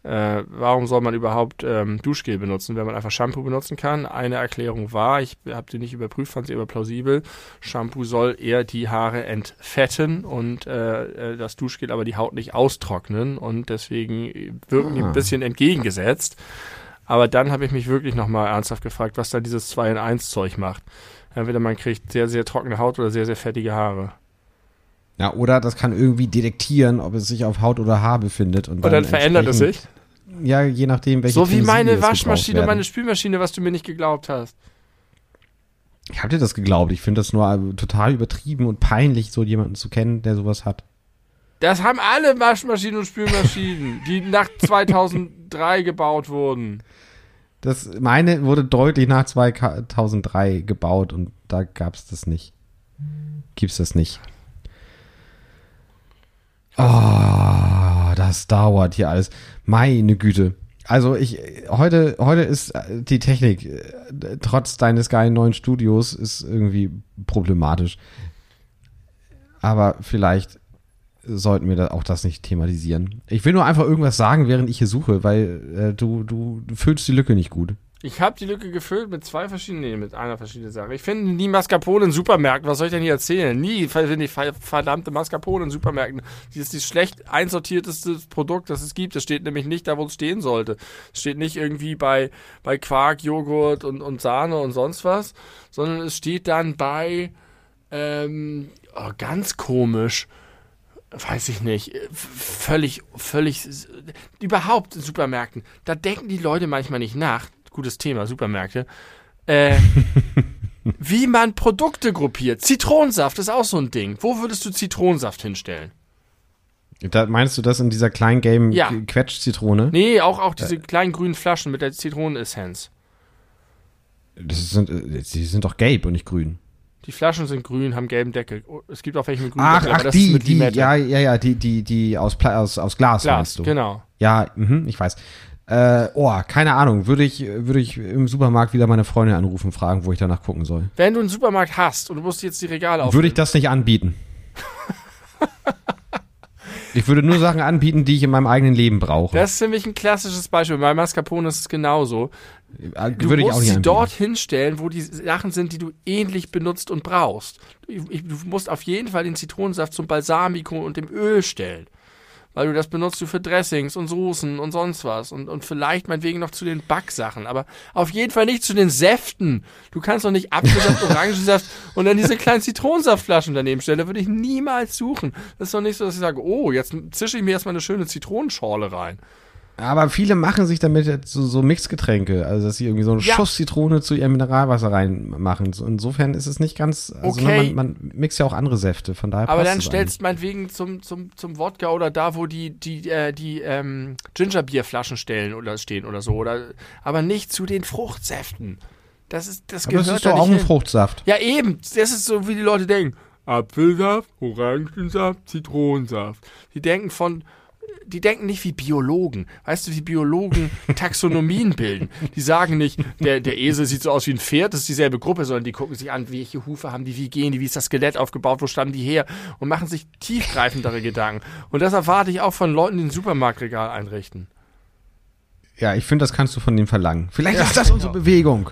[SPEAKER 2] äh, warum soll man überhaupt ähm, Duschgel benutzen, wenn man einfach Shampoo benutzen kann. Eine Erklärung war, ich habe die nicht überprüft, fand sie aber plausibel. Shampoo soll eher die Haare entfetten und äh, äh, das Duschgel aber die Haut nicht austrocknen und deswegen wirken die
[SPEAKER 1] Ah.
[SPEAKER 2] ein bisschen entgegengesetzt. Aber dann habe ich mich wirklich nochmal ernsthaft gefragt, was da dieses 2 in 1 Zeug macht. Entweder man kriegt sehr, sehr trockene Haut oder sehr, sehr fettige Haare.
[SPEAKER 1] Ja, oder das kann irgendwie detektieren, ob es sich auf Haut oder Haar befindet. Und
[SPEAKER 2] Und dann verändert es sich.
[SPEAKER 1] Ja, je nachdem, welche
[SPEAKER 2] So wie meine Waschmaschine meine Spülmaschine, was du mir nicht geglaubt hast.
[SPEAKER 1] Ich hab dir das geglaubt. Ich finde das nur äh, total übertrieben und peinlich, so jemanden zu kennen, der sowas hat.
[SPEAKER 2] Das haben alle Waschmaschinen und Spülmaschinen, die nach 2003 gebaut wurden.
[SPEAKER 1] Das, meine wurde deutlich nach 2003 gebaut und da gab's das nicht. Gibt's das nicht. Oh, das dauert hier alles. Meine Güte. Also ich, heute, heute ist äh, die Technik, äh, trotz deines geilen neuen Studios, ist irgendwie problematisch. Aber vielleicht sollten wir da auch das nicht thematisieren. Ich will nur einfach irgendwas sagen, während ich hier suche, weil äh, du, du, du füllst die Lücke nicht gut.
[SPEAKER 2] Ich habe die Lücke gefüllt mit zwei verschiedenen, nee, mit einer verschiedenen Sache. Ich finde nie Mascarpone in Supermärkten. Was soll ich denn hier erzählen? Nie finde ich ver- verdammte Mascarpone in Supermärkten. Die ist das schlecht einsortierteste Produkt, das es gibt. Das steht nämlich nicht da, wo es stehen sollte. Es steht nicht irgendwie bei, bei Quark, Joghurt und, und Sahne und sonst was, sondern es steht dann bei, ähm, oh, ganz komisch. Weiß ich nicht. Völlig, völlig, überhaupt in Supermärkten. Da denken die Leute manchmal nicht nach. Gutes Thema, Supermärkte. Äh, wie man Produkte gruppiert. Zitronensaft ist auch so ein Ding. Wo würdest du Zitronensaft hinstellen?
[SPEAKER 1] Da meinst du das in dieser kleinen gelben
[SPEAKER 2] Ja.
[SPEAKER 1] Quetsch-Zitrone?
[SPEAKER 2] Nee, auch, auch diese kleinen grünen Flaschen mit der Zitronenessenz.
[SPEAKER 1] Das sind, äh, die sind doch gelb und nicht grün.
[SPEAKER 2] Die Flaschen sind grün, haben gelben Deckel. Oh, Es gibt auch welche mit grünen
[SPEAKER 1] Ach,
[SPEAKER 2] Deckel,
[SPEAKER 1] ach,
[SPEAKER 2] das
[SPEAKER 1] die,
[SPEAKER 2] mit
[SPEAKER 1] die, ja, ja, ja, die, die, die aus, Pla aus, aus Glas,
[SPEAKER 2] Glas,
[SPEAKER 1] meinst du?
[SPEAKER 2] genau.
[SPEAKER 1] Ja, mhm, ich weiß. Äh, oh, keine Ahnung. Würde ich, würde ich im Supermarkt wieder meine Freundin anrufen, fragen, wo ich danach gucken soll.
[SPEAKER 2] Wenn du einen Supermarkt hast und du musst jetzt die Regale auf.
[SPEAKER 1] Würde ich das nicht anbieten? ich würde nur Sachen anbieten, die ich in meinem eigenen Leben brauche.
[SPEAKER 2] Das ist nämlich ein klassisches Beispiel. Bei Mascarpone ist es genauso.
[SPEAKER 1] Äh,
[SPEAKER 2] Du
[SPEAKER 1] würde ich
[SPEAKER 2] musst sie dort hinstellen, wo die Sachen sind, die du ähnlich benutzt und brauchst. Du du musst auf jeden Fall den Zitronensaft zum Balsamico und dem Öl stellen. Weil du das benutzt du für Dressings und Soßen und sonst was. Und, und vielleicht meinetwegen noch zu den Backsachen. Aber auf jeden Fall nicht zu den Säften. Du kannst doch nicht Apfelsaft, Orangensaft und dann diese kleinen Zitronensaftflaschen daneben stellen. Da würde ich niemals suchen. Das ist doch nicht so, dass ich sage, oh, jetzt zische ich mir erstmal eine schöne Zitronenschorle rein.
[SPEAKER 1] Aber viele machen sich damit so, so Mixgetränke, also dass sie irgendwie so einen
[SPEAKER 2] Ja.
[SPEAKER 1] Schuss Zitrone zu ihrem Mineralwasser reinmachen. So, Insofern ist es nicht ganz, also
[SPEAKER 2] Okay.
[SPEAKER 1] ne, man, man mixt ja auch andere Säfte, von daher
[SPEAKER 2] Aber dann stellst meinetwegen zum, zum, zum Wodka oder da, wo die, die, äh, die ähm, Gingerbierflaschen stellen oder stehen oder so. Oder, aber nicht zu den Fruchtsäften. Das ist, das.
[SPEAKER 1] Aber
[SPEAKER 2] gehört
[SPEAKER 1] das ist
[SPEAKER 2] da
[SPEAKER 1] doch auch
[SPEAKER 2] nicht
[SPEAKER 1] ein
[SPEAKER 2] hin.
[SPEAKER 1] Fruchtsaft.
[SPEAKER 2] Ja, eben. Das ist so, wie die Leute denken. Apfelsaft, Orangensaft, Zitronensaft. Die denken von die denken nicht wie Biologen. Weißt du, wie Biologen Taxonomien bilden? Die sagen nicht, der, der Esel sieht so aus wie ein Pferd, das ist dieselbe Gruppe, sondern die gucken sich an, welche Hufe haben die, wie gehen die, wie ist das Skelett aufgebaut, wo stammen die her und machen sich tiefgreifendere Gedanken. Und das erwarte ich auch von Leuten, die ein Supermarktregal einrichten.
[SPEAKER 1] Ja, ich finde, das kannst du von denen verlangen. Vielleicht ja, ist das unsere genau. Bewegung.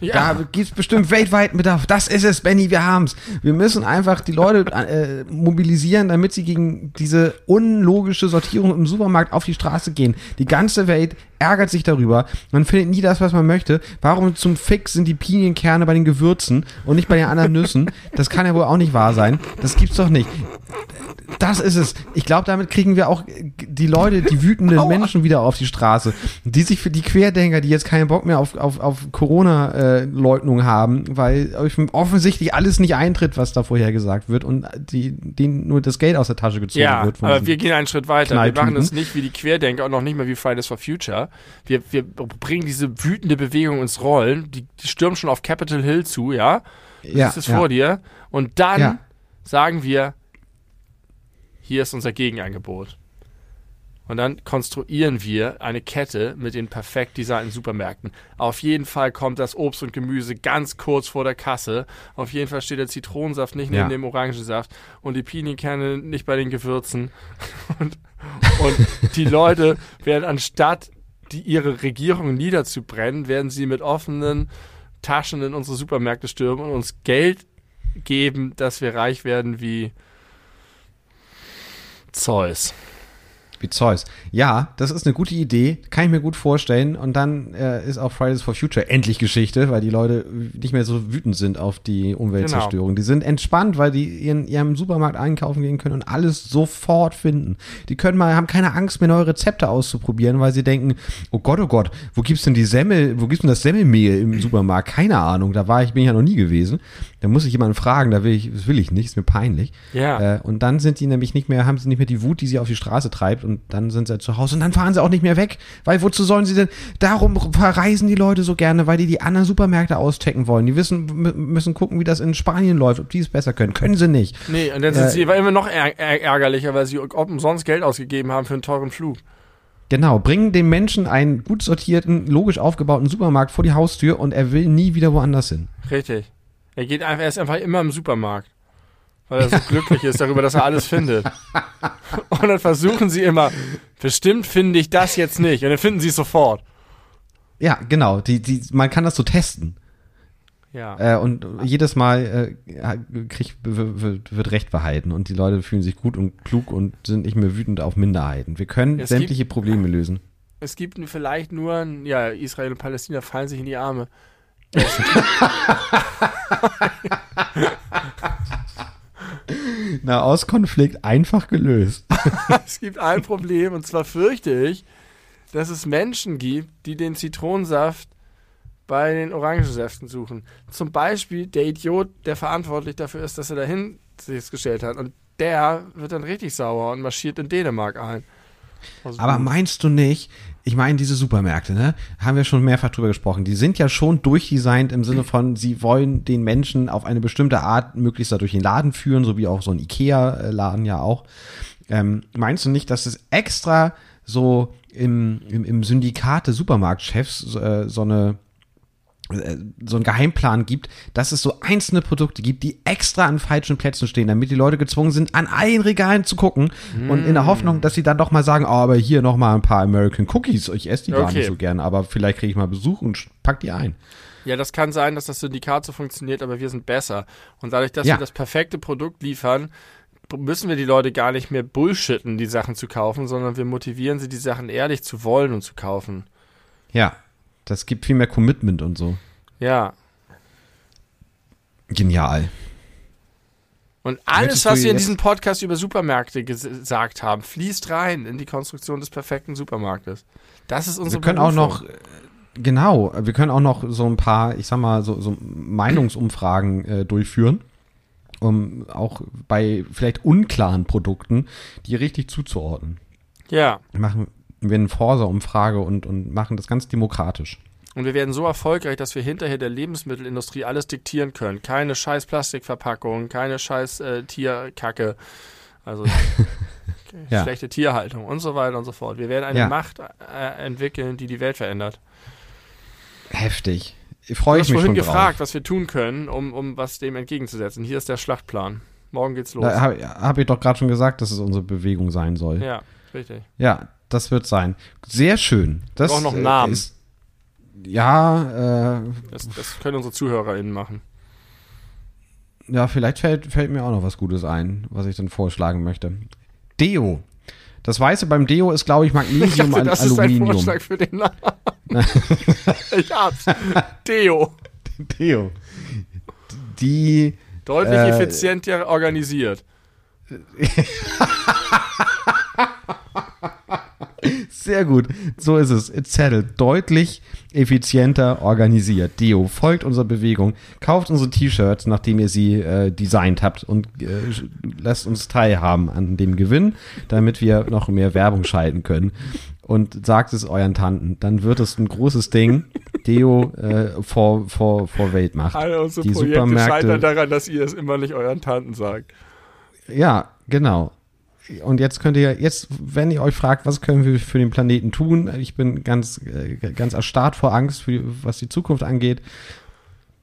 [SPEAKER 1] Ja. Da gibt es bestimmt weltweiten Bedarf. Das ist es, Benny, wir haben's. Wir müssen einfach die Leute äh, mobilisieren, damit sie gegen diese unlogische Sortierung im Supermarkt auf die Straße gehen. Die ganze Welt ärgert sich darüber. Man findet nie das, was man möchte. Warum zum Fix sind die Pinienkerne bei den Gewürzen und nicht bei den anderen Nüssen? Das kann ja wohl auch nicht wahr sein. Das gibt's doch nicht. Das ist es. Ich glaube, damit kriegen wir auch die Leute, die wütenden Aua. Menschen wieder auf die Straße. Die sich für die Querdenker, die jetzt keinen Bock mehr auf, auf, auf Corona-Leugnung haben, weil offensichtlich alles nicht eintritt, was da vorher gesagt wird und die, denen nur das Geld aus der Tasche gezogen
[SPEAKER 2] ja,
[SPEAKER 1] wird.
[SPEAKER 2] aber wir gehen einen Schritt weiter. Wir machen das nicht wie die Querdenker und noch nicht mal wie Fridays for Future. Wir, wir bringen diese wütende Bewegung ins Rollen. Die, die stürmen schon auf Capitol Hill zu, ja? Du ja, siehst es ja. vor dir. Und dann ja. sagen wir, hier ist unser Gegenangebot. Und dann konstruieren wir eine Kette mit den perfekt designten Supermärkten. Auf jeden Fall kommt das Obst und Gemüse ganz kurz vor der Kasse. Auf jeden Fall steht der Zitronensaft nicht neben ja. dem Orangensaft und die Pinienkerne nicht bei den Gewürzen. Und, und die Leute werden anstatt die, ihre Regierung niederzubrennen, werden sie mit offenen Taschen in unsere Supermärkte stürmen und uns Geld geben, dass wir reich werden wie Zeus.
[SPEAKER 1] Wie Zeus. Ja, das ist eine gute Idee, kann ich mir gut vorstellen. Und dann äh, ist auch Fridays for Future endlich Geschichte, weil die Leute nicht mehr so wütend sind auf die Umweltzerstörung. Genau. Die sind entspannt, weil die in ihrem Supermarkt einkaufen gehen können und alles sofort finden. Die können mal, haben keine Angst mehr, neue Rezepte auszuprobieren, weil sie denken, oh Gott, oh Gott, wo gibt's denn die Semmel, wo gibt's denn das Semmelmehl im Supermarkt? Keine Ahnung, da war ich, bin ich ja noch nie gewesen. Da muss ich jemanden fragen, da will ich, das will ich nicht, ist mir peinlich. Ja. Äh, und dann sind die nämlich nicht mehr, haben sie nicht mehr die Wut, die sie auf die Straße treibt und dann sind sie zu Hause und dann fahren sie auch nicht mehr weg, weil wozu sollen sie denn, darum verreisen die Leute so gerne, weil die die anderen Supermärkte auschecken wollen. Die wissen, müssen gucken, wie das in Spanien läuft, ob die es besser können. Können sie nicht.
[SPEAKER 2] Nee, und dann sind äh, sie immer noch ärgerlicher, weil sie umsonst Geld ausgegeben haben für einen teuren Flug.
[SPEAKER 1] Genau, bringen dem Menschen einen gut sortierten, logisch aufgebauten Supermarkt vor die Haustür und er will nie wieder woanders hin.
[SPEAKER 2] Richtig. Er geht einfach, er ist einfach immer im Supermarkt weil er so glücklich ist darüber, dass er alles findet. Und dann versuchen sie immer, bestimmt finde ich das jetzt nicht. Und dann finden sie es sofort.
[SPEAKER 1] Ja, genau. Die, die, man kann das so testen. Ja. Äh, und jedes Mal äh, krieg, wird, wird Recht behalten und die Leute fühlen sich gut und klug und sind nicht mehr wütend auf Minderheiten. Wir können es sämtliche gibt, Probleme lösen.
[SPEAKER 2] Es gibt vielleicht nur, ja, Israel und Palästina fallen sich in die Arme.
[SPEAKER 1] Nahostkonflikt einfach gelöst.
[SPEAKER 2] es gibt ein Problem und zwar fürchte ich, dass es Menschen gibt, die den Zitronensaft bei den Orangensäften suchen. Zum Beispiel der Idiot, der verantwortlich dafür ist, dass er dahin sich gestellt hat. Und der wird dann richtig sauer und marschiert in Dänemark ein.
[SPEAKER 1] Also Aber meinst du nicht, ich meine, diese Supermärkte, ne, haben wir schon mehrfach drüber gesprochen, die sind ja schon durchdesignt im Sinne von, sie wollen den Menschen auf eine bestimmte Art möglichst dadurch den Laden führen, so wie auch so ein Ikea-Laden ja auch. Ähm, meinst du nicht, dass es extra so im, im, im Syndikat des Supermarktchefs äh, so eine so einen Geheimplan gibt, dass es so einzelne Produkte gibt, die extra an falschen Plätzen stehen, damit die Leute gezwungen sind, an allen Regalen zu gucken mm. und in der Hoffnung, dass sie dann doch mal sagen, oh, aber hier noch mal ein paar American Cookies, ich esse die okay. gar nicht so gern, aber vielleicht kriege ich mal Besuch und pack die ein.
[SPEAKER 2] Ja, das kann sein, dass das Syndikat so funktioniert, aber wir sind besser. Und dadurch, dass ja. wir das perfekte Produkt liefern, müssen wir die Leute gar nicht mehr bullshitten, die Sachen zu kaufen, sondern wir motivieren sie, die Sachen ehrlich zu wollen und zu kaufen.
[SPEAKER 1] Ja, das gibt viel mehr Commitment und so.
[SPEAKER 2] Ja.
[SPEAKER 1] Genial.
[SPEAKER 2] Und alles, was wir in diesem Podcast über Supermärkte gesagt haben, fließt rein in die Konstruktion des perfekten Supermarktes. Das ist unsere
[SPEAKER 1] Wir können Berufung. auch noch, genau, wir können auch noch so ein paar, ich sag mal, so, so Meinungsumfragen äh, durchführen, um auch bei vielleicht unklaren Produkten die richtig zuzuordnen.
[SPEAKER 2] Ja.
[SPEAKER 1] Machen wir eine Forsa-Umfrage und, und machen das ganz demokratisch.
[SPEAKER 2] Und wir werden so erfolgreich, dass wir hinterher der Lebensmittelindustrie alles diktieren können. Keine scheiß Plastikverpackung, keine scheiß äh, Tierkacke. Also ja. schlechte Tierhaltung und so weiter und so fort. Wir werden eine
[SPEAKER 1] Ja.
[SPEAKER 2] Macht äh, entwickeln, die die Welt verändert.
[SPEAKER 1] Heftig.
[SPEAKER 2] Du
[SPEAKER 1] Freue ich mich
[SPEAKER 2] vorhin
[SPEAKER 1] schon
[SPEAKER 2] gefragt,
[SPEAKER 1] drauf.
[SPEAKER 2] was wir tun können, um, um was dem entgegenzusetzen. Hier ist der Schlachtplan. Morgen geht's los.
[SPEAKER 1] Da habe hab ich doch gerade schon gesagt, dass es unsere Bewegung sein soll.
[SPEAKER 2] ja, richtig.
[SPEAKER 1] Ja, das wird sein. Sehr schön. Das
[SPEAKER 2] Braucht noch einen
[SPEAKER 1] äh,
[SPEAKER 2] Namen.
[SPEAKER 1] Ist, ja, äh,
[SPEAKER 2] Das, das können unsere ZuhörerInnen machen.
[SPEAKER 1] ja, vielleicht fällt, fällt mir auch noch was Gutes ein, was ich dann vorschlagen möchte. Deo. Das Weiße beim Deo ist, glaube ich,
[SPEAKER 2] Ich
[SPEAKER 1] Magnesium
[SPEAKER 2] dachte,
[SPEAKER 1] und
[SPEAKER 2] das ist ein
[SPEAKER 1] Aluminium.
[SPEAKER 2] Vorschlag für den Namen. ich hab's. Deo.
[SPEAKER 1] Deo. Die,
[SPEAKER 2] Deutlich
[SPEAKER 1] Äh,
[SPEAKER 2] effizienter organisiert.
[SPEAKER 1] sehr gut. So ist es. It's settled. Deutlich effizienter organisiert. Deo, folgt unserer Bewegung. Kauft unsere T-Shirts, nachdem ihr sie äh, designt habt und äh, lasst uns teilhaben an dem Gewinn, damit wir noch mehr Werbung schalten können. Und sagt es euren Tanten. Dann wird es ein großes Ding. Deo äh, vor, vor, vor Weltmacht.
[SPEAKER 2] Alle unsere
[SPEAKER 1] Die
[SPEAKER 2] Projekte
[SPEAKER 1] Supermärkte-
[SPEAKER 2] scheitern daran, dass ihr es immer nicht euren Tanten sagt.
[SPEAKER 1] Ja, genau. Und jetzt könnt ihr, jetzt, wenn ihr euch fragt, was können wir für den Planeten tun, ich bin ganz, äh, ganz erstarrt vor Angst, für, was die Zukunft angeht.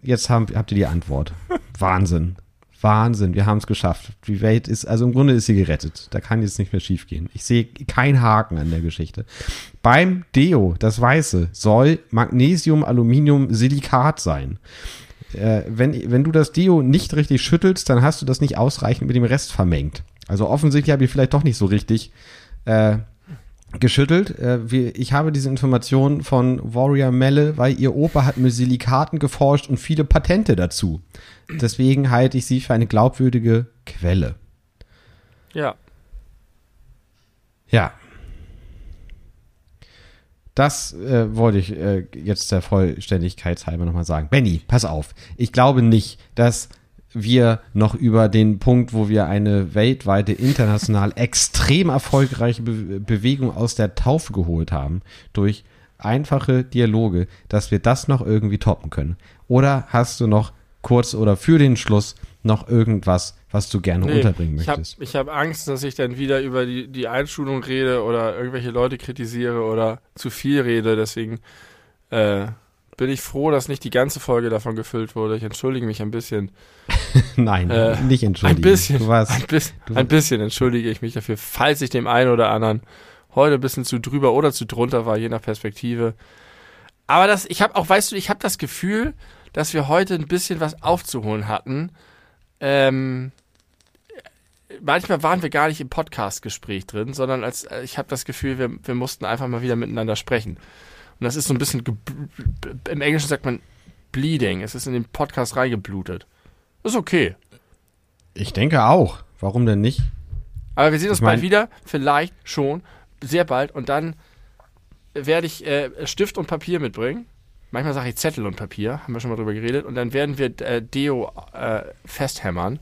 [SPEAKER 1] Jetzt haben, habt ihr die Antwort. Wahnsinn. Wahnsinn, wir haben es geschafft. Die Welt ist, also im Grunde ist sie gerettet. Da kann jetzt nicht mehr schief gehen. Ich sehe keinen Haken an der Geschichte. Beim Deo, das Weiße, soll Magnesium, Aluminium, Silikat sein. Äh, wenn, wenn du das Deo nicht richtig schüttelst, dann hast du das nicht ausreichend mit dem Rest vermengt. Also offensichtlich habe ich vielleicht doch nicht so richtig äh, geschüttelt. Äh, ich habe diese Information von Warrior Melle, weil ihr Opa hat mit Silikaten geforscht und viele Patente dazu. Deswegen halte ich sie für eine glaubwürdige Quelle.
[SPEAKER 2] Ja.
[SPEAKER 1] Ja. Das äh, wollte ich äh, jetzt der Vollständigkeit halber nochmal sagen. Benny, pass auf. Ich glaube nicht, dass wir noch über den Punkt, wo wir eine weltweite, international extrem erfolgreiche Be Bewegung aus der Taufe geholt haben, durch einfache Dialoge, dass wir das noch irgendwie toppen können. Oder hast du noch kurz oder für den Schluss noch irgendwas, was du gerne
[SPEAKER 2] Nee,
[SPEAKER 1] unterbringen
[SPEAKER 2] ich habe
[SPEAKER 1] möchtest?
[SPEAKER 2] ich hab Angst, dass ich dann wieder über die, die Einschulung rede oder irgendwelche Leute kritisiere oder zu viel rede. Deswegen äh, bin ich froh, dass nicht die ganze Folge davon gefüllt wurde. Ich entschuldige mich ein bisschen.
[SPEAKER 1] Nein,
[SPEAKER 2] Äh,
[SPEAKER 1] nicht entschuldigen.
[SPEAKER 2] Ein bisschen.
[SPEAKER 1] Du warst,
[SPEAKER 2] ein, bis,
[SPEAKER 1] du-
[SPEAKER 2] ein bisschen entschuldige ich mich dafür, falls ich dem einen oder anderen heute ein bisschen zu drüber oder zu drunter war, je nach Perspektive. Aber das, ich habe auch, weißt du, ich habe das Gefühl, dass wir heute ein bisschen was aufzuholen hatten. Ähm, manchmal waren wir gar nicht im Podcast-Gespräch drin, sondern als äh, ich habe das Gefühl, wir, wir mussten einfach mal wieder miteinander sprechen. Und das ist so ein bisschen, im Englischen sagt man bleeding. Es ist in den Podcast reingeblutet. Ist okay.
[SPEAKER 1] ich denke auch. Warum denn nicht?
[SPEAKER 2] Aber wir sehen uns
[SPEAKER 1] Ich mein-
[SPEAKER 2] bald wieder, vielleicht schon, sehr bald. Und dann werde ich äh, Stift und Papier mitbringen. Manchmal sage ich Zettel und Papier, haben wir schon mal drüber geredet. Und dann werden wir äh, Deo äh, festhämmern.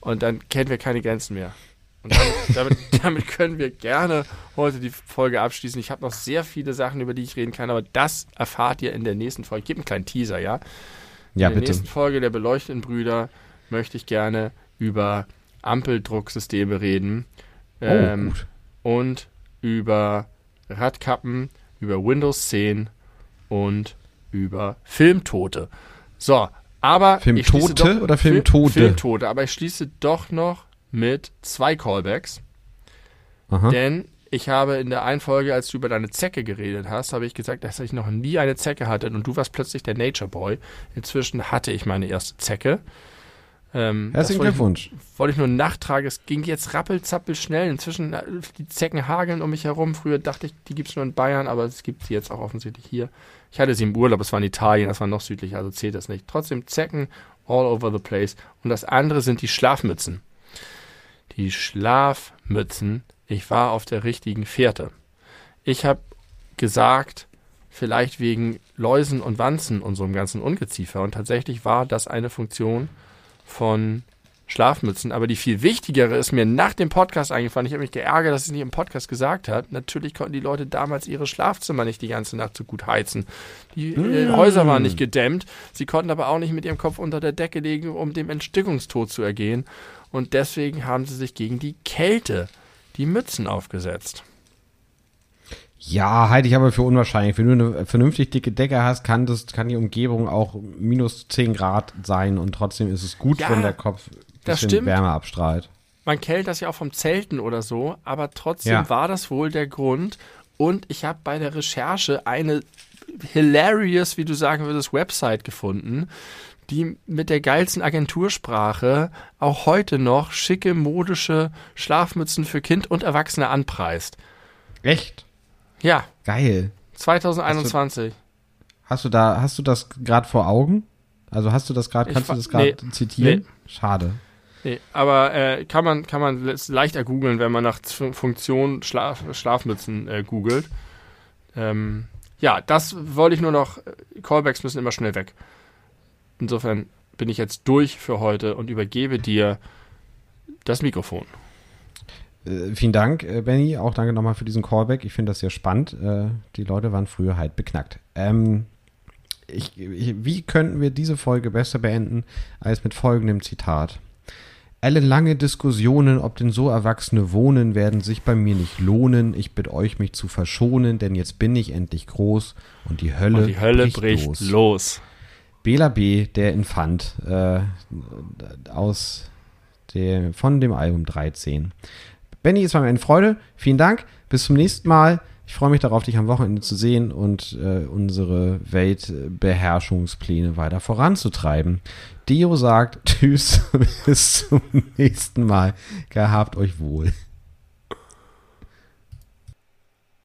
[SPEAKER 2] Und dann kennen wir keine Grenzen mehr. Und damit, damit, damit können wir gerne heute die Folge abschließen. Ich habe noch sehr viele Sachen, über die ich reden kann, aber das erfahrt ihr in der nächsten Folge. Ich gebe einen kleinen Teaser, ja?
[SPEAKER 1] Ja,
[SPEAKER 2] In der
[SPEAKER 1] bitte.
[SPEAKER 2] nächsten Folge der beleuchteten Brüder möchte ich gerne über Ampeldrucksysteme reden. Ähm,
[SPEAKER 1] gut.
[SPEAKER 2] und über Radkappen, über Windows 10 und über Filmtote. So, aber
[SPEAKER 1] Filmtote
[SPEAKER 2] doch-
[SPEAKER 1] oder
[SPEAKER 2] Fil-
[SPEAKER 1] Filmtote?
[SPEAKER 2] Filmtote, aber ich schließe doch noch mit zwei Callbacks,
[SPEAKER 1] Aha.
[SPEAKER 2] denn ich habe in der einen Folge, als du über deine Zecke geredet hast, habe ich gesagt, dass ich noch nie eine Zecke hatte und du warst plötzlich der Nature Boy. Inzwischen hatte ich meine erste Zecke. Ähm,
[SPEAKER 1] Herzlichen
[SPEAKER 2] wollte ich-
[SPEAKER 1] Glückwunsch.
[SPEAKER 2] wollte ich nur nachtragen. Es ging jetzt rappelzappel schnell. Inzwischen äh, die Zecken hageln um mich herum. Früher dachte ich, die gibt es nur in Bayern, aber es gibt sie jetzt auch offensichtlich hier. Ich hatte sie im Urlaub, es war in Italien, das war noch südlicher, also zählt das nicht. Trotzdem Zecken all over the place. Und das andere sind die Schlafmützen. Die Schlafmützen. Ich war auf der richtigen Fährte. Ich habe gesagt, vielleicht wegen Läusen und Wanzen und so einem ganzen Ungeziefer. Und tatsächlich war das eine Funktion von Schlafmützen. Aber die viel wichtigere ist mir nach dem Podcast eingefallen. Ich habe mich geärgert, dass ich es nicht im Podcast gesagt habe. Natürlich konnten die Leute damals ihre Schlafzimmer nicht die ganze Nacht so gut heizen. Die äh, Häuser waren nicht gedämmt. Sie konnten aber auch nicht mit ihrem Kopf unter der Decke legen, um dem Entstickungstod zu ergehen. Und deswegen haben sie sich gegen die Kälte, die Mützen aufgesetzt.
[SPEAKER 1] Ja, halte ich aber für unwahrscheinlich. Wenn du eine vernünftig dicke Decke hast, kann, das, kann die Umgebung auch minus 10 Grad sein und trotzdem ist es gut,
[SPEAKER 2] Ja,
[SPEAKER 1] wenn der Kopf
[SPEAKER 2] das stimmt.
[SPEAKER 1] Wärme abstrahlt.
[SPEAKER 2] Man kennt das ja auch vom Zelten oder so, aber trotzdem
[SPEAKER 1] Ja.
[SPEAKER 2] war das wohl der Grund. Und ich habe bei der Recherche eine hilarious, wie du sagen würdest, Website gefunden, die mit der geilsten Agentursprache auch heute noch schicke modische Schlafmützen für Kind und Erwachsene anpreist.
[SPEAKER 1] Echt?
[SPEAKER 2] Ja,
[SPEAKER 1] Geil.
[SPEAKER 2] 2021.
[SPEAKER 1] Hast du da, hast du das gerade vor Augen? Also hast du das gerade,
[SPEAKER 2] Ich
[SPEAKER 1] kannst du das gerade
[SPEAKER 2] nee.
[SPEAKER 1] zitieren?
[SPEAKER 2] Nee.
[SPEAKER 1] Schade.
[SPEAKER 2] Nee, aber äh, kann man kann man le- leicht ergoogeln, wenn man nach Funktion Schlaf, Schlafmützen äh, googelt. Ähm, ja, das wollte ich nur noch. äh, Callbacks müssen immer schnell weg. Insofern bin ich jetzt durch für heute und übergebe dir das Mikrofon.
[SPEAKER 1] Äh, vielen Dank, äh, Benny. Auch danke nochmal für diesen Callback. Ich finde das sehr spannend. Äh, die Leute waren früher halt beknackt. Ähm, ich, ich, wie könnten wir diese Folge besser beenden als mit folgendem Zitat? Ellenlange Diskussionen, ob denn so Erwachsene wohnen, werden sich bei mir nicht lohnen. Ich bitte euch, mich zu verschonen, denn jetzt bin ich endlich groß und die Hölle,
[SPEAKER 2] Und die Hölle bricht,
[SPEAKER 1] bricht
[SPEAKER 2] los.
[SPEAKER 1] los. Bela B., der Infant, äh, aus der, von dem Album 13. Benny, es war mir eine Freude. Vielen Dank. Bis zum nächsten Mal. Ich freue mich darauf, dich am Wochenende zu sehen und äh, unsere Weltbeherrschungspläne weiter voranzutreiben. Dio sagt Tschüss, bis zum nächsten Mal. Gehabt euch wohl.